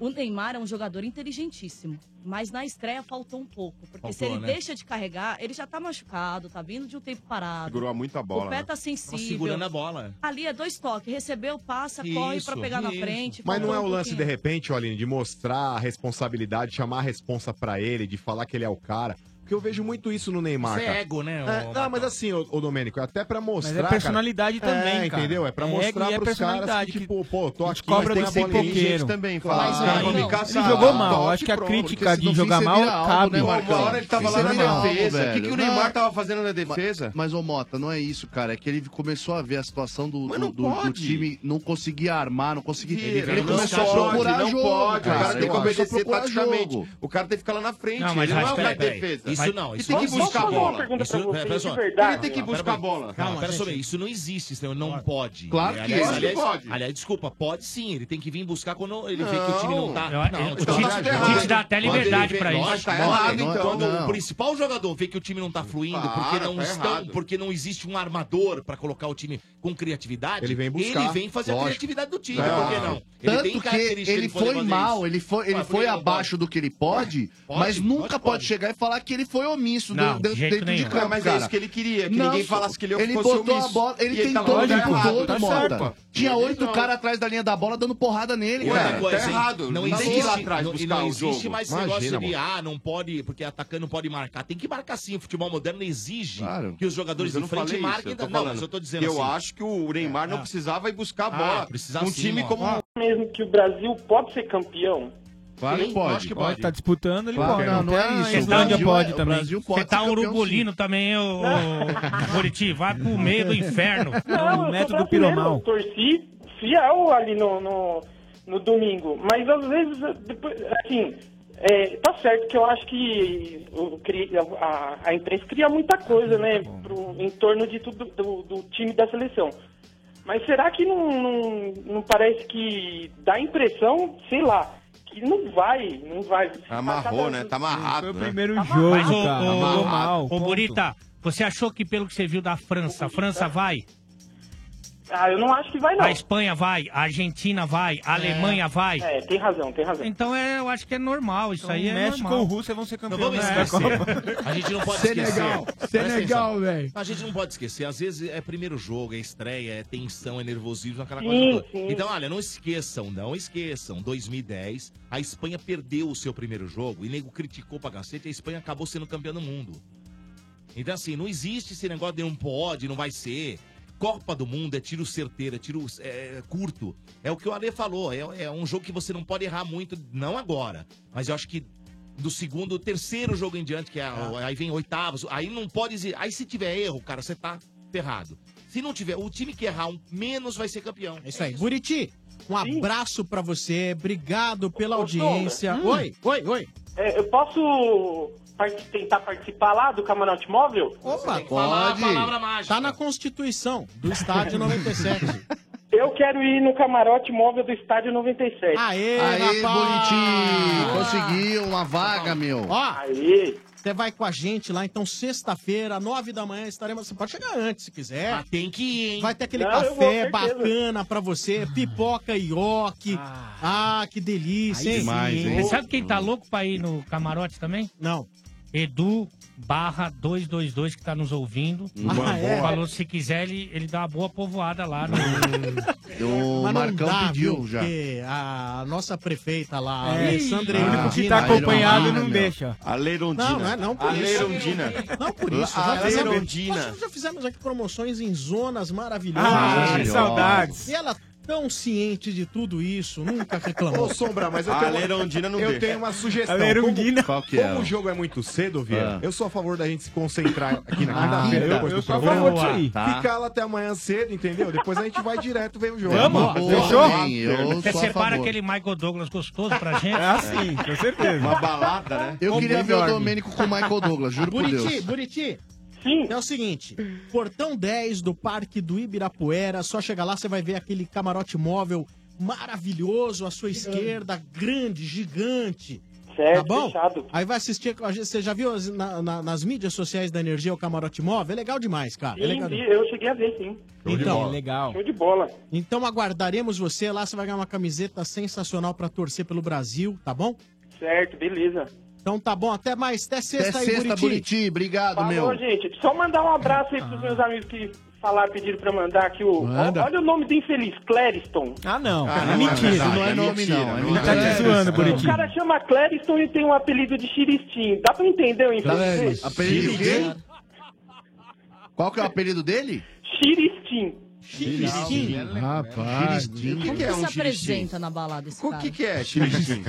o Neymar é um jogador inteligentíssimo. Mas na estreia faltou um pouco. Porque se Faltou, ele né? deixa de carregar, ele já tá machucado, tá vindo de um tempo parado. Segurou muita bola. O pé né? tá sensível. Tava segurando a bola. Ali é dois toques. Recebeu, passa, corre Isso, pra pegar na isso. frente. Mas não é o um lance, de pouquinho. repente, ó, Aline, de mostrar a responsabilidade, chamar a responsa pra ele, de falar que ele é o cara. Porque eu vejo muito isso no Neymar. Isso é cara. ego, né, É, ô, não, mas assim, ô, ô Domênico, é até pra mostrar. Mas é personalidade cara, também, é, cara. entendeu? É pra É mostrar é pros caras personalidade que, tipo, pô, tô aqui, cobra mas tem a bolinha. pipoqueiro. também. Claro, Fala, não, ah, não. caçar, Ele jogou mal, acho que a crítica de jogar mal cabe. né, Uma hora ele tava lá na defesa. O que, que o. Neymar tava fazendo na defesa? Mas, ô Mota, não é isso, cara. É que ele começou a ver a situação do, time não conseguir armar, não conseguir. Ele não começou a procurar não jogo. pode. O cara tem que obedecer Começou a procurar taticamente. jogo. O cara tem que ficar lá na frente. Não, mas ele não é mas Isso não, Ele isso tem que não. buscar a bola. Isso- pera só. verdade? Ele tem que Não, buscar a bola. Calma, pera só, bem, isso não existe, isso não pode. Claro que aliás, pode. aliás, Pode. aliás, desculpa, pode sim, ele tem que vir buscar quando ele vê que o time não tá. O time dá até ele liberdade pra isso. Tá errado, então. Quando o principal jogador vê que o time não tá fluindo, porque não tá estão, porque não existe um armador pra colocar o time com criatividade, Ele vem buscar. ele vem fazer a criatividade do time, É. por que não? Tanto que ele foi mal, isso. ele foi, ele foi abaixo do que ele pode, Pode, mas nunca pode chegar e falar que ele foi omisso Não, do- de dentro, dentro de nenhum. campo, Mas é cara. isso que ele queria, que Não, ninguém falasse que ele Ele fosse botou omisso. a bola, ele E ele tentou o tempo todo, tá Mota. Tinha oito não. caras atrás da linha da bola dando porrada nele, Outra cara. coisa, tá hein? errado. Não Não existe, lá atrás não, buscar não o existe jogo. mais esse Imagina, negócio de, ah, não pode, porque atacante não pode marcar. Tem que marcar sim. O futebol moderno exige Claro. que os jogadores de não frente isso, marquem. eu tô não, mas eu tô dizendo Eu assim. acho que o Neymar não Ah. precisava ir buscar a Ah, bola. um sim, time como Mesmo que o Brasil pode ser campeão. Claro que Sim, pode. acho que Pode, tá disputando, ele Claro, pode. não, não é isso. O Islândia pode é- o também. Brasil pode Você tá campeão, urubulino também, ô, Buriti. Vai pro meio do inferno. Não, eu sou brasileiro, Torci fiel ali no, no, no domingo. Mas às vezes, depois, assim, é, tá certo que eu acho que o, a, a imprensa cria muita coisa, né? Pro, em torno de tudo do, do time da seleção. Mas será que não, não, não parece que dá a impressão, sei lá, que não vai, não vai. Amarrou, né? Tá amarrado. Foi o né? primeiro Tá jogo, Mas, ô, cara. ô, ô, mal. ô, ponto. Burita, você achou que pelo que você viu da França, a França vai? Ah, eu não acho que vai, não. A Espanha vai, a Argentina vai, a Alemanha vai. É, tem razão, tem razão. Então é, eu acho que é normal, isso aí é México normal. ou Rússia vão ser Não campeões vamos da esquecer. Copa. A gente não pode Senegal, esquecer. Senegal, Presta atenção. velho. A gente não pode esquecer. Às vezes é primeiro jogo, é estreia, é tensão, é nervosismo, aquela Sim, coisa toda. sim. Então, olha, não esqueçam, não esqueçam. 2010, a Espanha perdeu o seu primeiro jogo e nego criticou pra cacete. A Espanha acabou sendo campeã do mundo. Então, assim, não existe esse negócio de não pode, não vai ser. Copa do Mundo é tiro certeiro, é tiro é, curto. É o que o Ale falou. É, é um jogo que você não pode errar muito, não agora. Mas eu acho que do segundo, terceiro jogo em diante, que é, o- aí vem oitavos, aí não pode. Aí se tiver erro, cara, você tá ferrado. Se não tiver, o time que errar um menos vai ser campeão. É isso aí. Buriti, um abraço pra você. Obrigado pela Ô, audiência. Sombra. Oi, oi, oi. É, eu posso part- tentar participar lá do camarote móvel? Opa, Falar a palavra mágica. Tá na Constituição do Estádio 97. Eu quero ir no camarote móvel do estádio 97. Aê, Aê, rapaz! bonitinho! Conseguiu uma vaga, meu. Ó, Aê! você vai com a gente lá, então sexta-feira, nove da manhã, estaremos. Você pode chegar antes se quiser. Ah, tem que ir, hein? Vai ter aquele Não, eu vou, café certeza. bacana pra você, pipoca e ioki. Ah, que delícia, hein? demais, hein? Você sabe quem tá louco pra ir no camarote também? Não. Edu barra 222 que tá nos ouvindo. Ah, é? Falou se quiser ele, ele dá uma boa povoada lá no. O Mas não Marcão dá, pediu viu? já. Porque a nossa prefeita lá, a É, Alessandra o único que tá acompanhado não meu. deixa. A Leirondina. Não, não é não por A isso. Leirondina. Não por isso. A Leirondina. nós já fizemos aqui promoções em zonas maravilhosas. Ah, que saudades. E ela tão ciente de tudo isso, nunca reclamou. Ô, Sombra, mas eu A tenho, uma, Leirondina não eu deixa. tenho uma sugestão. A Leirondina. Qual que Como, é? como o jogo é muito cedo, Vieira, Ah. eu sou a favor da gente se concentrar aqui na Ah, quinta-feira, eu- depois eu do sou a programa. favor disso aí. Tá. Ficar lá até amanhã cedo, entendeu? Depois a gente vai direto ver o jogo. Vamos? Boa, Fechou? eu Você sou a separa favor. aquele Michael Douglas gostoso pra gente? É assim, com certeza. Uma balada, né? Eu Como queria ver o. Domênico com o Michael Douglas, juro por Buriti, Deus. Buriti, Sim. é o seguinte, portão 10 do Parque do Ibirapuera, só chegar lá, você vai ver aquele camarote móvel maravilhoso à sua esquerda, grande, gigante. Certo, Tá bom? fechado. Aí vai assistir, você já viu as- na- na- nas mídias sociais da Energia o camarote móvel? É legal demais, cara. É Sim, legal. vi, eu cheguei a ver, sim. Então, Legal. Show de bola. então aguardaremos você lá, você vai ganhar uma camiseta sensacional pra torcer pelo Brasil, tá bom? Certo, beleza. Então tá bom, até mais, até Até sexta aí, sexta, Buriti. Buriti. Obrigado, Falou, meu. gente. Só mandar um abraço aí pros meus amigos que falar, pediram pra mandar aqui o. Manda. Olha o nome do infeliz, Clériston. Ah, não. Ah, é não, mentira. isso não é nome, não. É Ele tá te zoando, O Bonitinho. cara chama Clériston e tem um apelido de Xiristim. Dá pra entender o infeliz? Apelido de quê? Qual que é o apelido dele? Xiristim. Xiristim. Rapaz. Xiristim. Como que, é um se apresenta na balada esse cara? O que, que é xiristim?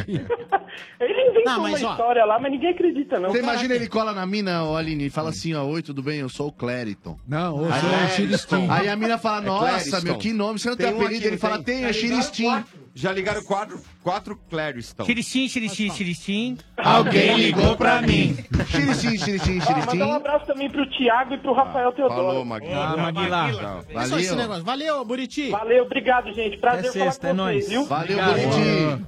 Ele inventou Não, mas, uma ó, história lá, mas ninguém acredita, não. Você imagina ele cola na mina, ô Aline, e fala assim, ó, oi, tudo bem? Eu sou o Clériton. Não, eu Aí- sou o Xiristim. Aí a mina fala, É nossa, meu, que nome, você não tem, um apelido? Ele fala, tem? é Xiristim. Já ligaram quatro, quatro Clériston. Xiristim, xiristim, xiristim. Alguém ligou pra mim. Xiristim, xiristim, Ah, xiristim. mandar um abraço também pro Thiago e pro Rafael Teodoro. Falou, Maguila. Ah, Maguila. É só esse negócio. Valeu, Buriti. Valeu, obrigado, gente. Prazer É falar sexta, com é vocês, nóis. viu? Valeu, Obrigado. Buriti.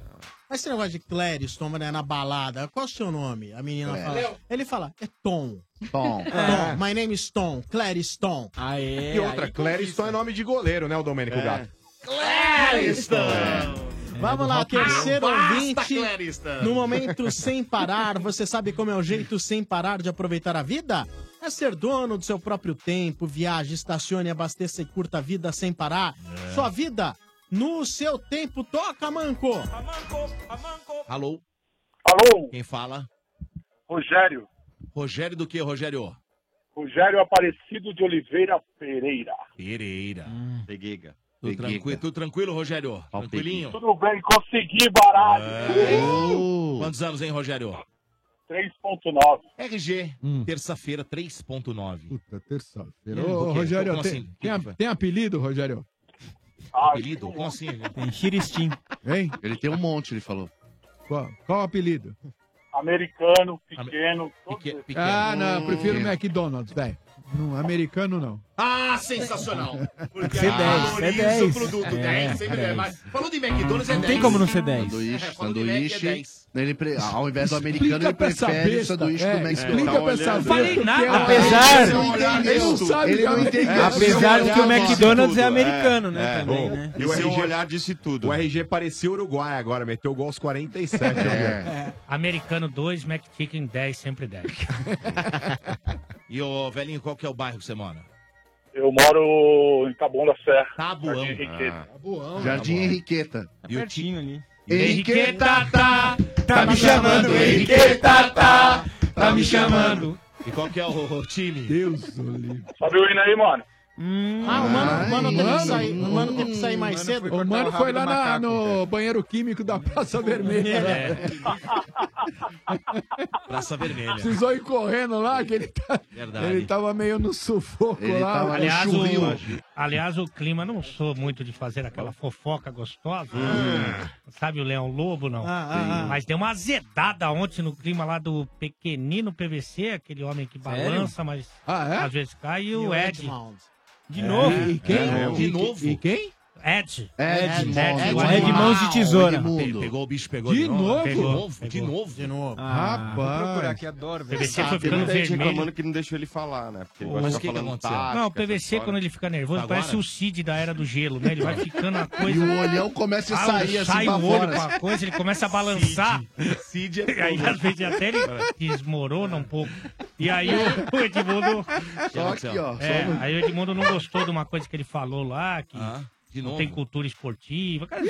Mas esse negócio de Clériston, né, na balada, qual é o seu nome? A menina fala. Ele fala, é Tom. Tom. Tom. My name is Tom. Clériston. Aê. E outra, Clériston é nome de goleiro, né, o Domênico É. Gato? Vamos lá, terceiro Basta, ouvinte. Clériston. No momento sem parar, você sabe como é o jeito sem parar de aproveitar a vida? É ser dono do seu próprio tempo, viaje, estacione, abasteça e curta a vida sem parar. Sua vida no seu tempo. Toca, Manco! Alô? Alô, Quem fala? Rogério. Rogério do que, Rogério? Rogério Aparecido de Oliveira Pereira. Pereira. Peguega. Tudo tranquilo, tudo tranquilo, Rogério? Tranquilinho? Tudo bem, consegui, baralho. É. Quantos anos, hein, Rogério? 3.9. RG, terça-feira, 3.9. Puta, terça-feira. Hum, Ô? Rogério, Como tem, assim? tem, a- tem apelido, Rogério? Apelido? Como assim? Tem Xiristim. Hein? Ele tem um monte, ele falou. Qual, qual o apelido? Americano, pequeno. esses. Ah, não, eu prefiro Hum. McDonald's, velho. Não, americano não. Ah, sensacional! Porque Ser aí 10, valoriza é 10. o produto É, 10, sempre é 10. Mas falou de McDonald's é 10. Não tem como não ser 10. Sanduíche, É, Mac é sanduíche. 10. Ele pre... Ao invés do americano, Explica ele pra essa prefere sanduíche é, do McDonald's. explica pra essa Tá besta o que é uma- Apesar- Ele não entendeu. Ele não sabe Ele não que é- entendeu. Apesar de que o McDonald's é americano, né? é, também, bom. né? E o RG olhar disse tudo. O RG parecia Uruguai agora, meteu gol aos 47. É. Americano 2, McChicken 10, sempre 10. E ô, velhinho, qual que é o bairro que você mora? Eu moro em Taboão da Serra. Tabuão. Jardim Henriqueta. Ah. Jardim Henriqueta. E o Pertinho ali. Henriqueta, tá, Tá me chamando, Henriqueta, tá, tá me chamando. E qual que é o, o time? Deus do livre. Sobe o hino aí, mano. Ah, o mano, o mano teve que mano, sair, o mano teve que sair mais cedo. O mano foi lá na- no banheiro químico da Praça Vermelha. É. Praça Vermelha. Precisou ir correndo lá, que ele, tá, Verdade. ele tava meio no sufoco Ele lá. tava- Aliás o, aliás, o clima, não sou muito de fazer aquela fofoca gostosa. Sabe o Leão Lobo, não? Ah, ah, ah. Mas deu uma azedada ontem no clima lá do pequenino PVC, aquele homem que balança, mas Ah, é? às vezes cai, e E o Ed. Edmond. De novo. E quem? É, de novo. E quem? Ed. Edmond. Ed- Ed Mãos de Tesoura. Pegou o bicho, pegou De novo? De Pegou, novo? De novo? De novo. Ah, vou Rapaz. procurar aqui, adoro, velho. PVC foi ficando vermelho. reclamando que não deixou ele falar, né? Porque ele Mas gosta o que de que ficar falando tática, Não, o PVC, quando ele fica nervoso, Agora? parece o Cid da Era do Gelo, né? Ele vai ficando a E coisa... o olhão começa a Ah, sair assim sai o olho fora. pra coisa, ele começa a balançar. Cid E aí, às vezes, até ele desmorona um pouco. E aí, o, Edmundo... Só aqui, ó. É, aí o Edmundo não gostou de uma coisa que ele falou lá, que Ah, de não novo. tem cultura esportiva. Cara,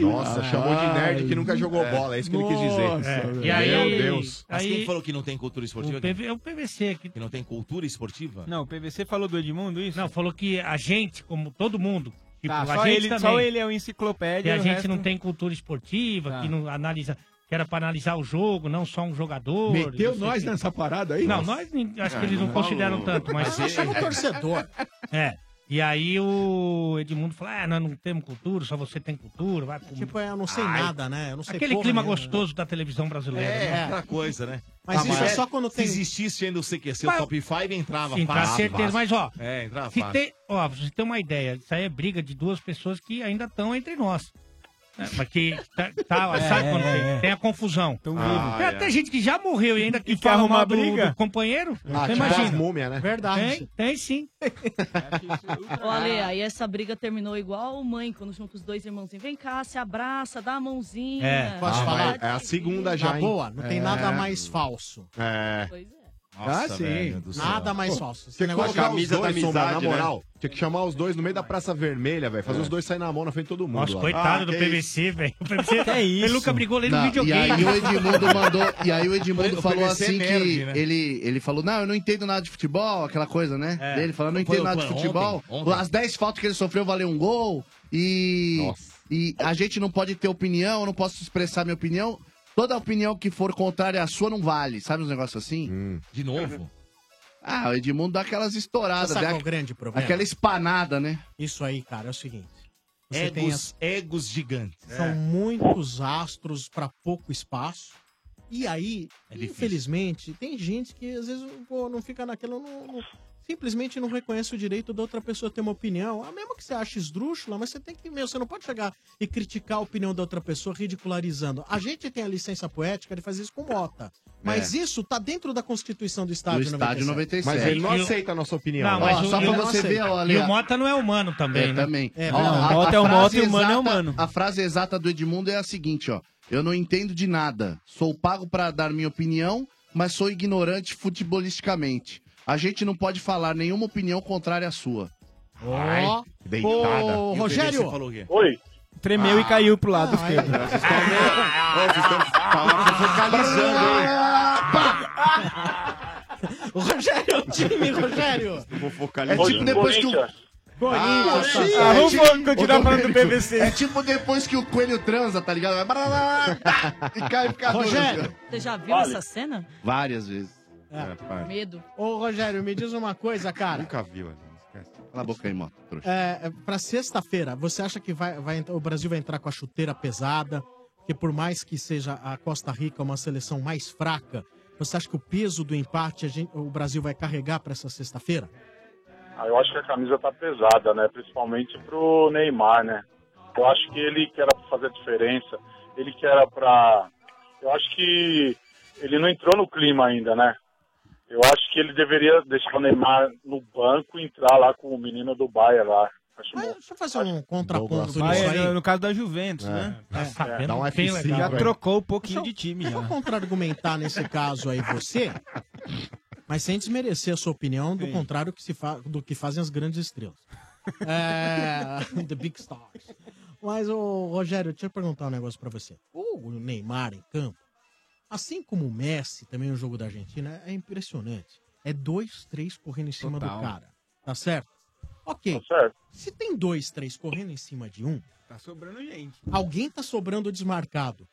Nossa, Ai. chamou de nerd que nunca jogou bola, é isso que ele quis dizer. Nossa, é, e aí, Meu Deus. Mas aí quem falou que não tem cultura o esportiva? PV, é o PVC que Que não tem cultura esportiva? Não, o PVC falou do Edmundo, isso? não falou que a gente, como todo mundo, tipo, Tá, a só, gente ele, também, só ele é o que enciclopédia. a o gente resto- não tem cultura esportiva, Tá. que não analisa, que era pra analisar o jogo, não só um jogador. Meteu não nós o quê. nessa parada aí? Não, nós acho que eles não consideram tanto, mas Nós somos torcedor. é. E aí o Edmundo falou: ah, nós não temos cultura, só você tem cultura, vai pro... Tipo, eu não sei Ai, nada, né? Eu não sei Aquele clima nenhuma. gostoso da televisão brasileira. É, né? aquela coisa, né? Mas Ah, isso é só quando Se tem... existisse ainda o CQC, o Mas- top 5 entrava Sim, fácil. com certeza. fácil. Mas, ó, É, entrava se fácil. tem, ó, pra você ter uma ideia, isso aí é briga de duas pessoas que ainda estão entre nós. É, Mas que tá, tá- É, sabe é, quando tem, é. tem a confusão. Tão Ah, vivo. tem é. até gente que já morreu e ainda que E quer fala arrumar mal do, briga? do companheiro. Ah, Você tipo as imagina? múmias, né? Verdade. Tem, tem sim. Ô, Ale, aí essa briga terminou igual mãe, quando junta os dois irmãozinhos. Vem cá, se abraça, dá a mãozinha. É. Posso Ah, falar? mas é a segunda já, Na hein? boa, não tem nada mais falso. É. Pois é. Ah, Nossa, sim. velho do céu. Nada mais falso. Esse Tinha que colocar os Camisa da dois, Sombra, na amizade, né? moral. Tinha que chamar os dois no meio da Praça Vermelha, velho. Fazer É. os dois sair na mão na frente de todo mundo. Nossa, lá. coitado do que PVC, velho. O PVC é isso? Ele nunca brigou nem no videogame. E aí o Edmundo mandou. E aí o Edmundo O falou PVC assim nerd, que né? ele, ele falou: Não, eu não entendo nada de futebol, aquela coisa, né? É. Ele falou, não Foi- entendo nada foi de futebol. ontem, ontem. As 10 faltas que ele sofreu valeu um gol. E. E a gente não pode ter opinião, eu não posso expressar minha opinião. Toda opinião que for contrária à sua não vale. Sabe uns negócios assim? Hum. De novo? Ah, o Edmundo dá aquelas estouradas. Você sabe dá qual é o grande problema? Aquela espanada, né? Isso aí, cara, é o seguinte. Você tem Egos, as- egos gigantes. São muitos astros para pouco espaço. E aí, É infelizmente, tem gente que às vezes pô, não fica naquela. Não, não- simplesmente não reconhece o direito da outra pessoa ter uma opinião. Ah, mesmo que você ache esdrúxula, mas você tem que. Meu, você não pode chegar e criticar a opinião da outra pessoa ridicularizando. A gente tem a licença poética de fazer isso com Mota. Mas É. isso tá dentro da Constituição do Estádio, Do Estádio 97. Mas ele não E o- aceita a nossa opinião. Não, mas Ó, o- só pra o- você ver, ó, Ale, E o Mota não é humano também, É, né? também. É, Ó, verdade. a- Mota a é o frase Mota e o humano é exata- humano. A frase exata do Edmundo é a seguinte, ó. Eu não entendo de nada. Sou pago pra dar minha opinião, mas sou ignorante futebolisticamente. A gente não pode falar nenhuma opinião contrária à sua. Ó, ô, Rogério. Oi. Tremeu e caiu pro lado Ah, esquerdo. O Rogério, o time, Rogério. Vou É focalizar. tipo depois que o... Corinthians. Ah, tá- é vamos tipo- continuar falando do PVC. É tipo depois que o coelho transa, tá ligado? Vai tá, e cai e fica duro, Rogério. assim, Você já viu Vale. essa cena? Várias vezes. É. Medo. Ô, Rogério, me diz uma coisa, cara. Nunca viu, ali, esquece. Cala a boca aí, moto. trouxa. É, é, pra sexta-feira, você acha que vai, vai entrar- o Brasil vai entrar com a chuteira pesada? Que por mais que seja a Costa Rica uma seleção mais fraca, você acha que o peso do empate a gente- o Brasil vai carregar pra essa sexta-feira? Ah, eu acho que a camisa tá pesada, né? Principalmente pro Neymar, né? Eu acho que ele que era pra fazer a diferença, ele que era pra. Eu acho que ele não entrou no clima ainda, né? Eu acho que ele deveria deixar o Neymar no banco e entrar lá com o menino do Bayern lá. Acho bom. Deixa eu fazer um contraponto nisso aí. no, caso da Juventus, É. né? Tá sabendo Dá um bem F5, legal. Já velho. trocou um pouquinho de time Deixa eu contra-argumentar nesse caso aí você, mas sem desmerecer a sua opinião, do Sim. contrário que se fa- do que fazem as grandes estrelas. É, the Big Stars. Mas, ô, Rogério, deixa eu perguntar um negócio pra você. O Neymar em campo, assim como o Messi, também no jogo da Argentina, é impressionante. É dois, três correndo em cima Total. do cara. Tá certo? Ok. Tá certo. Se tem dois, três correndo em cima de um, Tá sobrando gente. alguém tá sobrando desmarcado.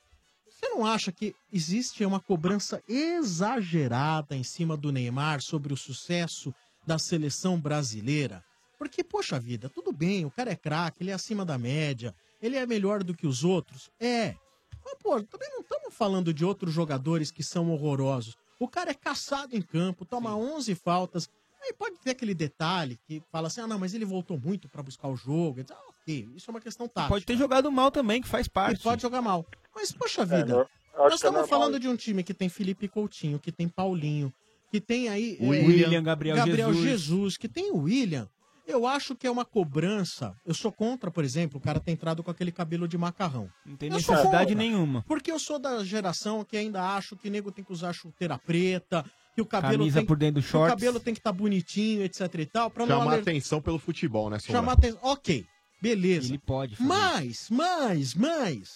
Você não acha que existe uma cobrança exagerada em cima do Neymar sobre o sucesso da seleção brasileira? Porque, poxa vida, tudo bem, o cara é craque, ele é acima da média, ele é melhor do que os outros. É. Mas, pô, também não estamos falando de outros jogadores que são horrorosos. O cara é caçado em campo, toma 11 faltas. Aí pode ter aquele detalhe que fala assim: ah, não, mas ele voltou muito pra buscar o jogo. Ah, ok, isso é uma questão tática. Pode ter jogado mal também, que faz parte. E pode jogar mal. Mas, poxa É, vida, acho nós é estamos normal falando de um time que tem Felipe Coutinho, que tem Paulinho, que tem aí é, William, Gabriel Jesus. Jesus, que tem o William. Eu acho que é uma cobrança. Eu sou contra, por exemplo, o cara ter entrado com aquele cabelo de macarrão. Não tem Eu necessidade nenhuma. Porque eu sou da geração que ainda acho que nego tem que usar chuteira preta, que o cabelo Camisa tem por dentro do que o shorts. cabelo tem que estar bonitinho, etc e tal, para Chamar atenção pelo futebol, né, Sombra? chamar atenção. OK. Beleza. Ele pode fazer. Mas, mas, mas.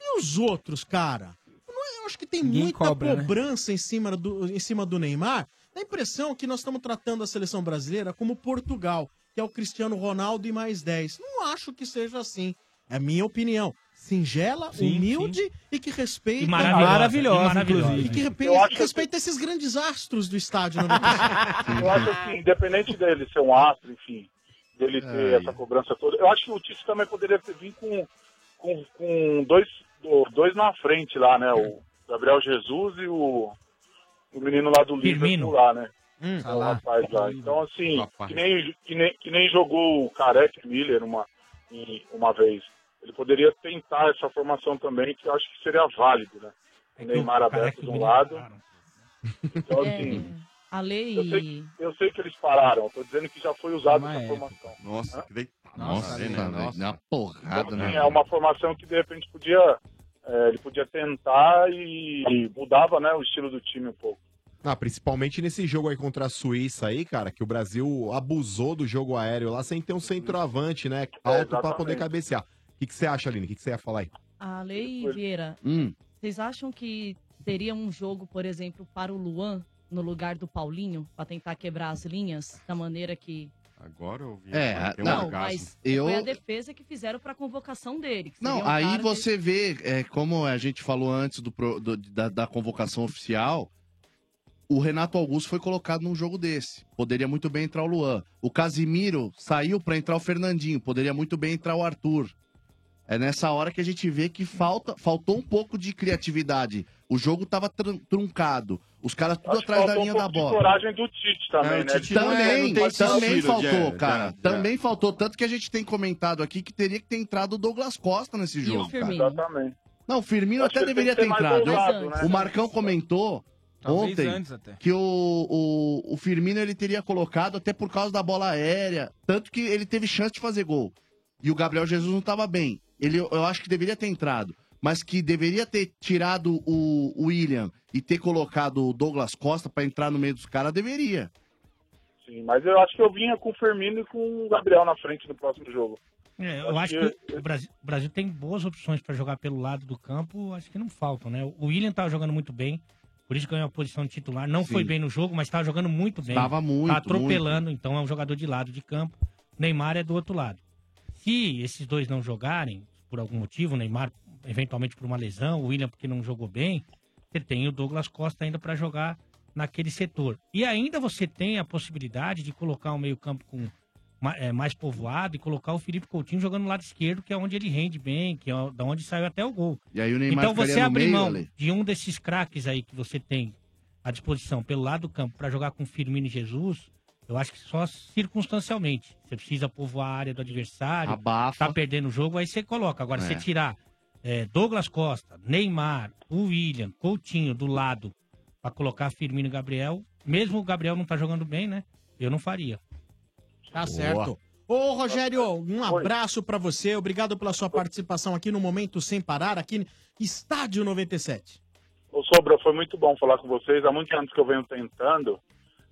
E os outros, cara? Não é- Eu acho que tem Ninguém muita cobra, né? cobrança em, cima do, em cima do Neymar. Dá a impressão que nós estamos tratando a seleção brasileira como Portugal, que é o Cristiano Ronaldo e mais 10. Não acho que seja assim. É a minha opinião. Singela, Sim, humilde e que respeita. E maravilhosa, Maravilhosa, e maravilhosa. inclusive. E que que- respeita esses grandes astros do estádio 95. Eu acho assim, independente dele ser um astro, enfim, dele ter Ai. essa cobrança toda, eu acho que o Tício também poderia ter vindo com, com, com dois, do- dois na frente lá, né? O Gabriel Jesus e o, o menino lá do. Liverpool lá, né? Hum, o rapaz lá. Então, assim, que nem, que, nem, que nem jogou o Careca Miller uma, em- uma vez. Ele poderia tentar essa formação também, que eu acho que seria válido, né? É Neymar aberto de um lado. pararam. Então, É, assim, a lei. eu sei, eu sei que eles pararam, eu tô dizendo que já foi usada Uma essa época. formação. Nossa, que deitado. Nossa, né? velho, dá uma porrada, Então, né? assim, é uma formação que de repente podia. é, ele podia tentar e, e mudava né, o estilo do time um pouco. Ah, principalmente nesse jogo aí contra a Suíça aí, cara, que o Brasil abusou do jogo aéreo lá sem ter um centroavante, né? Alto pra exatamente. poder cabecear. O que, você acha, Aline? O que, você ia falar aí? A Lei Vieira, Hum. vocês acham que teria um jogo, por exemplo, para o Luan no lugar do Paulinho, pra tentar quebrar as linhas da maneira que. Agora eu vi. É, um não, orgasmo. Mas Eu- foi a defesa que fizeram pra convocação dele. seria Não, um aí que- você vê, é, como a gente falou antes do, do- da, da convocação oficial, o Renato Augusto foi colocado num jogo desse. Poderia muito bem entrar o Luan. O Casimiro saiu pra entrar o Fernandinho. Poderia muito bem entrar o Arthur. É nessa hora que a gente vê que falta, faltou um pouco de criatividade. O jogo tava tran- truncado. Os caras tudo Acho atrás da faltou um linha da bola. coragem do Tite também, É, o né? Tite também, não faz também sentido, faltou, é, cara. é, é. Também faltou. Tanto que a gente tem comentado aqui que teria que ter entrado o Douglas Costa nesse jogo. cara. Exatamente. Não, o Firmino Acho até deveria ter mais entrado. né? O Marcão comentou Talvez ontem antes até. que o, o, o Firmino ele teria colocado até por causa da bola aérea. Tanto que ele teve chance de fazer gol. E o Gabriel Jesus não estava bem. Ele, eu acho que deveria ter entrado. Mas que deveria ter tirado o, o William e ter colocado o Douglas Costa pra entrar no meio dos caras, deveria. Sim, mas eu acho que eu vinha com o Firmino e com o Gabriel na frente no próximo jogo. É, eu acho que o Brasil, o Brasil tem boas opções para jogar pelo lado do campo, acho que não faltam, né? O William tava jogando muito bem, por isso ganhou a posição de titular. Não Sim. foi bem no jogo, mas estava jogando muito bem. Tava muito, Tá atropelando, então é um jogador de lado de campo. Neymar é do outro lado. Se esses dois não jogarem, por algum motivo, Neymar eventualmente por uma lesão, o William porque não jogou bem, você tem o Douglas Costa ainda para jogar naquele setor. E ainda você tem a possibilidade de colocar um meio-campo com mais povoado e colocar o Felipe Coutinho jogando no lado esquerdo, que é onde ele rende bem, que é da onde saiu até o gol. E aí o Neymar então você abrir meio, mão Ale? de um desses craques aí que você tem à disposição pelo lado do campo para jogar com Firmino e Jesus, eu acho que só circunstancialmente. Você precisa povoar a área do adversário, Abafa. tá perdendo o jogo, aí você coloca. Agora, É. você tirar é, Douglas Costa, Neymar, o William, Coutinho do lado para colocar Firmino e Gabriel, mesmo o Gabriel não tá jogando bem, né? Eu não faria. Tá certo. Ô, Rogério, um abraço pra você. Obrigado pela sua participação aqui no Momento Sem Parar, aqui no Estádio 97. Ô Sobra, foi muito bom falar com vocês. Há muitos anos que eu venho tentando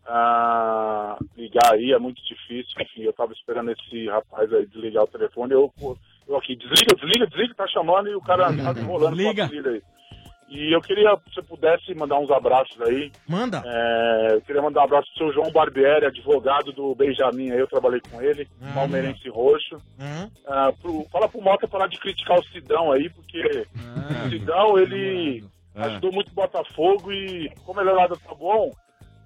ah, ligar aí, é muito difícil. Enfim, eu tava esperando esse rapaz aí desligar o telefone. Eu, eu aqui, desliga, desliga, desliga, tá chamando e o cara tá enrolando com a aí. E eu queria, se você pudesse, mandar uns abraços aí. Manda. É, eu queria mandar um abraço pro seu João Barbieri, advogado do Benjamin aí, eu trabalhei com ele, palmeirense roxo. Ah, pro- fala pro Mota parar de criticar o Sidão aí, porque o Sidão, ele ajudou muito o Botafogo e como ele é lá do tá bom,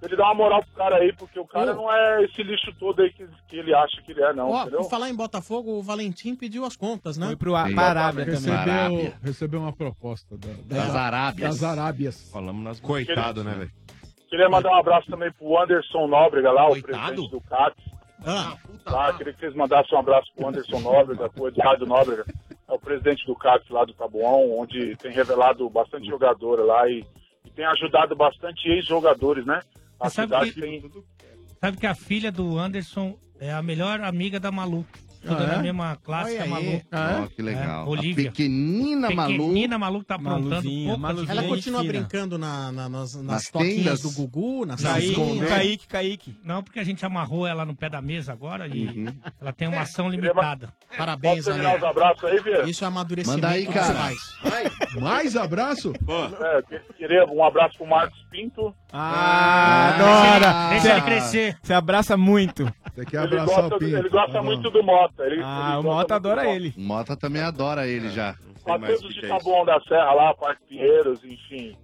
ele dá uma moral pro cara aí, porque o cara não é esse lixo todo aí que, que ele acha que ele é, não, Ó, por falar em Botafogo, o Valentim pediu as contas, né? Foi pro A- pra Arábia também. Recebeu, recebeu uma proposta da- da- Das Arábias. Das Arábias. Falamos nas Coitado, né, velho? Queria mandar um abraço também pro Anderson Nóbrega lá, o presidente do CAT. Ah, Tá, queria que vocês mandassem um abraço pro Anderson Nóbrega, pro Eduardo Nóbrega, é o presidente do CAT lá do Tabuão, onde tem revelado bastante jogadora lá e, e tem ajudado bastante ex-jogadores, né? A cidade que- tem. Sabe que a filha do Anderson é a melhor amiga da Malu. Tudo Ah, é? na mesma classe que a. Malu. Ah, é? que legal. É, A Olivia. pequenina Malu. Pequenina Malu tá aprontando Maluzinha. vezes. Ela continua brincando na, na- nas, nas, Nas toquinhas tendas? do Gugu, nas Kaique. Kaique, Kaique. Não, porque a gente amarrou ela no pé da mesa agora e Uhum. ela tem uma ação limitada. Parabéns, Posso terminar Ale. os abraços aí, Vieira? Isso é amadurecimento Manda aí, cara. pais. Mais abraço? É, que- queria um abraço pro Marcos Pinto. Ah, adora! Deixa Cê- ele crescer. Você abraça muito. Você quer Ele abraçar gosta, o Pinto? ele gosta bom. muito do Mota. Ele, Ah, ele o Mota adora ele. Mota também adora ele já. Todos de Taboão da Serra lá, Parque Pinheiros, enfim.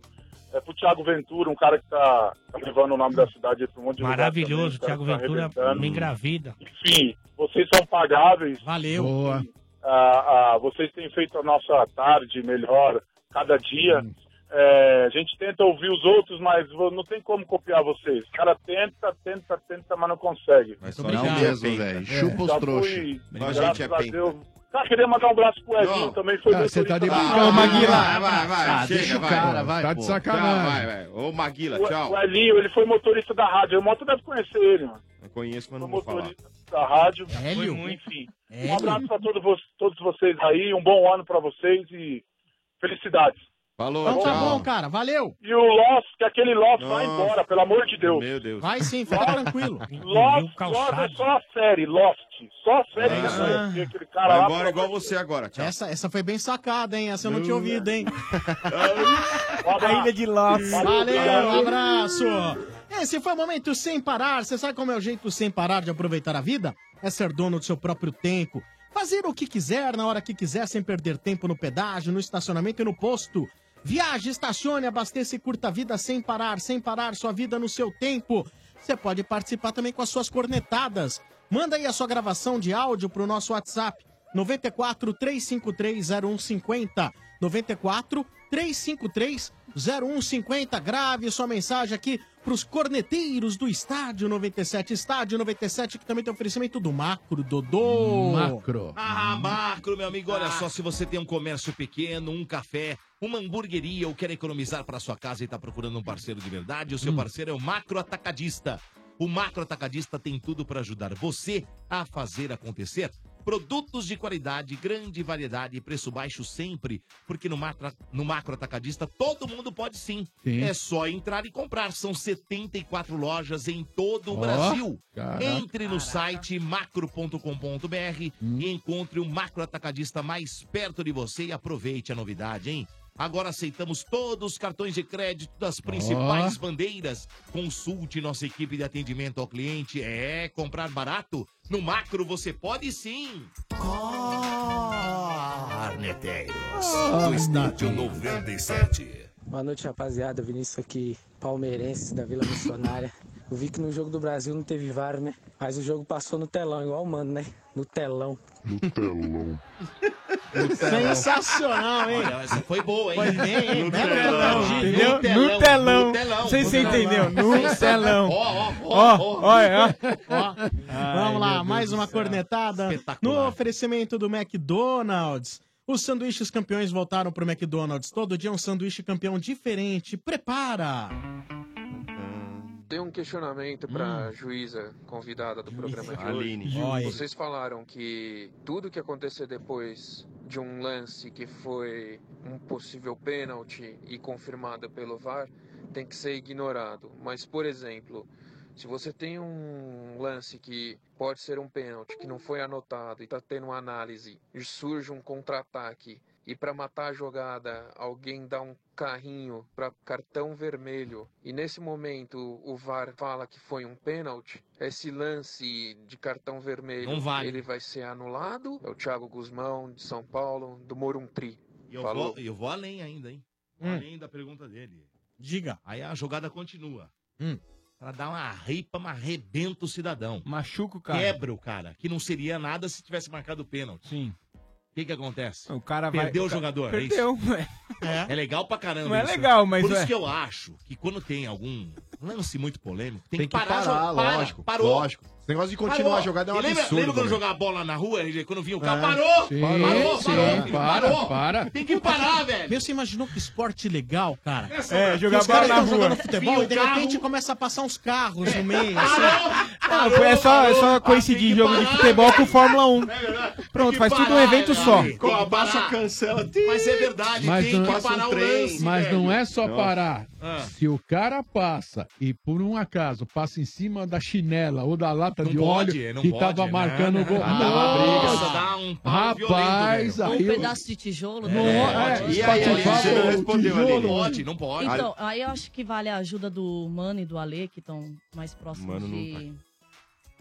É pro Thiago Ventura, um cara que tá, tá levando o nome da cidade aí pra um monte de Maravilhoso, também, Thiago tá- Ventura me engravida. Enfim, vocês são pagáveis. Valeu. Boa. Ah, ah, vocês têm feito a nossa tarde melhor cada dia. É, a gente tenta ouvir os outros, mas não tem como copiar vocês. O cara tenta, tenta, tenta, mas não consegue. Mas só não mesmo, velho. Chupa os Já trouxa. fui, Mas a gente é. Cara, queria mandar um abraço pro Edinho também. Foi Ah, você tá de brincadeira. Ô, Maguila. Vai, vai, vai. Ah, chega, deixa o vai. cara, vai, Tá pô. de sacanagem. Tchau, vai, vai. Ô, Maguila, O, tchau. o Elinho, ele foi motorista da rádio. O Moto deve conhecer ele, mano. Eu conheço, mas Foi não vou falar. motorista da rádio. Hélio? Enfim. Hélio? Um abraço pra todos, vo- todos vocês aí. Um bom ano pra vocês e felicidades. Falou, Então tá bom, cara. Valeu. E o Lost, que aquele Lost vai embora, pelo amor de Deus. Meu Deus. Vai sim, fica tranquilo. Lost, Lost é só a série, Lost. Só a série É que eu aquele cara Vai lá. embora igual você agora, tchau. Essa, essa foi bem sacada, hein? Essa eu não tinha ouvido, hein? A ilha de Lost. Valeu, um abraço. Esse foi o momento sem parar. Você sabe como é o jeito sem parar de aproveitar a vida? É ser dono do seu próprio tempo. Fazer o que quiser, na hora que quiser, sem perder tempo no pedágio, no estacionamento e no posto. Viaje, estacione, abasteça e curta a vida sem parar, sem parar sua vida no seu tempo. Você pode participar também com as suas cornetadas. Manda aí a sua gravação de áudio pro nosso WhatsApp. 94 353 0150. 94 353 0150. Grave sua mensagem aqui pros corneteiros do Estádio 97. Estádio 97, que também tem oferecimento do Macro Dodô. Macro. Ah, Macro, meu amigo, olha só, se você tem um comércio pequeno, um café, uma hamburgueria ou quer economizar para sua casa e está procurando um parceiro de verdade, o seu parceiro é o Macro Atacadista. O Macro Atacadista tem tudo para ajudar você a fazer acontecer. Produtos de qualidade, grande variedade e preço baixo sempre, porque no macro, no macro Atacadista todo mundo pode sim. Sim. É só entrar e comprar. São 74 lojas em todo o Ó, Brasil. caraca. Entre no site macro.com.br e encontre o macro atacadista mais perto de você e aproveite a novidade, hein? Agora aceitamos todos os cartões de crédito das principais bandeiras. Consulte nossa equipe de atendimento ao cliente. É comprar barato? No macro você pode sim. Arneteiros, Ah, do estádio 97. Boa noite, rapaziada. Vinícius aqui, palmeirense da Vila Missionária. Eu vi que no jogo do Brasil não teve VAR, né? Mas o jogo passou no telão, igual o mano, né? No telão. No telão. Sensacional, hein? Olha, essa foi boa, hein? Foi bem, hein? No telão. Entendeu? No telão. No telão. No telão. Não sei se você entendeu. No telão. Ó, ó, Ó, ó, olha, ó. Vamos lá, mais uma cornetada. No oferecimento do McDonald's. Os sanduíches campeões voltaram pro McDonald's. Todo dia um sanduíche campeão diferente. Prepara! Tem um questionamento para a juíza convidada do programa de Aline. hoje. Vocês falaram que tudo que acontecer depois de um lance que foi um possível pênalti e confirmado pelo VAR tem que ser ignorado. Mas, por exemplo, se você tem um lance que pode ser um pênalti que não foi anotado e está tendo uma análise e surge um contra-ataque e para matar a jogada alguém dá um carrinho para cartão vermelho e nesse momento o VAR fala que foi um pênalti, esse lance de cartão vermelho Não vale. ele vai ser anulado? É o Thiago Guzmão de São Paulo, do Morumbi. E eu Falou. vou, eu vou além ainda, hein? Vou Hum. Além da pergunta dele. Diga. Aí a jogada continua. Hum. Pra dar uma ripa, mas arrebenta o cidadão. Machuca o cara. Quebra o cara, que não seria nada se tivesse marcado o pênalti. Sim. O que que acontece? O cara vai- Perdeu o, o cara- jogador, Perdeu, é isso? ué. É. legal pra caramba Não é isso. legal, mas Por ué. isso que eu acho que quando tem algum lance muito polêmico, tem, Tem que que parar. parar, jo- para, lógico, Parou. lógico. Esse negócio de continuar a jogada é um E lembra, absurdo Lembra quando jogava bola na rua, RG, quando vinha o carro? É. Parou! Sim, parou, sim, parou, filho, para, parou! para. Tem que parar, velho! Meu, você imaginou que esporte legal, cara? É, Que jogar bola na rua. jogando futebol e de carro. repente começa a passar uns carros no meio. assim. Não, é só, é só coincidir jogo de futebol com Fórmula 1. Pronto, faz tudo um evento só. Com a baixa cancela. Mas é verdade, Mas tem que parar o lance. Mas velho. não é só parar. Ah. Se o cara passa e por um acaso passa em cima da chinela ou da lata Não de pode, óleo não que pode, tava né? marcando o gol. Ah, Nossa! dá um Rapaz, aí um pedaço de tijolo. Não, né? é, Pode. E aí, você não respondeu, tijolo. Não pode, não pode. Então, aí eu acho que vale a ajuda do Mano e do Ale, que estão mais próximos Mano não de.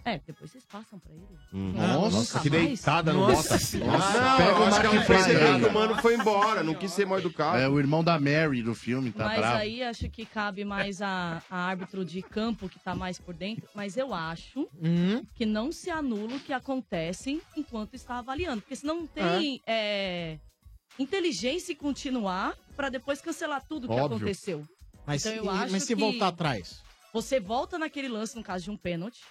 É, depois vocês passam pra ele. Hum. Nossa, Nunca que mais? deitada no Nossa, senhora. Nossa, Não, pega o percebeu Pereira. que o mano foi embora, não quis ser mal educado. É o irmão da Mary do filme, tá Mas bravo. aí acho que cabe mais a, a árbitro de campo que tá mais por dentro. Mas eu acho Hum. que não se anula o que acontece enquanto está avaliando. Porque senão não tem é, inteligência em continuar pra depois cancelar tudo o que aconteceu. Mas, então eu e- acho mas se que voltar atrás? Você volta naquele lance, no caso de um pênalti,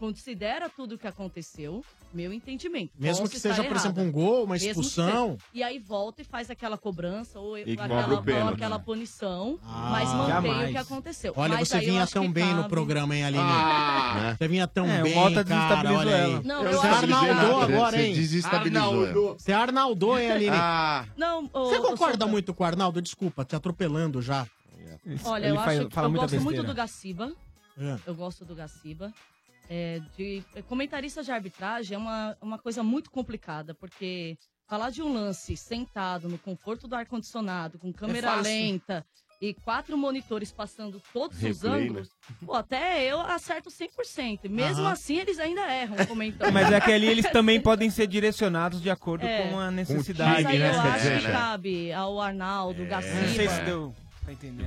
considera tudo o que aconteceu, meu entendimento. Mesmo Posso que estar seja, por errada. exemplo, um gol, uma Mesmo que expulsão. seja. E aí volta e faz aquela cobrança ou, E cobra aquela, ou pênalti. aquela punição, Ah. mas mantém Jamais. o que aconteceu. Olha, Mas você aí eu vinha acho tão que bem no programa, hein, Aline? Ah. Você vinha tão É, o bem, Mota cara, desestabilizou olha aí. Não, você eu acho que- arnaldou Você- agora, você hein? desestabilizou ela. Você arnaldou, hein, Aline? Ah. Não, ô, Você ô, concorda muito com o Arnaldo? Desculpa, te atropelando já. Olha, Ele eu acho que eu gosto muito do Gaciba. É. Eu gosto do Gaciba. É, de comentarista de arbitragem é uma, uma coisa muito complicada, porque falar de um lance sentado no conforto do ar-condicionado, com câmera fácil. lenta e quatro monitores passando todos os Replay, ângulos, pô, até eu acerto 100%. Mesmo Aham. assim, eles ainda erram comentando. Mas é que ali eles também podem ser direcionados de acordo É. com a necessidade. Mas aí eu né? acho que cabe ao Arnaldo, Gaciba. Não sei se deu.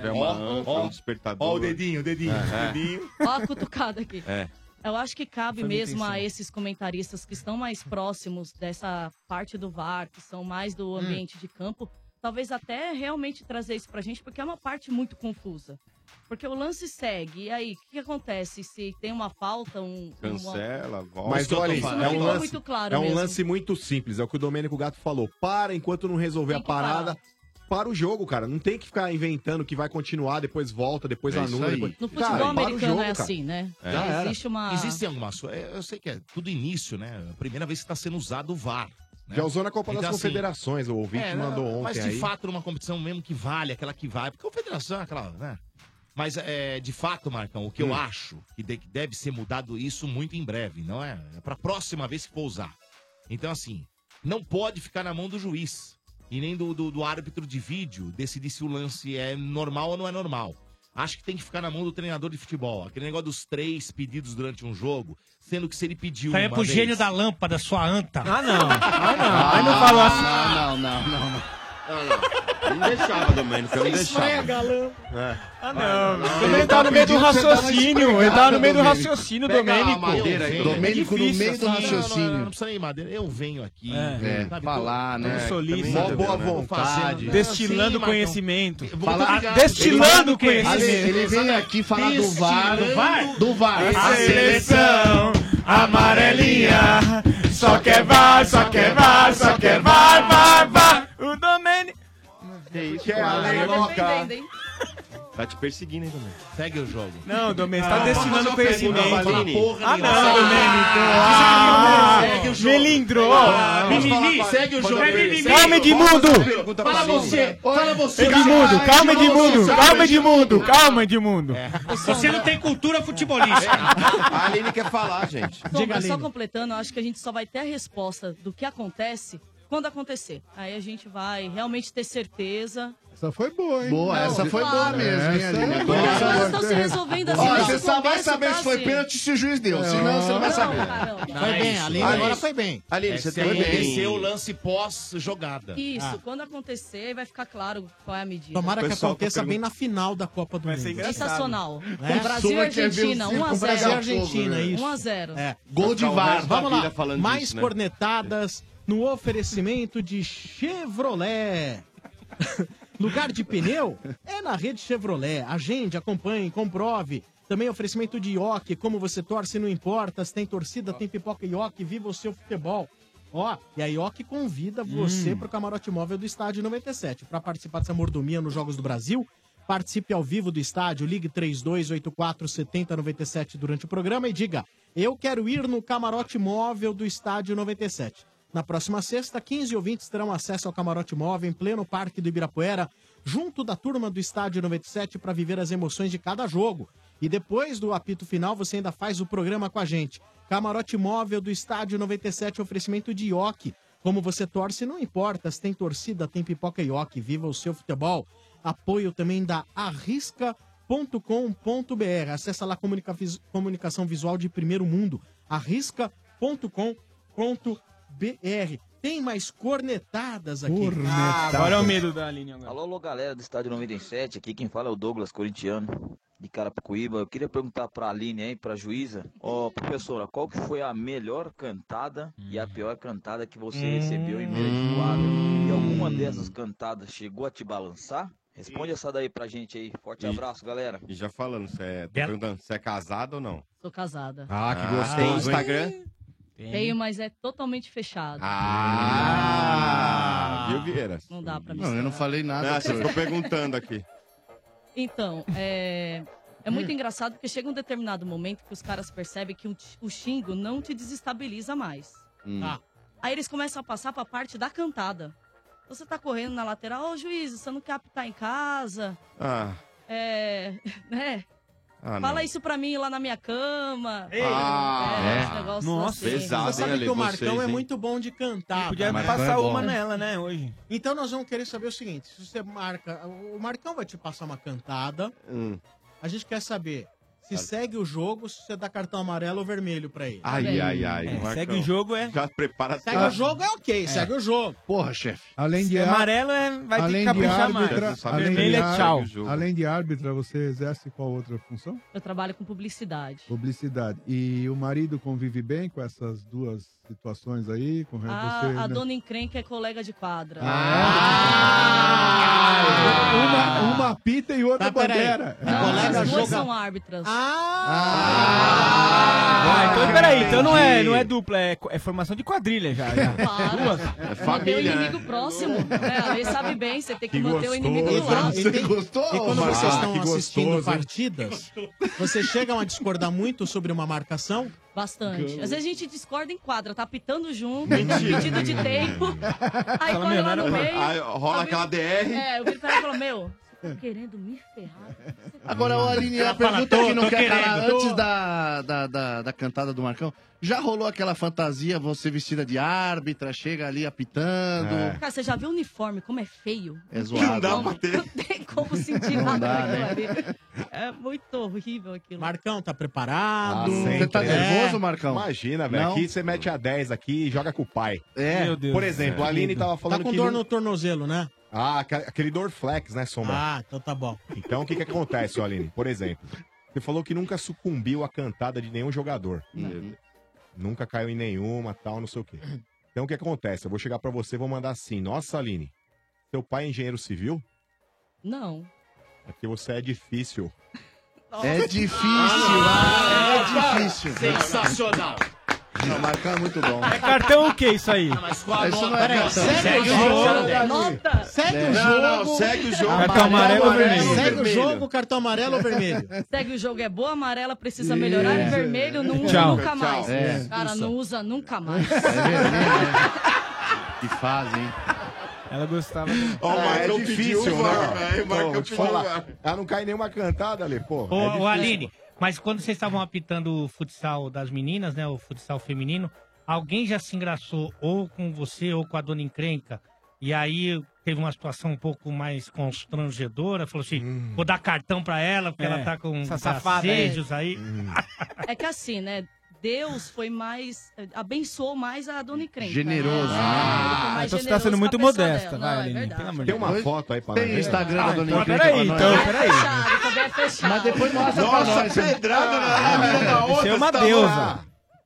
Tá uma âncora, um despertador. Ó o dedinho, o dedinho, É. o dedinho. Ó a cutucada aqui. É. Eu acho que cabe mesmo a esses comentaristas que estão mais próximos dessa parte do VAR, que são mais do ambiente de campo, talvez até realmente trazer isso pra gente, porque é uma parte muito confusa. Porque o lance segue, e aí, o que, que acontece se tem uma falta, um... Cancela, volta. Mas olha, Isso é um lance, muito claro é um mesmo. lance muito simples. É o que o Domênico Gato falou. Para enquanto não resolver a parada. Para o jogo, cara. Não tem que ficar inventando que vai continuar, depois volta, depois É anula. Depois... No futebol Cara, para o americano jogo, é cara. assim, né? Era. Existe uma... Existem algumas. é, Eu sei que é tudo início, né? A primeira vez que está sendo usado o VAR. né? Já usou na Copa das Então, assim, Confederações, o ouvinte é, mandou não, ontem Mas de aí. fato, numa competição mesmo que vale, aquela que vai. Porque a confederação é aquela, né? Mas é, de fato, Marcão, o que eu Hum. acho que de- que deve ser mudado isso muito em breve, não é? É pra próxima vez que for usar. Então, assim, não pode ficar na mão do juiz e nem do, do, do árbitro de vídeo decidir se o lance é normal ou não é normal. Acho que tem que ficar na mão do treinador de futebol. Aquele negócio dos três pedidos durante um jogo, sendo que se ele pediu. Isso aí é pro vez- gênio da lâmpada, sua anta. Ah, não. Ah, não. Aí não falou assim. Não, não, não, não. Não, não. Não deixava, Domênico, eu não deixava. É. Ah, não. Ele tá no meio do raciocínio. Ele tá no meio do raciocínio, Domênico. madeira aí. Domênico no meio do raciocínio. Não, não precisa nem madeira. Eu venho aqui. É, sabe, falar, tô- né? solícito. Mó boa vontade. Destilando conhecimento. Falar-. Destilando conhecimento. Ele veio aqui falar do VAR. Do VAR? Do VAR. A seleção amarelinha só quer VAR, só quer VAR, só quer VAR, VAR, VAR. Isso, Que é cara? a Aleroca. Tá te perseguindo, hein, Domênico? Segue o jogo. Não, Domênico, você Ah, tá fazer uma conhecimento. Aline. Ah, Porra não, Domênico. Ah, Segue o jogo. Melindro. Mimimi, segue o jogo. Calma, Edmundo. Fala você. Fala você. Edmundo, calma, Edmundo. Calma, Edmundo. Calma, Edmundo. Você não tem cultura futebolística. A Aline quer falar, gente. Sombra, só completando, eu acho que a gente só vai ter a resposta do que acontece quando acontecer. Aí a gente vai realmente ter certeza. Essa foi boa, hein? Boa, essa foi boa claro. mesmo, hein, Aline? é Porque as boa. coisas estão se resolvendo assim. Ó, desde você só vai saber tá se foi assim. pênalti se o juiz deu. Senão você não vai saber. Foi bem, Aline agora foi bem. Aline, É, você tem acontecer o lance pós-jogada. Isso, Ah. quando acontecer, vai ficar claro qual é a medida. Tomara que tá aconteça bem na final da Copa do Mundo. Sensacional. É? Com Brasil e Argentina, circo, 1 a Com 0 Brasil e Argentina, isso. 1 a 0 É. Gol de VAR. Vamos lá. Mais né? cornetadas no oferecimento de Chevrolet. Lugar de pneu é na rede Chevrolet. Agende, acompanhe, comprove. Também oferecimento de Ioki. Como você torce, não importa. Se tem torcida, tem pipoca Ioki. Viva o seu futebol. Ó, e a Ioki convida você para o camarote móvel do Estádio 97. Para participar dessa mordomia nos Jogos do Brasil, participe ao vivo do estádio. Ligue 3284 7097 durante o programa e diga: Eu quero ir no camarote móvel do Estádio 97. Na próxima sexta, 15 ouvintes terão acesso ao camarote móvel em pleno Parque do Ibirapuera, junto da turma do Estádio 97 para viver as emoções de cada jogo. E depois do apito final, você ainda faz o programa com a gente. Camarote móvel do Estádio 97, oferecimento de Ioki. Como você torce, não importa. Se tem torcida, tem pipoca Ioki. Viva o seu futebol. Apoio também da arrisca.com.br. Acesse lá comunica- comunicação visual de primeiro mundo. arrisca.com.br. Tem mais cornetadas aqui. Ah, agora é o medo da linha. Agora. Alô, alô, galera do Estádio 97, aqui quem fala é o Douglas, corintiano, de Carapicuíba. Eu queria perguntar pra Aline aí, pra juíza, ó, professora, qual que foi a melhor cantada e a pior cantada que você recebeu em beira de quadra? E alguma dessas cantadas chegou a te balançar? Responde essa daí pra gente aí. Forte abraço, galera. E já falando, você é, tô perguntando, você é casado ou não? Sou casada. Ah, que gostoso, Tem hein? Instagram? Tenho, mas é totalmente fechado. Ah! Viu, Vieira? Não dá pra Não, eu não misturar. falei nada. Você ficou perguntando aqui. Então, é, é muito engraçado porque chega um determinado momento que os caras percebem que o, xingo não te desestabiliza mais. Hum. Tá? Aí eles começam a passar pra parte da cantada. Você tá correndo na lateral, ô juiz, você não quer apitar em casa? Ah, É. né? Ah Fala não. isso pra mim lá na minha cama. Ah, é, é. esse negócio Nossa, assim. pesado, Você sabe que o Marcão vocês, é muito bom de cantar. Podia passar é uma nela, né, hoje. Então nós vamos querer saber o seguinte: se você marca. O Marcão vai te passar uma cantada. Hum. A gente quer saber se segue o jogo, se você dá cartão amarelo ou vermelho pra ele. Ai, ai, ai. Marcão. É, segue o jogo, é. Já prepara Segue o jogo é ok, segue o jogo. Porra, chefe. Além de Se é amarelo, é- vai ter que de caprichar mais. árbitra, Sabe além, vermelho de é ar- tchau. além de árbitra, você exerce qual outra função? Eu trabalho com publicidade. Publicidade. E o marido convive bem com essas duas situações aí? Com A, você, a né? dona encrenca é colega de quadra. Uma, uma pita e outra Tá, bandeira. Não, colega as duas joga- são árbitras. Ah, então peraí, então não é, não é dupla, é, é formação de quadrilha já. já. Duas. É Manter o inimigo próximo. É, a lei sabe bem, você tem que, Que manter o inimigo do gostoso. lado. E, tem- gostou, e quando vocês Ah, estão que assistindo gostoso, partidas, vocês chegam a discordar muito sobre uma marcação? Bastante. Às vezes a gente discorda em quadra, tá pitando junto, pedido de tempo. Aí Fala, quando meu, lá no meio. Aí rola aquela DR. É, eu viro pra ela e falo, meu, tá querendo me ferrar? Agora, ô Aline, a Ela fala, pergunta tô- que não tô quer calar querendo, tô. antes da, da, da, da cantada do Marcão. Já rolou aquela fantasia, você vestida de árbitra, chega ali apitando. É. Cara, você já viu o uniforme, como é feio? É zoado. Não dá pra ter. Não tem como sentir Não nada dá, daquilo né? ali. É muito horrível aquilo. Marcão, tá preparado? Ah, Você tá né? nervoso, Marcão? Imagina, velho. Não? Aqui você mete a 10 aqui e joga com o pai. É. Meu Deus Por exemplo, a Aline tava Tá falando com que. dor não- no tornozelo, né? Ah, aquele Dorflex, né, Sombra? Ah, então tá bom. Então o que que acontece, Aline? Por exemplo, você falou que nunca sucumbiu à cantada de nenhum jogador. Nunca caiu em nenhuma, tal, não sei o quê. Então o que acontece? Eu vou chegar pra você e vou mandar assim: Nossa, Aline, seu pai é engenheiro civil? Não. É porque você é difícil. É difícil, ah, é difícil. Sensacional. Não, Marcão é muito bom. É cartão o que isso aí? Mas com a Isso não é né? cartão. Segue o jogo. Nota! Segue o Não, jogo. Não, segue o jogo. Cartão amarelo ou vermelho? Segue o jogo, cartão amarelo ou vermelho? Segue o jogo, é boa, amarela precisa melhorar e vermelho não usa Tchau. nunca mais. É. Cara, não usa nunca mais. É vermelho, né? Que fase, hein? Ela gostava. Ó, o É, Marcão é pediu difícil, o VAR, né? O Pô, te pediu o falar. Ela não cai nenhuma cantada, ali, pô. Ô, é. Aline, mas quando vocês estavam apitando o futsal das meninas, né? O futsal feminino, alguém já se engraçou ou com você ou com a dona encrenca? E aí teve uma situação um pouco mais constrangedora, falou assim, Hum. vou dar cartão pra ela, porque É, ela tá com safada aí. gracejos aí. É que assim, né? Deus foi mais. abençoou mais a dona encrenca. Generoso. né? Ah, então você tá sendo muito modesta, vai, é Aline. verdade. Pelo amor de Tem uma foto aí pra Tem? Instagram da Ah, Dona então Encrenca peraí, pra então, É peraí. fechado, também é fechado. Mas depois mostra pra Nossa, nós. né? pedrada na mina da outra. Você é uma tá deusa.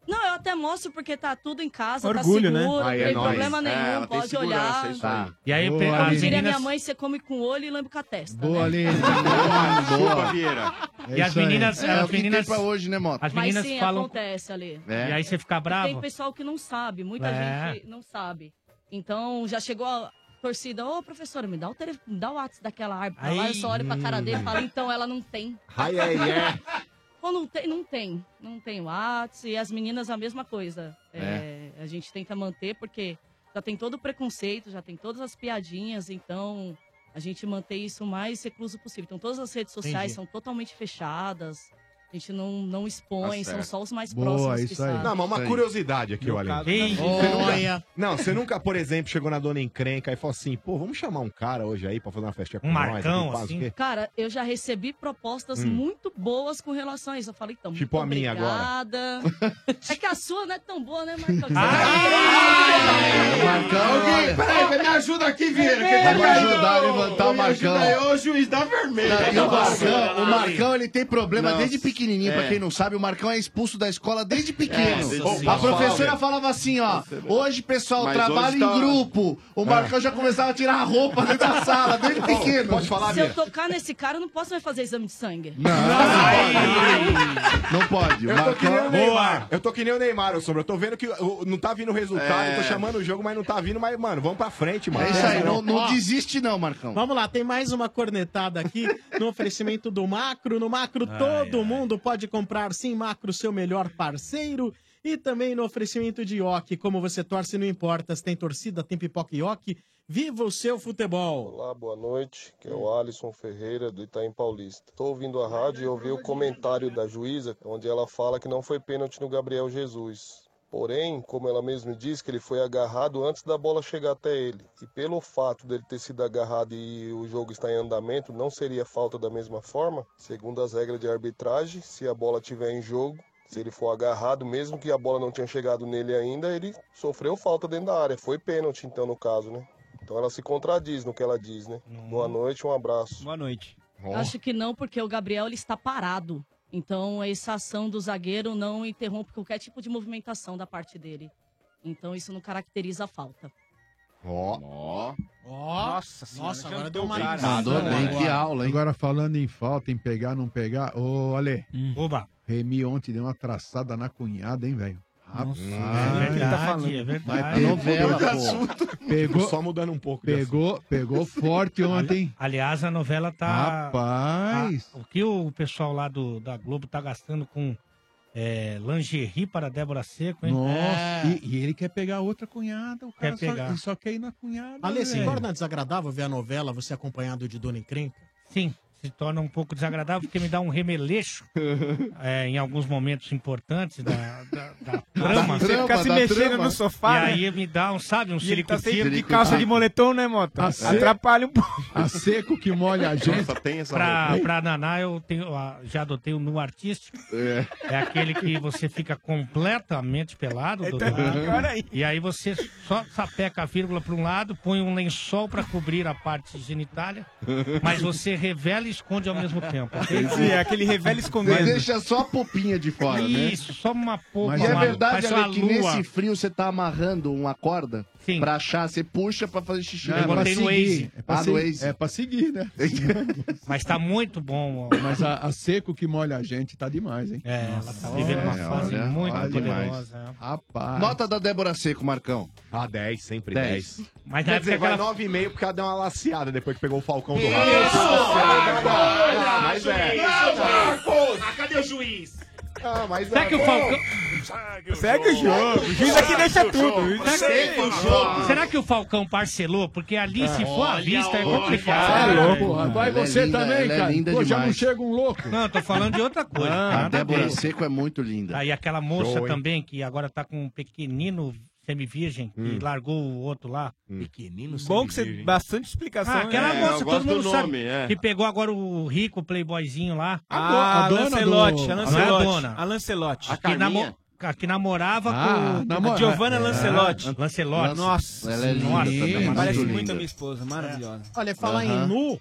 Não, eu até mostro porque tá tudo em casa, Orgulho, tá né? seguro, Aí não é tem nóis. problema É, nenhum, tem pode olhar. é Tá. E aí Boa. Diria meninas... minha mãe, você come com o olho e lambe com a testa. Boa, né? Aline. Chupa, Vieira. E as aí. meninas, É as tem meninas, pra hoje, né, Mota? as Mas meninas sim, falam... acontece ali. E É. aí você fica Tem bravo? pessoal que não sabe, muita É. gente não sabe. Então já chegou a torcida, ô professora, me dá o telefone, me dá o WhatsApp daquela árbitra lá, eu só olho pra cara dele e falo, então ela não tem. Ai, ai, ai. Ou não tem, não tem. Não tem WhatsApp. E as meninas a mesma coisa. É, a gente tenta manter porque já tem todo o preconceito, já tem todas as piadinhas, então a gente mantém isso o mais recluso possível. Então todas as redes sociais Entendi. são totalmente fechadas. A gente não, não expõe, Tá são certo. só os mais Boa, próximos que isso aí. sabem. Não, mas uma aí. curiosidade aqui, olha. caso, Ei, Você nunca, Olha. não, você nunca, por exemplo, chegou na dona encrenca e falou assim, pô, vamos chamar um cara hoje aí pra fazer uma festinha com Um nós. Marcão, aqui, não o assim? quê. Cara, eu já recebi propostas Hum. muito boas com relação a isso. Eu falei, então, Tipo muito a minha agora. obrigada. é que a sua não é tão boa, né, Marcão? É, Marcão, peraí, me ajuda aqui, Vieira. Quem tá Vamos me ajudar a ajudando? levantar o Me ajuda Marcão. aí, ô juiz da vermelha. E o Marcão, o Marcão, ele tem problema desde pequenininho, É. pra quem não sabe, o Marcão é expulso da escola desde pequeno. Nossa a professora falava assim, ó, hoje, pessoal, Mas trabalho hoje em tá- grupo. O Marcão É. já começava a tirar a roupa dentro da sala, desde pequeno. Se eu tocar nesse cara, eu não posso mais fazer exame de sangue. Não pode. Eu tô que nem o Marcão... Neymar. Eu tô que nem o Neymar, ô Sombra. Eu tô vendo que não tá vindo o resultado. É. Eu tô chamando o jogo, mas não tá vindo. Mas, mano, vamos pra frente, mano. É isso aí, não, não desiste não, Marcão. Vamos lá, tem mais uma cornetada aqui no oferecimento do Macro. No Macro, todo mundo pode comprar. Sim, Macro, seu melhor parceiro. E também no oferecimento de Ioki. Como você torce, não importa. Se tem torcida, tem pipoca Ioki. Viva o seu futebol. Olá, boa noite. Que é o Alisson Ferreira do Itaim Paulista. Estou ouvindo a rádio e ouvi o comentário da juíza, onde ela fala que não foi pênalti no Gabriel Jesus. Porém, como ela mesma diz, que ele foi agarrado antes da bola chegar até ele. E pelo fato dele ter sido agarrado e o jogo está em andamento, não seria falta da mesma forma? Segundo as regras de arbitragem, se a bola estiver em jogo, se ele for agarrado, mesmo que a bola não tinha chegado nele ainda, ele sofreu falta dentro da área. Foi pênalti, então, no caso, né? Então ela se contradiz no que ela diz, né? Boa noite, um abraço. Boa noite. Acho que não, porque o Gabriel ele está parado. Então, essa ação do zagueiro não interrompe qualquer tipo de movimentação da parte dele. Então, isso não caracteriza a falta. Ó. Ó. Nossa senhora, Nossa, agora deu uma cara. Mandou bem, que aula, hein? Agora falando em falta, em pegar, não pegar. Ô, Ale. Oba. Remy ontem deu uma traçada na cunhada, hein, velho? Rapaz. é verdade, é verdade. Vai novela, pegou, pô. pegou, Só mudando um pouco. pegou, pegou forte ontem. Aliás, a novela tá. Rapaz. a- o que o pessoal lá do, da Globo tá gastando com é, lingerie para Débora Seco, hein? Nossa, É. e, e ele quer pegar outra cunhada. O cara Quer só- pegar. só, quer ir na cunhada. Ale, se velho. torna desagradável ver a novela, você acompanhado de Dona Encrenca? Sim, se torna um pouco desagradável porque me dá um remeleixo é, em alguns momentos importantes da, da, da trama. Você fica se mexendo no sofá, E né? aí me dá um, sabe, um ele tá de calça de moletom, né, Mota? A Atrapalha um pouco. A seco que molha a gente. Tem essa Pra, pra Naná, eu tenho, já adotei o nu artístico. É. aquele que você fica completamente pelado. É, doutor. tá pior aí. E aí você só sapeca a vírgula para um lado, põe um lençol para cobrir a parte genitália, mas você revela e esconde ao mesmo tempo. Sim, é aquele revela escondendo. Você deixa só a popinha de fora, né? Isso, só uma pouca. E é verdade, Ale, que lua. nesse frio você tá amarrando uma corda Sim. pra achar, você puxa pra fazer xixi. Não, é pra botei no Waze. É pra, Ah, no seguir, Waze. é pra seguir, né? Mas tá muito bom. ó. Mas a, a seco que molha a gente tá demais, hein? É, ela tá vivendo uma fase olha, muito olha poderosa. demais. é. Rapaz. Nota da Débora Seco, Marcão. Ah, 10, sempre 10. 10. Mas Quer dizer, vai aquela... 9,5 porque ela deu uma laceada depois que pegou o Falcão do Isso! Olha, Mas é. Marcos! Ah, cadê o juiz? Ah, mas Será é. que o Falcão... Segue o jogo. O juiz aqui deixa tudo. Segue o jogo. Será que o Falcão parcelou? Porque ali, se for à vista, é complicado. Olha. louco. Vai Ela é você linda, também, é cara. Pô, já não chega um louco. Não, eu tô falando de outra coisa. Ah, A Débora. Seco é muito linda. Aí aquela moça também, que agora tá com um pequenino semi-virgem, Hum. que largou o outro lá. Pequenino Bom que você... Bastante explicação. Ah, aquela né? É, moça, todo mundo do sabe. é. Que pegou agora o rico playboyzinho lá. Ah, a dona Lancelotti. do- A Não é a Lancelotti. dona. A Lancelotti. A Que, Carminha. namo... que namorava Ah, com... namora- A Giovanna Lancelotti. Lancelotti. Nossa. Ela é Nossa, linda. também. Parece muito a minha esposa. Maravilhosa. Olha, falar em nu,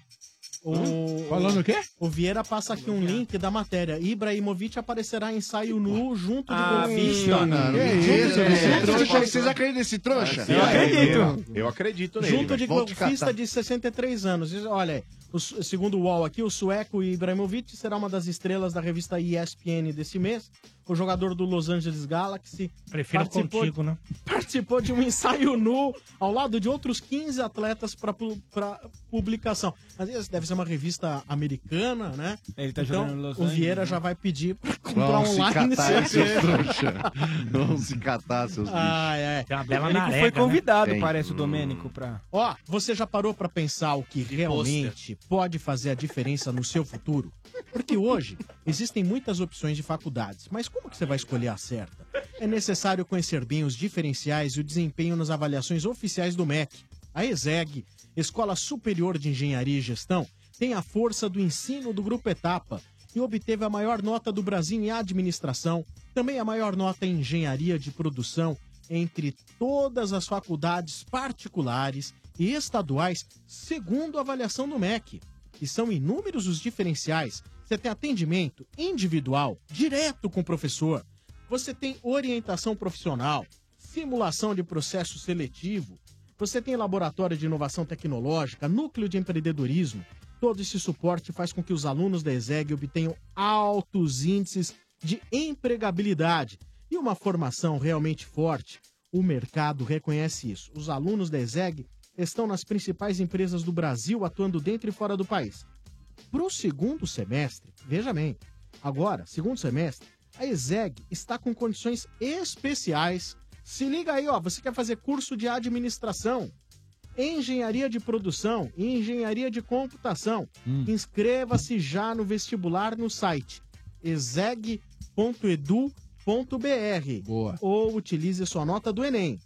o... Falando o quê? O Vieira passa aqui um link da matéria. Ibrahimovic aparecerá em ensaio nu junto de Ah, golfista. Não, Que isso, é. Vocês acreditam nesse trouxa? Eu acredito. Eu acredito nele. Junto de golfista de 63 anos. Olha, o segundo o UOL aqui, o sueco Ibrahimovic será uma das estrelas da revista ESPN desse mês. O jogador do Los Angeles Galaxy Prefiro Participou- contigo, né? participou de um ensaio nu ao lado de outros 15 atletas para publicação. Vezes deve ser uma revista americana, né? Ele tá então, jogando em Los o Vieira né? já vai pedir para comprar Vão se online. catar, se- seus trouxa. Vão se catar, seus bichos. Ai, ai. Tem uma bela Ele que narega, foi né? convidado, Tem. parece, o Domênico, pra... Ó, você já parou pra pensar o que realmente pode fazer a diferença no seu futuro? Porque hoje existem muitas opções de faculdades, mas como que você vai escolher a certa? É necessário conhecer bem os diferenciais e o desempenho nas avaliações oficiais do MEC. A ESEG, Escola Superior de Engenharia e Gestão, tem a força do ensino do Grupo Etapa e obteve a maior nota do Brasil em administração, também a maior nota em engenharia de produção entre todas as faculdades particulares e estaduais, segundo a avaliação do MEC. E são inúmeros os diferenciais Você tem atendimento individual, direto com o professor. Você tem orientação profissional, simulação de processo seletivo. Você tem laboratório de inovação tecnológica, núcleo de empreendedorismo. Todo esse suporte faz com que os alunos da ESEG obtenham altos índices de empregabilidade e uma formação realmente forte. O mercado reconhece isso. Os alunos da ESEG estão nas principais empresas do Brasil, atuando dentro e fora do país. Para o segundo semestre, veja bem, agora, segundo semestre, a ESEG está com condições especiais. Se liga aí, ó, você quer fazer curso de administração, engenharia de produção e engenharia de computação. Inscreva-se já no vestibular no site exeg.edu.br. Ou utilize sua nota do Enem.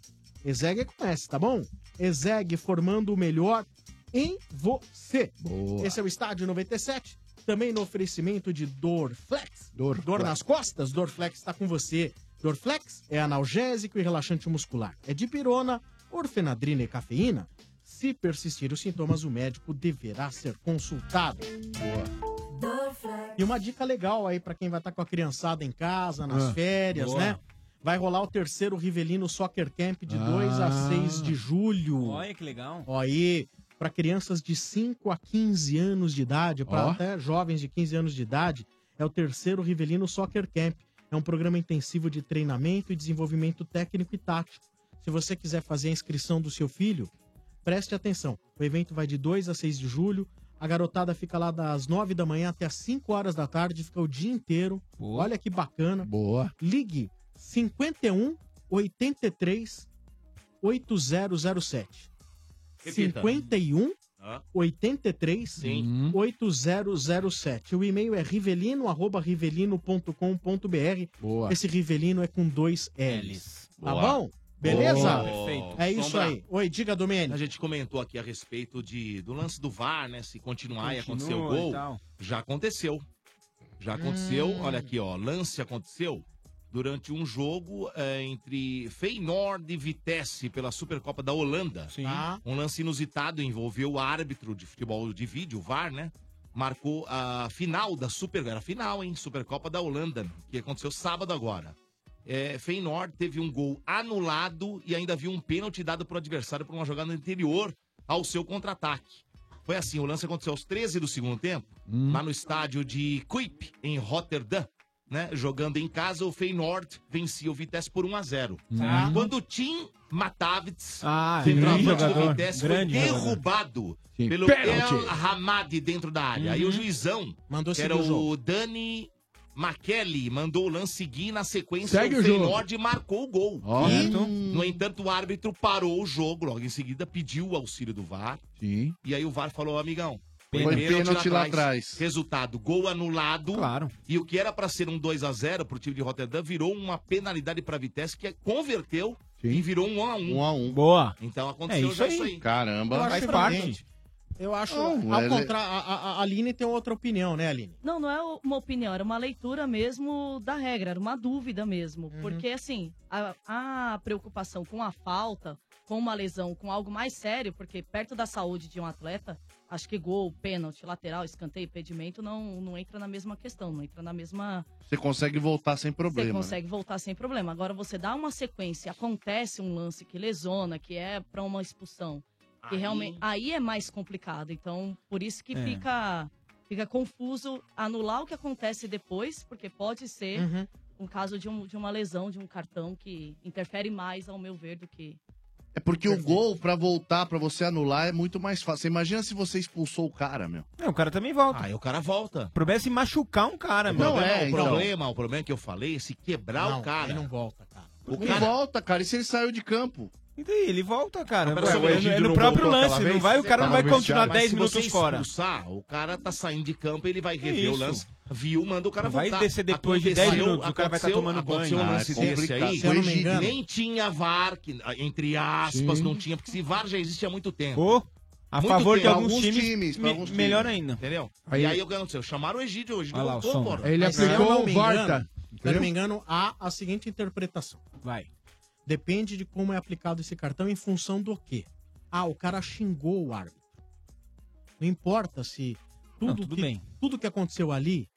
Exeg é com S, tá bom? Exeg formando o melhor em você. Boa. Esse é o Estádio 97. Também no oferecimento de Dorflex. Dor, Dorflex. nas costas, Dorflex está com você. Dorflex é analgésico e relaxante muscular. É de pirona, orfenadrina e cafeína. Se persistir os sintomas, o médico deverá ser consultado. Boa. E uma dica legal aí pra quem vai estar com a criançada em casa, nas Ah, férias, boa. né? Vai rolar o terceiro Rivelino Soccer Camp de 2 a Ah. 6 de julho. Olha que legal. Ó, aí, para crianças de 5 a 15 anos de idade, para Ó. até jovens de 15 anos de idade, é o terceiro Rivelino Soccer Camp. É um programa intensivo de treinamento e desenvolvimento técnico e tático. Se você quiser fazer a inscrição do seu filho, preste atenção. O evento vai de 2 a 6 de julho. A garotada fica lá das 9 da manhã até as 5 horas da tarde, fica o dia inteiro. Olha que bacana. Boa. Ligue 51 83 8007. Repita. 51 Ah. 83 Sim. 8007. O e-mail é rivelino arroba rivelino.com.br. Boa. Esse Rivelino é com dois L's. Tá Boa. bom? Beleza? Boa. Perfeito. É isso Sombra. aí. Oi, diga, Domênico. A gente comentou aqui a respeito de, do lance do VAR, né? Se continuar e Continua acontecer o e gol. tal. Já aconteceu. Já aconteceu. Hum. Olha aqui, ó. Lance aconteceu durante um jogo é, entre Feyenoord e Vitesse pela Supercopa da Holanda. Ah. Um lance inusitado envolveu o árbitro de futebol de vídeo, o VAR, né? Marcou a final da Super... Era a final, hein? Supercopa da Holanda, que aconteceu sábado agora. É, Feyenoord teve um gol anulado e ainda viu um pênalti dado pro adversário por uma jogada anterior ao seu contra-ataque. Foi assim, o lance aconteceu aos 13 do segundo tempo, lá no estádio de Kuip, em Rotterdam. Né? Jogando em casa, o Feyenoord vencia o Vitesse por 1 a 0 Ah. Quando o Tim Matavits, Ah, centroavante do Vitesse, foi derrubado Sim. pelo Pênalti. El Hamadi dentro da área. Aí o Uhum. juizão, Mandou que era o o jogo. Dani McKelly, mandou o lance seguir e na sequência Segue o o. Feyenoord marcou o gol. Ó. E, no entanto, o árbitro parou o jogo, logo em seguida pediu o auxílio do VAR. Sim. E aí o VAR falou, amigão, Foi pênalti lá atrás. Resultado, gol anulado. Claro. E o que era pra ser um 2 a 0 pro time de Rotterdam virou uma penalidade pra Vitesse que converteu e virou um 1 a 1. 1 a 1. Boa. Então aconteceu É isso já aí. isso aí. Caramba. Eu acho Faz parte. Eu acho. Não, ao ele- contrário, a, a, a Aline tem outra opinião, né, Aline? Não, não é uma opinião, era uma leitura mesmo da regra, era uma dúvida mesmo. Uhum. Porque, assim, a, a preocupação com a falta, com uma lesão, com algo mais sério, porque perto da saúde de um atleta, acho que gol, pênalti, lateral, escanteio, impedimento não, não entra na mesma questão, não entra na mesma. Você consegue voltar sem Você problema. né? consegue voltar sem problema. Agora, você dá uma sequência, acontece um lance que lesona, que é pra uma expulsão. Que Aí- realmente. Aí é mais complicado. Então, por isso que É. fica, fica confuso anular o que acontece depois, porque pode ser Uhum. um caso de, um- de uma lesão, de um cartão que interfere mais, ao meu ver, do que. É porque o gol, pra voltar, pra você anular, é muito mais fácil. Você imagina se você expulsou o cara, meu. Não, o cara também volta. Aí o cara volta. O problema é se machucar um cara, O meu. Não problema, é, o então. problema, o problema que eu falei é se quebrar não, o cara. Ele não volta, cara. O cara volta, cara. E se ele saiu de campo? E daí, ele volta, cara. Ué, é, é no próprio lance, não vai, o cara não vai continuar Mas 10 se você minutos fora. expulsar, o cara tá saindo de campo, ele vai rever o lance. Viu, manda o cara Não vai voltar. descer depois de 10 Aconteceu- minutos, o cara vai estar aconteceu- tomando banho. aconteceu um Ah, lance é desse aí. Se eu não me engano- Nem tinha VAR, que, entre aspas, Sim. não tinha, porque se VAR já existe há muito tempo. Pô, a Muito favor de tempo. alguns Alguns times, times, me- alguns melhor times. ainda. Entendeu? Aí- e aí o que aconteceu? Chamaram o Egídio, o Egídio voltou. Ele aplicou o Varta. engano, Se eu não me engano, há a seguinte interpretação. Vai. Depende de como é aplicado esse cartão em função do quê? Ah, o cara xingou o árbitro. Não importa se tudo, que, tudo que aconteceu ali.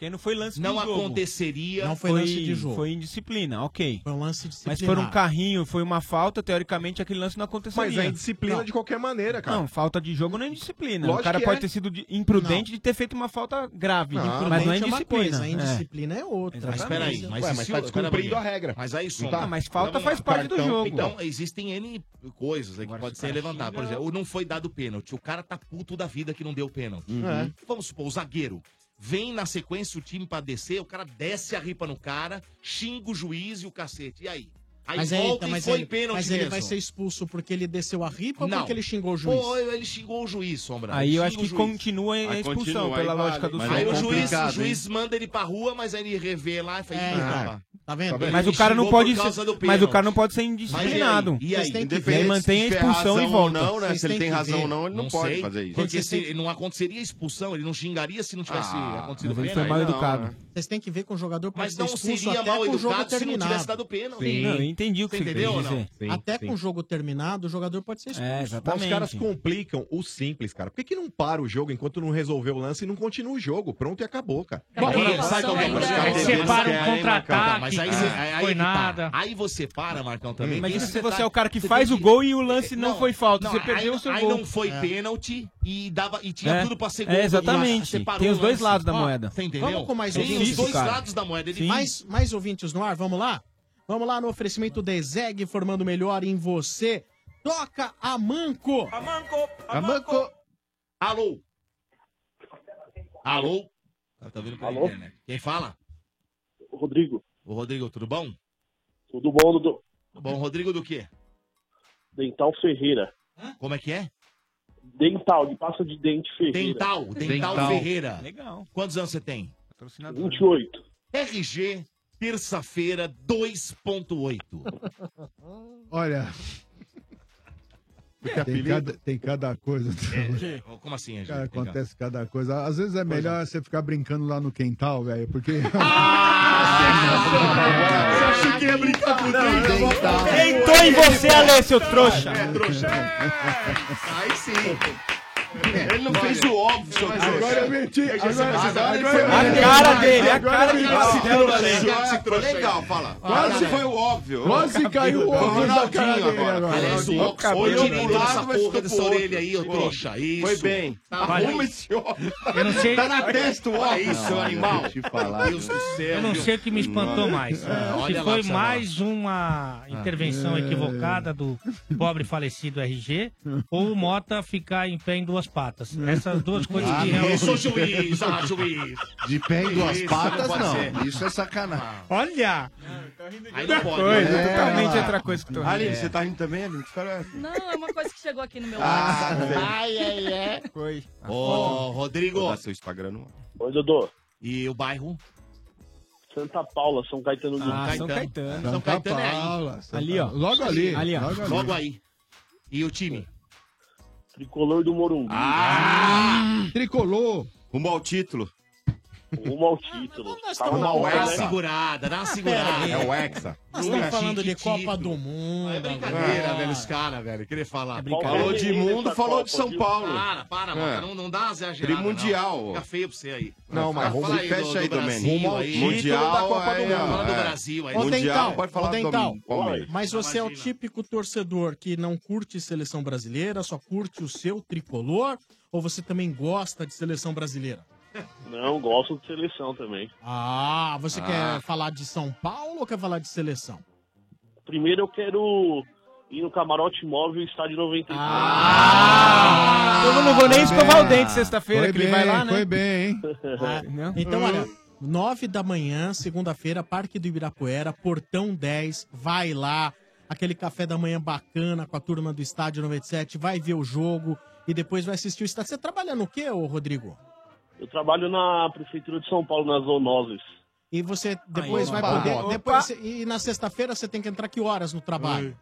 Porque não foi lance Não de jogo. aconteceria. Não foi lance de jogo. Foi indisciplina, ok. Foi um lance disciplinar. Mas foi um carrinho, foi uma falta, teoricamente aquele lance não aconteceria. Mas é indisciplina de qualquer maneira, cara. Não, falta de jogo não é indisciplina. Lógico o cara pode é. ter sido de- imprudente de ter feito uma falta grave, Não, mas não é Imprudente uma indisciplina. coisa, a indisciplina é outra. Mas peraí, mas, Ué, mas se tá descumprindo a regra. Mas aí, Não Sombra. tá? mas falta faz lá. parte do jogo. Então, existem N coisas aí que pode ser levantar. Por exemplo, não foi dado pênalti. O cara tá puto da vida que não deu pênalti. Uhum. É. Vamos supor, o zagueiro. Vem na sequência o time pra descer, o cara desce a ripa no cara, xinga o juiz e o cacete. E aí? Aí Mas, aí, volta então, e mas foi ele, pênalti mas ele mesmo. vai ser expulso porque ele desceu a ripa ou Não. porque ele xingou o juiz? Pô, ele xingou o juiz, Sombra. Aí Ele eu acho que continua a expulsão, continua, pela aí lógica vale. do Aí jogo. o juiz, o juiz manda ele pra rua, mas aí ele revê lá e fala, É, "Ih, então. rapaz." Tá vendo? Mas Ele o cara não pode ser, mas o pênalti. cara não pode ser indisciplinado. Mas e aí? E aí? Ele Independente mantém a expulsão e razão volta. ou não, né? Se ele tem razão ou não, ele não pode sei, fazer isso. Porque se ele não aconteceria expulsão, ele não xingaria se não tivesse Ah, acontecido mas ele pênalti. foi mal não, educado. Vocês têm que ver que o jogador Mas ser não expulso seria até mal com o jogo educado se não tivesse dado pênalti. Entendi o que você entendeu ou não? Sim, até sim. com o jogo terminado, o jogador pode ser expulso. É, Mas exatamente. os caras complicam o simples, cara. Por que, que não para o jogo enquanto não resolveu o lance e não continua o jogo? Pronto e acabou, cara. Bom, que é o problema? Aí separa um Eles querem, contra-ataque, Mas aí, você- aí, aí foi que tá. nada. Aí você para, Marcão, também. Imagina Porque se você tá- é o cara que você faz o gol e o lance não, Não, foi falta. não, você perdeu aí, o seu aí gol. não foi pênalti e, dava, e tinha É. tudo pra ser É, gol. do- exatamente. Tem os o dois lados da moeda. Você entendeu? Vamos com mais Tem ouvintes, os dois cara. lados da moeda. Ele Mais, mais ouvintes no ar, vamos lá? Vamos lá no oferecimento da Zeg, formando melhor em você. Toca a Manco. A Manco. A Manco. Alô. Alô. Ah, Tá pela Alô? internet. Quem fala? Rodrigo. O Rodrigo, tudo bom? Tudo bom, Dudu? Tudo bom, Rodrigo do quê? Dental Ferreira. Como é que é? Dental, de pasta de dente Ferreira. Dental, Dental, Ferreira. Legal. Quantos anos você tem? 28. RG, terça-feira, 2.8. Olha. Tem cada, tem cada coisa. É, como assim? Cara, cada- acontece cada coisa. Às vezes é melhor você ficar brincando lá no quintal, velho, porque. Você acha que ia brincar com o Deitou em você, Ale, seu trouxa. É, trouxa. Aí sim. Ele não fez o óbvio, seu trouxa. Agora eu menti. Agora, Agora agora a cara dele, a Agora cara dele. Se deu, legal, fala. Quase foi o óbvio. Quase caiu o óculos da cara dele agora. Aliás, o Ó, óculos cabelo foi de um tirando lado, essa mas porra ficou dessa pro orelha aí, ô trouxa. Isso. Foi bem. Tá Arruma bom. esse óculos. Eu não sei. Tá na testa o Olha óculos, isso, seu animal. Deus do céu. Eu não sei o que me espantou mais. É, Se foi mais uma intervenção equivocada do pobre falecido RG ou o Mota ficar em pé em duas patas. Essas duas coisas que realmente. Isso, juiz. Ah, juiz. De pé em duas Isso, patas, não não. Isso é sacanagem. Olha! Aí não pode. Coisa, né? totalmente outra coisa que eu tô rindo. Aline, você tá rindo também, Aline? É? Não, é uma coisa que chegou aqui no meu Ah, WhatsApp. Ai, ai, ai. Foi. Ô, Rodrigo. Vou dar seu Instagram no... Oi, Dodô. E o bairro? Santa Paula, São Caetano do Ah, Sul. São Caetano. São Caetano é aí. Paula, Santa- Ali, ó. Logo ali. Ali, ó. Logo ali. Logo aí. E o time? Tricolor do Morumbi. Ah! Tricolor. Rumo ao título. Rumo ao título. Nós Tava estamos na Dá uma né? segurada, dá uma segurada. pera aí. É o Hexa. Nós estamos falando de Chiquitito. Copa do Mundo. É brincadeira, velho, os caras, velho. Querer falar. Falou de mundo, falou de São Paulo. Para, para, É. mano. Não, não dá exagerada. Trimundial. Fica feio pra você aí. Não, mas rumo- fecha aí, Brasil Domênico. Rumo ao Mundial, da Copa do Mundo. Fala do é. Brasil aí. Mundial, pode falar do Palmeiras. Mas você é o típico torcedor que não curte seleção brasileira, só curte o seu tricolor? Ou você também gosta de seleção brasileira? Não, gosto de seleção também. Ah, você Ah. quer falar de São Paulo ou quer falar de seleção? Primeiro eu quero ir no camarote móvel estádio 93. Ah! Eu não vou nem escovar o dente sexta-feira, Foi que bem, ele vai lá, né? foi bem, hein? Entendeu? Então, olha, nove da manhã, segunda-feira, Parque do Ibirapuera, Portão 10, vai lá, aquele café da manhã bacana com a turma do Estádio 97, vai ver o jogo e depois vai assistir o estádio. Você trabalha no quê, ô Rodrigo? Eu trabalho na Prefeitura de São Paulo, nas zoonoses. E você depois Aí, vai opa. poder. Depois, e na sexta-feira você tem que entrar que horas no trabalho?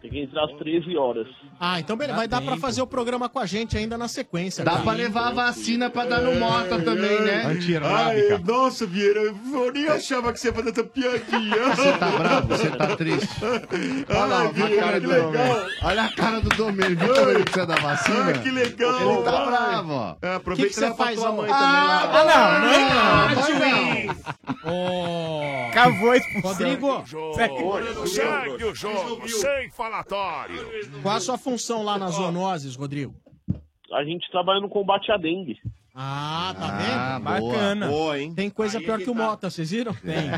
Tem que entrar às 13 horas. Ah, então beleza. Dá Vai dar pra fazer o programa com a gente ainda na sequência. Dá cara. pra levar a vacina pra dar no Mota também, né? Ai, nossa, Vieira, eu nem achava que você ia fazer essa piadinha. Você tá bravo? Você tá triste? Olha lá, Ai, a Vieira, cara que do legal. Olha a cara do Domênico. Viu como ele precisa da vacina? Ah, que legal. Ele tá Ai. bravo, ó. É, aproveita que e você faz tua a mãe Ah, também lá. não, não, Oh. Cavou a expulsão. Rodrigo, Segue o jogo, sem falatório. qual a sua função lá nas zoonoses, Rodrigo? A gente trabalha no combate à dengue. Ah, tá Ah, vendo? Bacana. Boa, hein? Tem coisa Aí pior que o tá. Mota, vocês viram? Tem.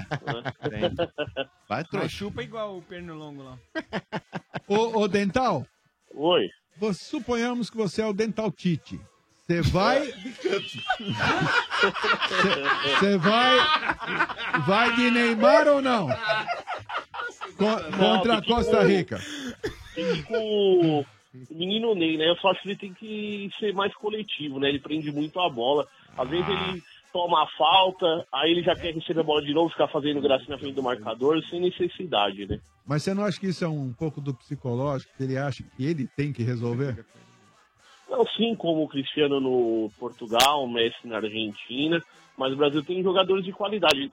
Vai, Mas trouxa. chupa igual o pernilongo lá. Ô, ô, Dental. Oi. suponhamos que você é o Dental Tite. Você vai. Você vai. Vai de Neymar ou não? Co- contra a Costa Rica. Tem que ir com o menino Ney, né? Eu só acho que ele tem que ser mais coletivo, né? Ele prende muito a bola. Às vezes ele toma a falta, aí ele já quer receber a bola de novo, ficar fazendo gracinha na frente do marcador, sem necessidade, né? Mas você não acha que isso é um pouco do psicológico, que ele acha que ele tem que resolver? Não, sim, como o Cristiano no Portugal, o Messi na Argentina, mas o Brasil tem jogadores de qualidade.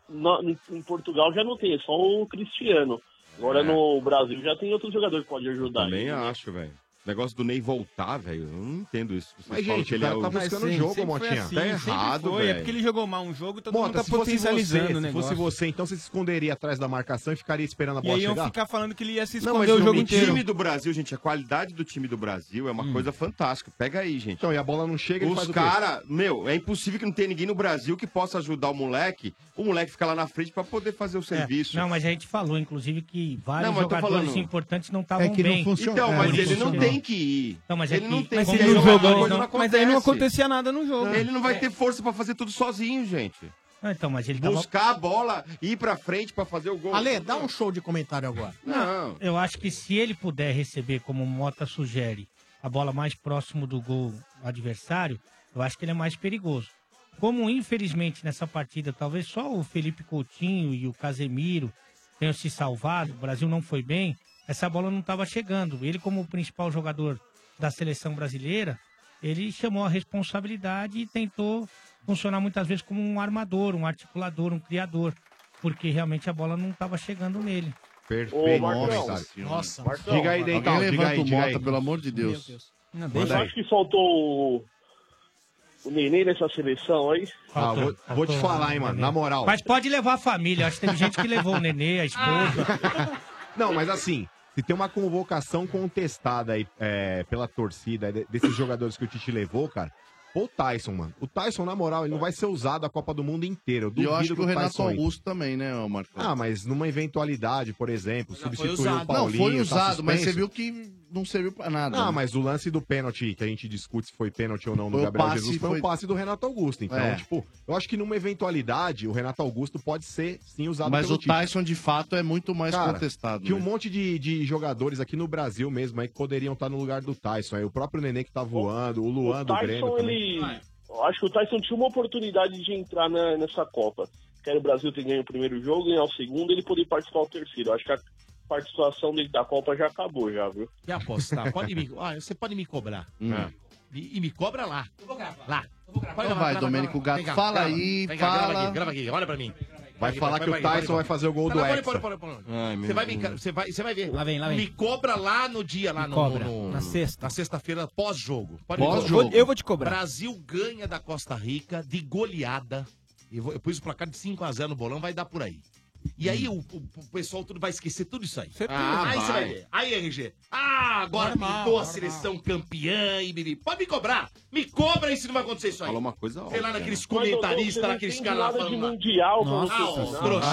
Em Portugal já não tem, é só o Cristiano. Agora É. no Brasil já tem outros jogadores que podem ajudar. Também acho, velho. O negócio do Ney voltar, velho, eu não entendo isso. Vocês Mas, falam gente, que ele o cara é tá o... buscando Mas o jogo, Motinha. assim, Tá errado, foi. É velho. porque ele jogou mal um jogo, todo mundo tá se potencializando você, o se negócio. fosse você, então você se esconderia atrás da marcação e ficaria esperando a E bola aí iam chegar? ficar falando que ele ia se Não, esconder mas o jogo o inteiro. time do Brasil, gente, a qualidade do time do Brasil é uma coisa fantástica. Pega aí, gente. Então, e a bola não chega, ele Os faz o quê? caras, meu, é impossível que não tenha ninguém no Brasil que possa ajudar o moleque. O moleque fica lá na frente pra poder fazer o serviço. É, Não, mas a gente falou, inclusive, que vários Não, jogadores falando- importantes não estavam É que não bem. funciona. Então, mas ele não que- tem que ir. Não, mas é Ele que- não tem mas que ele não Jogador, jogou, coisa não. Mas aí não acontecia nada no jogo. Ele não vai ter força pra fazer tudo sozinho, gente. Ah, então, mas ele tava... Buscar a bola, ir pra frente pra fazer o gol. Ale, dá um show de comentário agora. Não. Eu acho que se ele puder receber, como o Mota sugere, a bola mais próximo do gol adversário, eu acho que ele é mais perigoso. Como, infelizmente, nessa partida, talvez só o Felipe Coutinho e o Casemiro tenham se salvado, o Brasil não foi bem, essa bola não estava chegando. Ele, como o principal jogador da seleção brasileira, ele chamou a responsabilidade e tentou funcionar muitas vezes como um armador, um articulador, um criador, porque realmente a bola não estava chegando nele. Perfeito. Marcão. comentário. Nossa. Marcão, Diga aí, Alguém Dental, diga levanta aí, o diga Mota, aí. pelo amor de Deus. Não, Eu acho que faltou o, o Nenê nessa seleção aí. Ah, vou, vou te falar, hein, mano, na moral. Mas pode levar a família. Acho que teve gente que levou o nenê, a esposa. Não, mas assim, se tem uma convocação contestada aí é, pela torcida de- desses jogadores que o Tite levou, cara. Pô, o Tyson, mano. O Tyson, na moral, ele não vai ser usado a Copa do Mundo inteira. Eu E duvido eu acho que o Renato Tyson. Augusto também, né, Marcos? Ah, mas numa eventualidade, por exemplo, substituir o Paulinho. Não, foi tá usado, mas você viu que não serviu pra nada. Ah, né? mas o lance do pênalti, que a gente discute se foi pênalti ou não no o Gabriel Jesus, foi, foi- um passe do Renato Augusto. Então, É. tipo, eu acho que numa eventualidade, o Renato Augusto pode ser sim usado Mas pelo o. Tyson, de fato, é muito mais Cara, contestado. Tinha um né? monte de, de jogadores aqui no Brasil mesmo aí que poderiam estar no lugar do Tyson. Aí o próprio Nenê que tá voando, o Luan o do Grêmio Tyson, também. ele. Eu acho que o Tyson tinha uma oportunidade de entrar na- nessa Copa. Quer o Brasil ter ganho o primeiro jogo, ganhar o segundo, ele poder participar do terceiro. Eu acho que a participação dele da Copa já acabou, já, viu? Quer apostar? Pode me, ah, você pode me cobrar. Hum. E, e me cobra lá. Lá. Pode Então gravar, vai, grava, Domênico grava. Gato, cá, fala grava. aí, grava fala. aqui, grava aqui, olha pra mim. Vai Aqui, falar que o Tyson vai. fazer o gol Não, do Hexa. Você vai, me, você, vai, você vai ver. Lá vem, lá vem. Me cobra lá no dia, lá no, cobra, no- na sexta. Na sexta-feira, pós-jogo. Pode me Pós-jogo. Eu vou te cobrar. Brasil ganha da Costa Rica de goleada. Eu, vou- eu pus o placar de 5x0 no bolão, vai dar por aí. E aí o, o- o pessoal tudo vai esquecer tudo isso aí. Ah, aí você vai. vai ver. Aí, RG. Ah, agora pintou a seleção campeã e bibi. Pode me cobrar. Me cobra aí se não vai acontecer isso aí. Falou uma coisa Sei lá óbvia, naqueles Mas, comentaristas, você não naqueles entende caras lá nada de falando lá. mundial Nossa, você Ah, ó, ensinar. trouxa.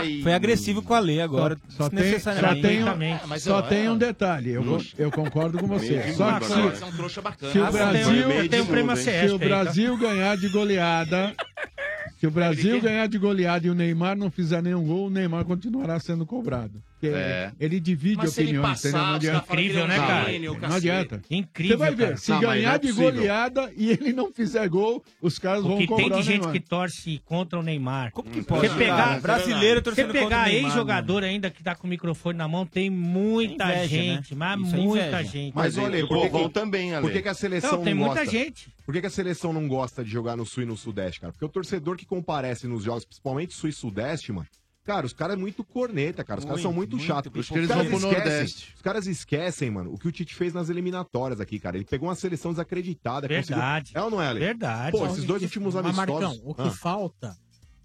Olha, foi agressivo com a lei agora. Só tem, só desnecessariamente. tem, um, Exatamente. Mas só eu- tem é, um detalhe. Eu, co- eu concordo com você. Meio Só de que mundo agora. Você é um trouxa bacana. se o Ah, você tem Brasil, prêmio se o aí, tá? Brasil ganhar de goleada, se o Brasil ganhar de goleada e o Neymar não fizer nenhum gol, o Neymar continuará sendo cobrado. Porque É. Ele divide Mas se ele opiniões, entendeu? Não passar, você adianta. falando que ele é um Incrível, né, cara? Não cacete. adianta. Incrível, Você vai ver, cara. se Não, não ganhar é de possível. goleada e ele não fizer gol, os caras O vão cobrar tem de o gente Neymar. que torce contra o Neymar. Como que pode? Você pegar- cara? brasileiro Você torcendo contra o pegar Neymar, ex-jogador ainda que tá com o microfone na mão, tem muita É inveja, gente, né? mas Isso é muita inveja. gente. Mas olha, o povão também, Ale. Por que, que a seleção Não, tem não muita gente. Por que, que a seleção não gosta de jogar no Sul e no Sudeste, cara? Porque o torcedor que comparece nos jogos, principalmente Sul e Sudeste, mano, Cara, os caras é muito corneta, cara. Os caras são muito, Muito, chatos. Os caras eles vão pro esquecem- Nordeste. Os caras esquecem, mano, o que o Tite fez nas eliminatórias aqui, cara. Ele pegou uma seleção desacreditada. Verdade. conseguiu- É ou não é, Ale? Verdade. Pô, esses dois últimos Mas, amistosos... Marcão, o que Ah. falta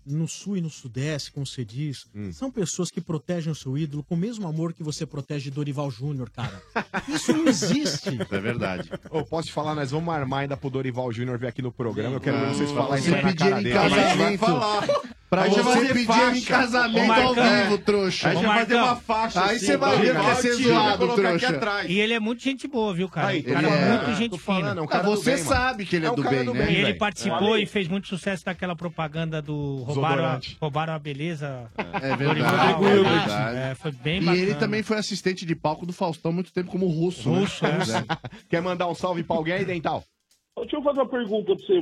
no sul e no sudeste, como você diz, Hum. são pessoas que protegem o seu ídolo com o mesmo amor que você protege Dorival Júnior, cara. Isso não existe. É verdade. Ô, posso te falar, nós vamos armar ainda pro Dorival Júnior vir aqui no programa. Eu quero ver vocês pra falar você isso na cara dele. gente vai falar. Pra Aí você vai pedir faixa. em casamento Marcão, ao vivo, trouxa. Aí já vai ter uma faixa Aí assim, você vai ver que é ser vai zoado, colocar aqui trouxa. atrás. E ele é muito gente boa, viu, cara? Aí, o cara ele é é. muito gente fina. falando, é um cara Ah, você bem, sabe que ele é, É do bem, do né? bem, E ele participou Valeu. e fez muito sucesso daquela propaganda do roubaram a, roubaram a beleza. É Dorival. verdade. é verdade. É, foi bem e bacana. ele também foi assistente de palco do Faustão há muito tempo como russo. Russo, né? é. Quer mandar um salve pra alguém aí, Dental? Deixa eu fazer uma pergunta pra você,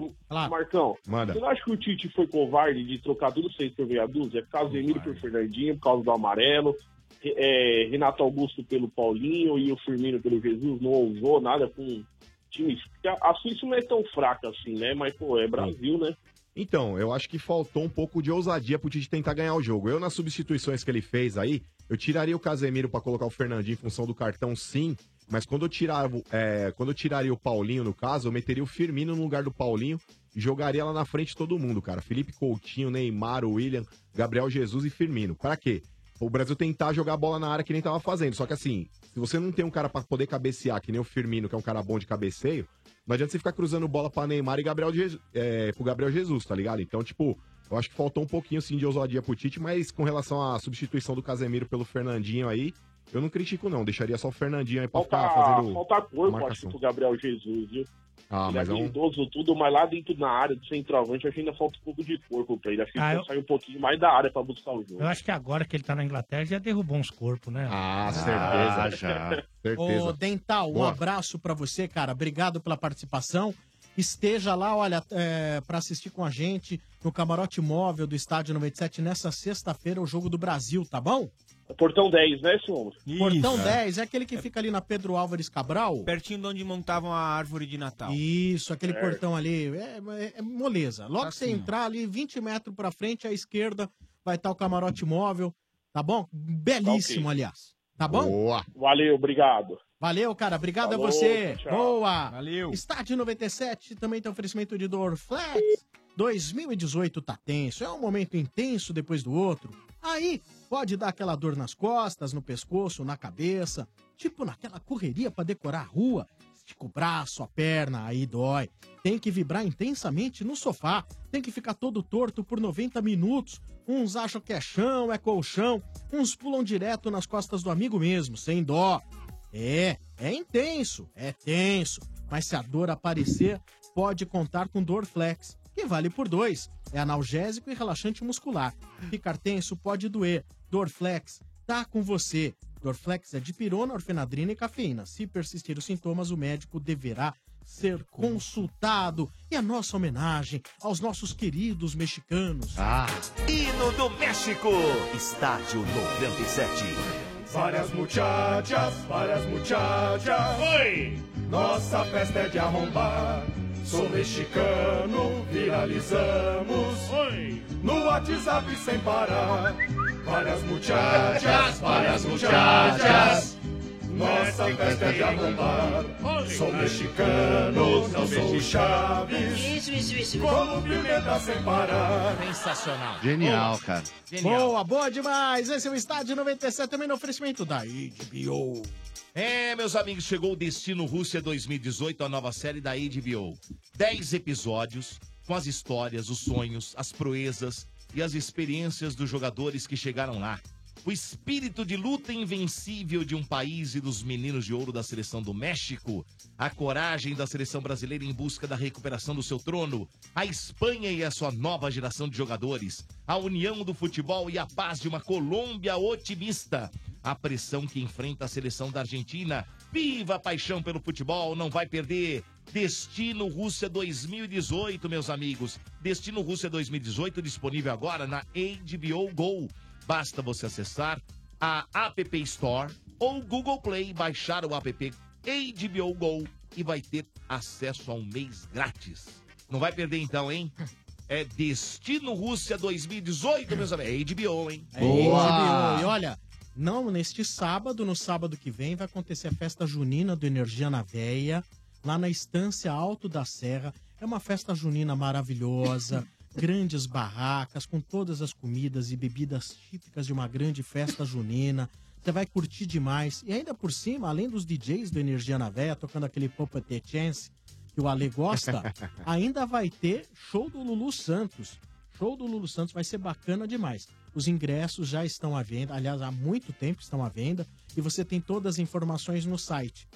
Marcão. Manda. Você não acha que o Tite foi covarde de trocar tudo seis por meia dúzia? Casemiro por Fernandinho, por causa do amarelo, Re- é, Renato Augusto pelo Paulinho e o Firmino pelo Jesus, não ousou nada com times. porque A a Suíça não é tão fraca assim, né? Mas, pô, é Brasil, né? Então, eu acho que faltou um pouco de ousadia pro Tite tentar ganhar o jogo. Eu, nas substituições que ele fez aí, eu tiraria o Casemiro pra colocar o Fernandinho em função do cartão, sim. Mas quando eu, tirava, é, quando eu tiraria o Paulinho, no caso, eu meteria o Firmino no lugar do Paulinho e jogaria lá na frente todo mundo, cara. Felipe Coutinho, Neymar, William, Gabriel Jesus e Firmino. Pra quê? O Brasil tentar jogar a bola na área que nem tava fazendo. Só que assim, se você não tem um cara pra poder cabecear, que nem o Firmino, que é um cara bom de cabeceio, não adianta você ficar cruzando bola pra Neymar e Gabriel Jesus, é, pro Gabriel Jesus, tá ligado? Então, tipo, eu acho que faltou um pouquinho sim de ousadia pro Tite, mas com relação à substituição do Casemiro pelo Fernandinho aí, eu não critico não, deixaria só o Fernandinho aí pra Falta, ficar fazendo falta corpo, acho, marcação. pro Gabriel Jesus, viu? Ah, ele mas é é um... habilidoso tudo, mas lá dentro na área do centroavante, acho que ainda falta um pouco de corpo pra ele. Acho que Ah, ele eu- sair um pouquinho mais da área pra buscar o jogo. Eu acho que agora que ele tá na Inglaterra já derrubou uns corpos, né? Ah, certeza. já. Ô, Dental, um Boa. abraço pra você, cara. Obrigado pela participação. Esteja lá, olha, é, para assistir com a gente no camarote móvel do Estádio 97 nessa sexta-feira, o Jogo do Brasil, tá bom? Portão 10, né? Portão Isso. 10 é aquele que fica ali na Pedro Álvares Cabral. Pertinho de onde montavam a árvore de Natal. Isso, aquele É. portão ali, é, é- é moleza. Logo que você Assim, entrar ali, 20 metros pra frente, à esquerda, vai estar o camarote móvel, tá bom? Belíssimo, ok. aliás. Tá bom? Boa. Valeu, obrigado. Valeu, cara. Obrigado Falou, a você. tchau. Boa. Valeu. Estádio 97 também tem oferecimento de Dorflex. 2018 tá tenso. É um momento intenso depois do outro. Aí pode dar aquela dor nas costas, no pescoço, na cabeça. Tipo naquela correria pra decorar a rua. Estica o braço, a perna, aí dói. Tem que vibrar intensamente no sofá. Tem que ficar todo torto por 90 minutos. Uns acham que é chão, é colchão. Uns pulam direto nas costas do amigo mesmo, sem dó. É, é intenso, é tenso. Mas se a dor aparecer, pode contar com Dorflex, que vale por dois. É analgésico e relaxante muscular. Ficar tenso pode doer. Dorflex tá com você. Dorflex é de pirona, orfenadrina e cafeína. Se persistir os sintomas, o médico deverá ser consultado. E a nossa homenagem aos nossos queridos mexicanos. Ah. Hino do México, Estádio 97. Várias muchachas, várias muchachas. Oi! Nossa festa é de arrombar. Sou mexicano, viralizamos. Oi! No WhatsApp sem parar. Várias muchachas, várias muchachas. Nossa festa é de arrombar. Sou mexicano, não sou o Chaves. Isso, isso, isso. Como pimenta sem parar. Sensacional. Genial, cara. Boa, boa demais. Esse é o Estádio 97, também no oferecimento da HBO. É, meus amigos, chegou o Destino Rússia 2018, a nova série da HBO. Dez episódios com as histórias, os sonhos, as proezas e as experiências dos jogadores que chegaram lá. O espírito de luta invencível de um país e dos meninos de ouro da seleção do México, a coragem da seleção brasileira em busca da recuperação do seu trono, a Espanha e a sua nova geração de jogadores, a união do futebol e a paz de uma Colômbia otimista, a pressão que enfrenta a seleção da Argentina. Viva a paixão pelo futebol, não vai perder. Destino Rússia 2018, meus amigos. Destino Rússia 2018 disponível agora na HBO Go. Basta você acessar a App Store ou Google Play, baixar o app HBO Go e vai ter acesso a um mês grátis. Não vai perder então, hein? É Destino Rússia 2018, meus amigos. É HBO, hein? É HBO. E olha, não neste sábado, no sábado que vem, vai acontecer a festa junina do Energia na Veia, lá na Estância Alto da Serra. É uma festa junina maravilhosa, grandes barracas com todas as comidas e bebidas típicas de uma grande festa junina. Você vai curtir demais. E ainda por cima, além dos DJs do Energia na Veia tocando aquele Pop The Chance que o Ale gosta, ainda vai ter show do Lulu Santos. Show do Lulu Santos vai ser bacana demais. Os ingressos já estão à venda, aliás, há muito tempo estão à venda, e você tem todas as informações no site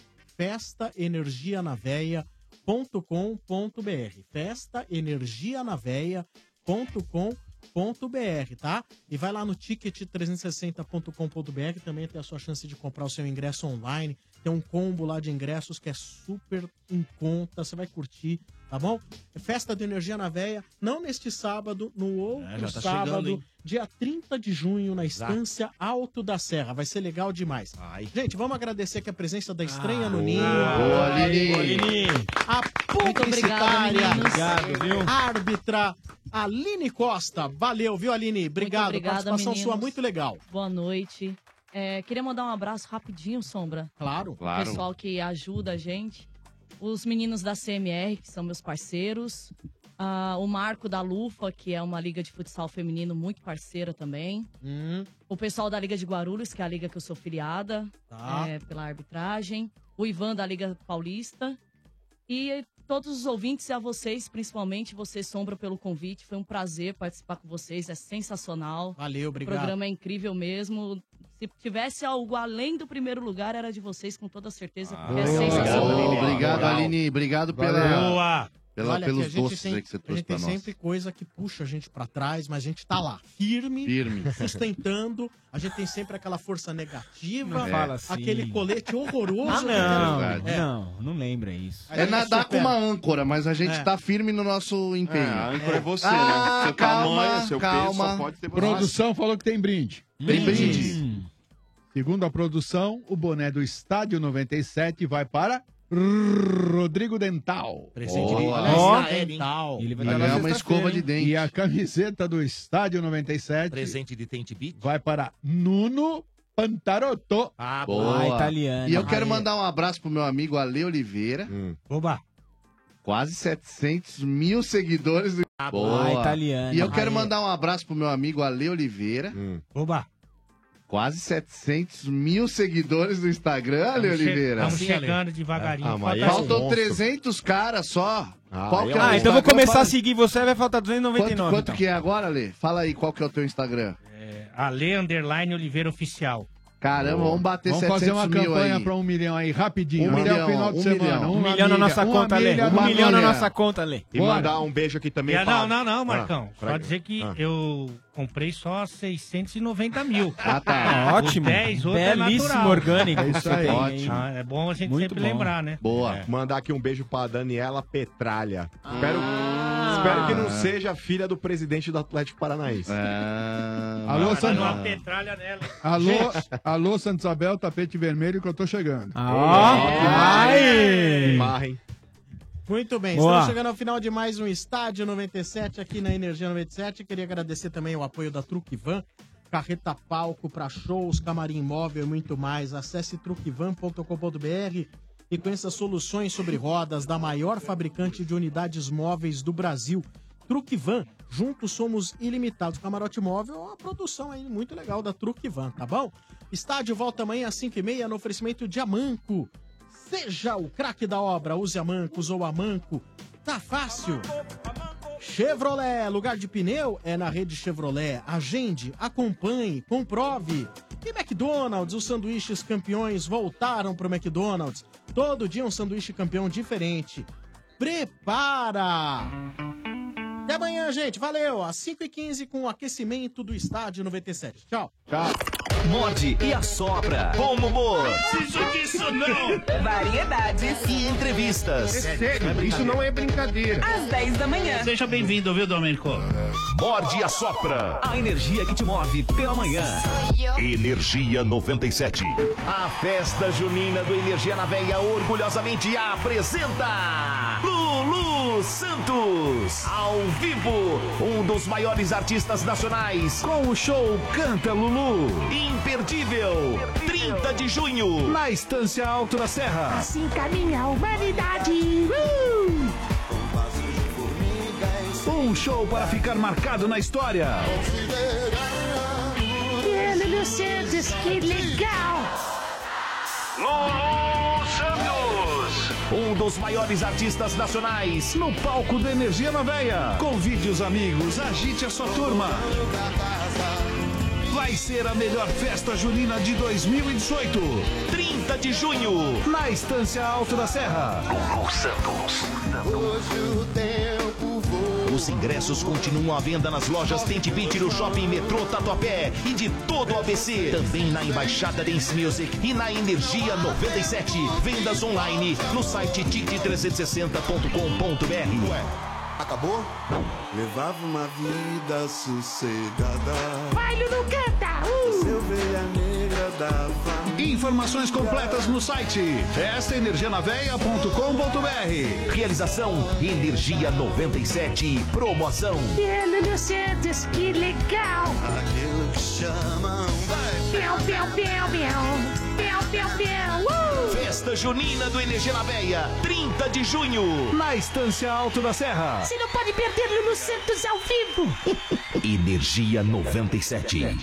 festaenergianaveia.com.br. Festaenergianaveia.com.br, tá? E vai lá no ticket360.com.br, também tem a sua chance de comprar o seu ingresso online. Tem um combo lá de ingressos que é super em conta, você vai curtir, tá bom? É Festa de Energia na Veia, não neste sábado, no outro É, já tá sábado, chegando, hein? dia 30 de junho, na Exato. Estância Alto da Serra. Vai ser legal demais. Gente, vamos agradecer aqui a presença da estranha Ah, no Ninho. boa, Lili. Boa, Lili. A publicitária, meninos. Obrigado, viu? árbitra, Aline Costa. Valeu, viu, Aline? Obrigado. obrigada, Participação meninos. sua muito legal. Boa noite. É, queria mandar um abraço rapidinho, Sombra. Claro, O claro. pessoal que ajuda a gente. Os meninos da CMR, que são meus parceiros. Ah, o Marco da Lufa, que é uma liga de futsal feminino muito parceira também. Hum. O pessoal da Liga de Guarulhos, que é a liga que eu sou filiada Tá. é, pela arbitragem. O Ivan da Liga Paulista. E todos os ouvintes e a vocês, principalmente você, Sombra, pelo convite. Foi um prazer participar com vocês, é sensacional. Valeu, obrigado. O programa é incrível mesmo. Se tivesse algo além do primeiro lugar, era de vocês, com toda certeza, porque é sensacional. Obrigado, Aline. Obrigado pela, Boa. pela- Olha, pelos que a gente doces tem, aí que você A trouxe gente tem pra nós. sempre coisa que puxa a gente pra trás, mas a gente tá lá, firme, Firme. sustentando. A gente tem sempre aquela força negativa, Não fala assim. aquele colete horroroso. Ah, que não, quer- É. não, não lembra isso. É nadar com uma âncora, mas a gente É. tá firme no nosso empenho. É, a âncora é você, Ah, né? Seu calma, tamanho, seu peso calma. só pode você. Produção falou que tem brinde. Tem brinde. Segundo a produção, o boné do Estádio 97 vai para Rodrigo Dental. Presente de- Olha dental. Ele Vai ganhar uma escova de dente. E a camiseta do Estádio 97 Presente de Tente Beat. vai para Nuno Pantarotto. Ah, Boa. italiano. E eu quero mandar um abraço pro meu amigo Ale Oliveira. Oba. Quase 700 mil seguidores. Do... Boa. Ah, italiano. E eu quero mandar um abraço pro meu amigo Ale Oliveira. Oba. Quase 700 mil seguidores no Instagram, Ale Oliveira. tamo chegando devagarinho. Ah, mas Falta- aí é Faltam 300 caras só. Qual que é Ah, então eu vou começar Fala- a seguir você, vai faltar Quanto, 299. quanto então. que é agora, Ale? Fala aí qual que é o teu Instagram. Ale Underline Oliveira Oficial. Caramba, vamos bater Vamos 700 fazer uma mil campanha aí. para um milhão aí, rapidinho. Um milhão, final de um semana. milhão. Um milhão na nossa conta, Lê. Um milhão na nossa conta, Lê. E mandar um beijo aqui também não, não, não, Ah, Marcão. pra- Só dizer que Ah. eu comprei só 690 mil. Ah, tá. Ah, ótimo. O 10, outro é Belíssimo natural. orgânico. É isso aí. Ótimo. Ah, é bom a gente Muito sempre bom. lembrar, né? Boa. É. Mandar aqui um beijo pra Daniela Petralha. Espero, espero que não seja filha do presidente do Atlético Paranaense. É... Alô, Sandro. uma petralha nela. Alô, alô, Santa Isabel, tapete vermelho que eu tô chegando. Ah, ai! Marra, hein? Muito bem, Boa. estamos chegando ao final de mais um Estádio 97 aqui na Energia 97. Queria agradecer também o apoio da Truque Van, carreta palco para shows, camarim móvel e muito mais. Acesse truquevan.com.br e conheça soluções sobre rodas da maior fabricante de unidades móveis do Brasil. Truque Van, juntos somos ilimitados. Camarote móvel é uma produção aí muito legal da Truque Van, tá bom? Estádio volta amanhã às 5h30 no oferecimento de Amanco. Seja o craque da obra, use a Manco, usou a Manco. Tá fácil. Chevrolet, lugar de pneu é na rede Chevrolet. Agende, acompanhe, comprove. E McDonald's, os sanduíches campeões voltaram pro McDonald's. Todo dia um sanduíche campeão diferente. Prepara! Até amanhã, gente. Valeu! Às 5h15 com o aquecimento do Estádio 97. Tchau. Tchau. Morde e assopra. Bom humor. Preciso disso não. Variedades e entrevistas. sério, isso não é brincadeira. Às 10 da manhã. Seja bem-vindo, viu, Domênico? Morde e assopra. A energia que te move pela manhã. Energia 97. A festa junina do Energia na Veia orgulhosamente apresenta Lulu Santos. Ao vivo, um dos maiores artistas nacionais. Com o show Canta Lulu. Imperdível. 30 de junho. Na Estância Alto da Serra. Assim caminha a humanidade. Uh! Um show para ficar marcado na história. Lulu Santos, que legal. Lulu Santos. Um dos maiores artistas nacionais no palco da Energia na Veia. Convide os amigos, agite a sua turma. Vai ser a melhor festa junina de 2018. 30 de junho, na Estância Alto da Serra. Lulu Santos. Hoje o tempo voa. Os ingressos continuam à venda nas lojas Tente Beat no Shopping Metrô Tatuapé e de todo o ABC. Também na Embaixada Dance Music e na Energia 97. Vendas online no site tic360.com.br. Acabou? Levava uma vida sossegada. Vai, Lulu, canta. Uh! Seu ovelha negra dava. Informações completas no site festaenergianaveia.com.br. Realização Energia 97. Promoção. É, Lulu Santos, que legal. Aquilo que chamam. Piau, piau, piau, piau. Piau, piau, piau. Uh! Festa Junina do Energia na Veia, 30 de junho, na Estância Alto da Serra. Você não pode perder Lulu Santos ao vivo. Energia 97.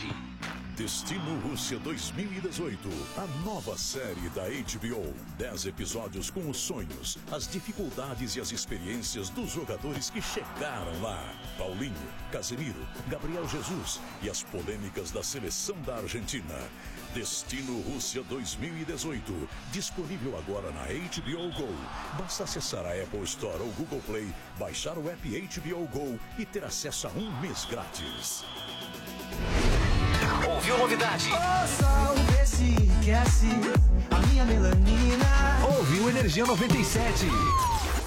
Destino Rússia 2018. A nova série da HBO. Dez episódios com os sonhos, as dificuldades e as experiências dos jogadores que chegaram lá. Paulinho, Casemiro, Gabriel Jesus e as polêmicas da seleção da Argentina. Destino Rússia 2018. Disponível agora na HBO Go. Basta acessar a Apple Store ou Google Play, baixar o app HBO Go e ter acesso a um mês grátis. Ouviu novidade? O sol desse aquece a minha melanina. Ouviu Energia 97.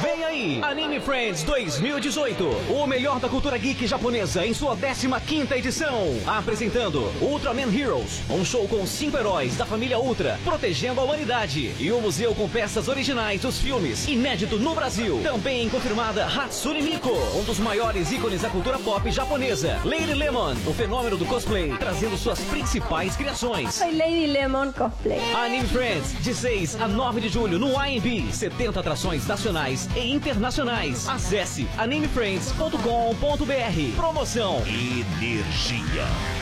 Vem aí, Anime Friends 2018, o melhor da cultura geek japonesa em sua 15ª edição, apresentando Ultraman Heroes, um show com cinco heróis da família Ultra, protegendo a humanidade, e o museu com peças originais dos filmes, inédito no Brasil. Também confirmada Hatsune Miku, um dos maiores ícones da cultura pop japonesa. Lady Lemon, o fenômeno do cosplay, trazendo suas principais criações. Soy Lady Lemon Cosplay. Anime Friends, de 6 a 9 de julho no AMB. 70 atrações nacionais e internacionais. Acesse animefriends.com.br. Promoção Energia.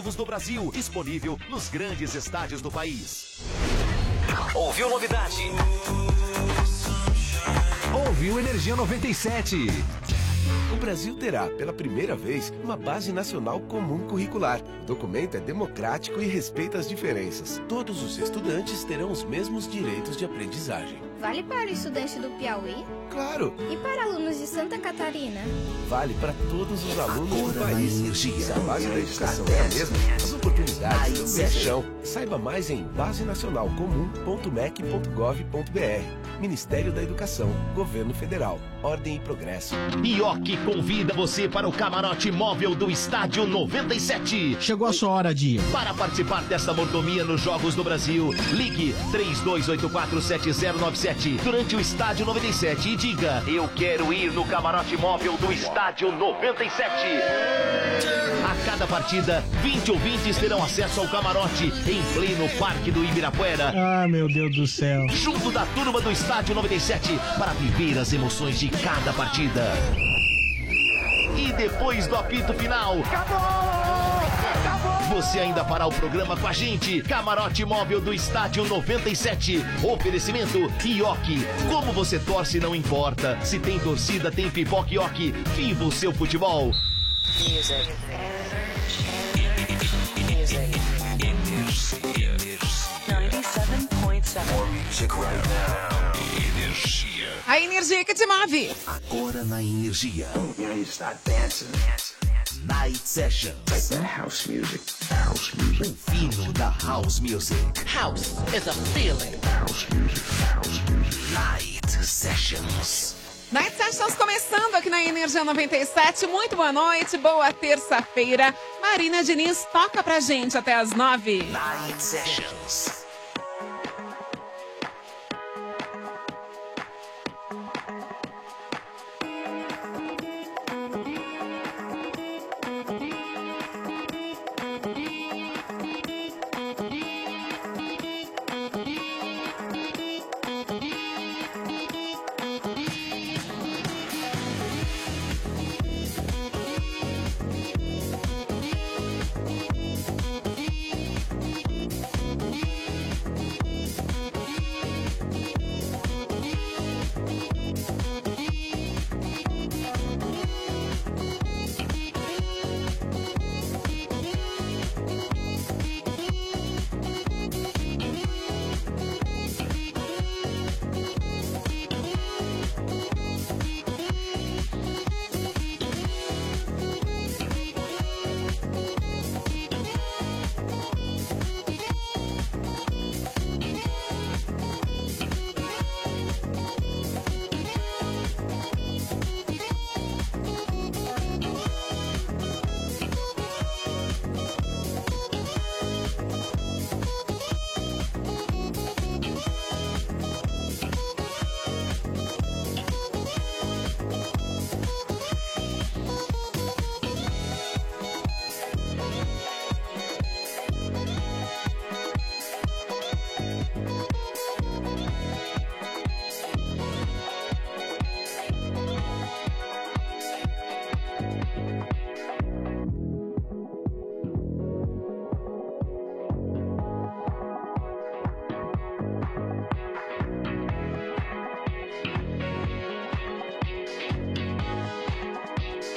do Brasil, disponível nos grandes estádios do país. Ouviu novidade? Ouviu Energia 97. O Brasil terá, pela primeira vez, uma base nacional comum curricular. O documento é democrático e respeita as diferenças. Todos os estudantes terão os mesmos direitos de aprendizagem. Vale para o estudante do Piauí? Claro, E para alunos de Santa Catarina? vale para todos os alunos do país. Energia. Se a base da educação é a mesma, as oportunidades também são. Saiba mais em basenacionalcomum.mec.gov.br. Ministério da Educação, Governo Federal, Ordem e Progresso. Ioki convida você para o camarote móvel do Estádio 97. Chegou a sua hora, dia. Para participar desta mordomia nos Jogos do Brasil, ligue 32847097 97 durante o Estádio 97 e diga: Eu quero ir no camarote móvel do Estádio 97. A cada partida, 20 ouvintes terão acesso ao camarote em pleno Parque do Ibirapuera. Ah, meu Deus do céu. Junto da turma do Estádio 97 para viver as emoções de cada partida. E depois do apito final. Você ainda fará o programa com a gente. Camarote móvel do Estádio 97. Oferecimento Ioki. Como você torce não importa. Se tem torcida, tem pipoca Ioki. Viva o seu futebol. A energia que te move. Agora na Energia. Night Sessions. house music. House music. O fino da House Music. House is a feeling. House music. House music. Night Sessions. Night Sessions começando aqui na Energia 97. Muito boa noite, boa terça-feira. Marina Diniz toca pra gente até as nove. Night Sessions.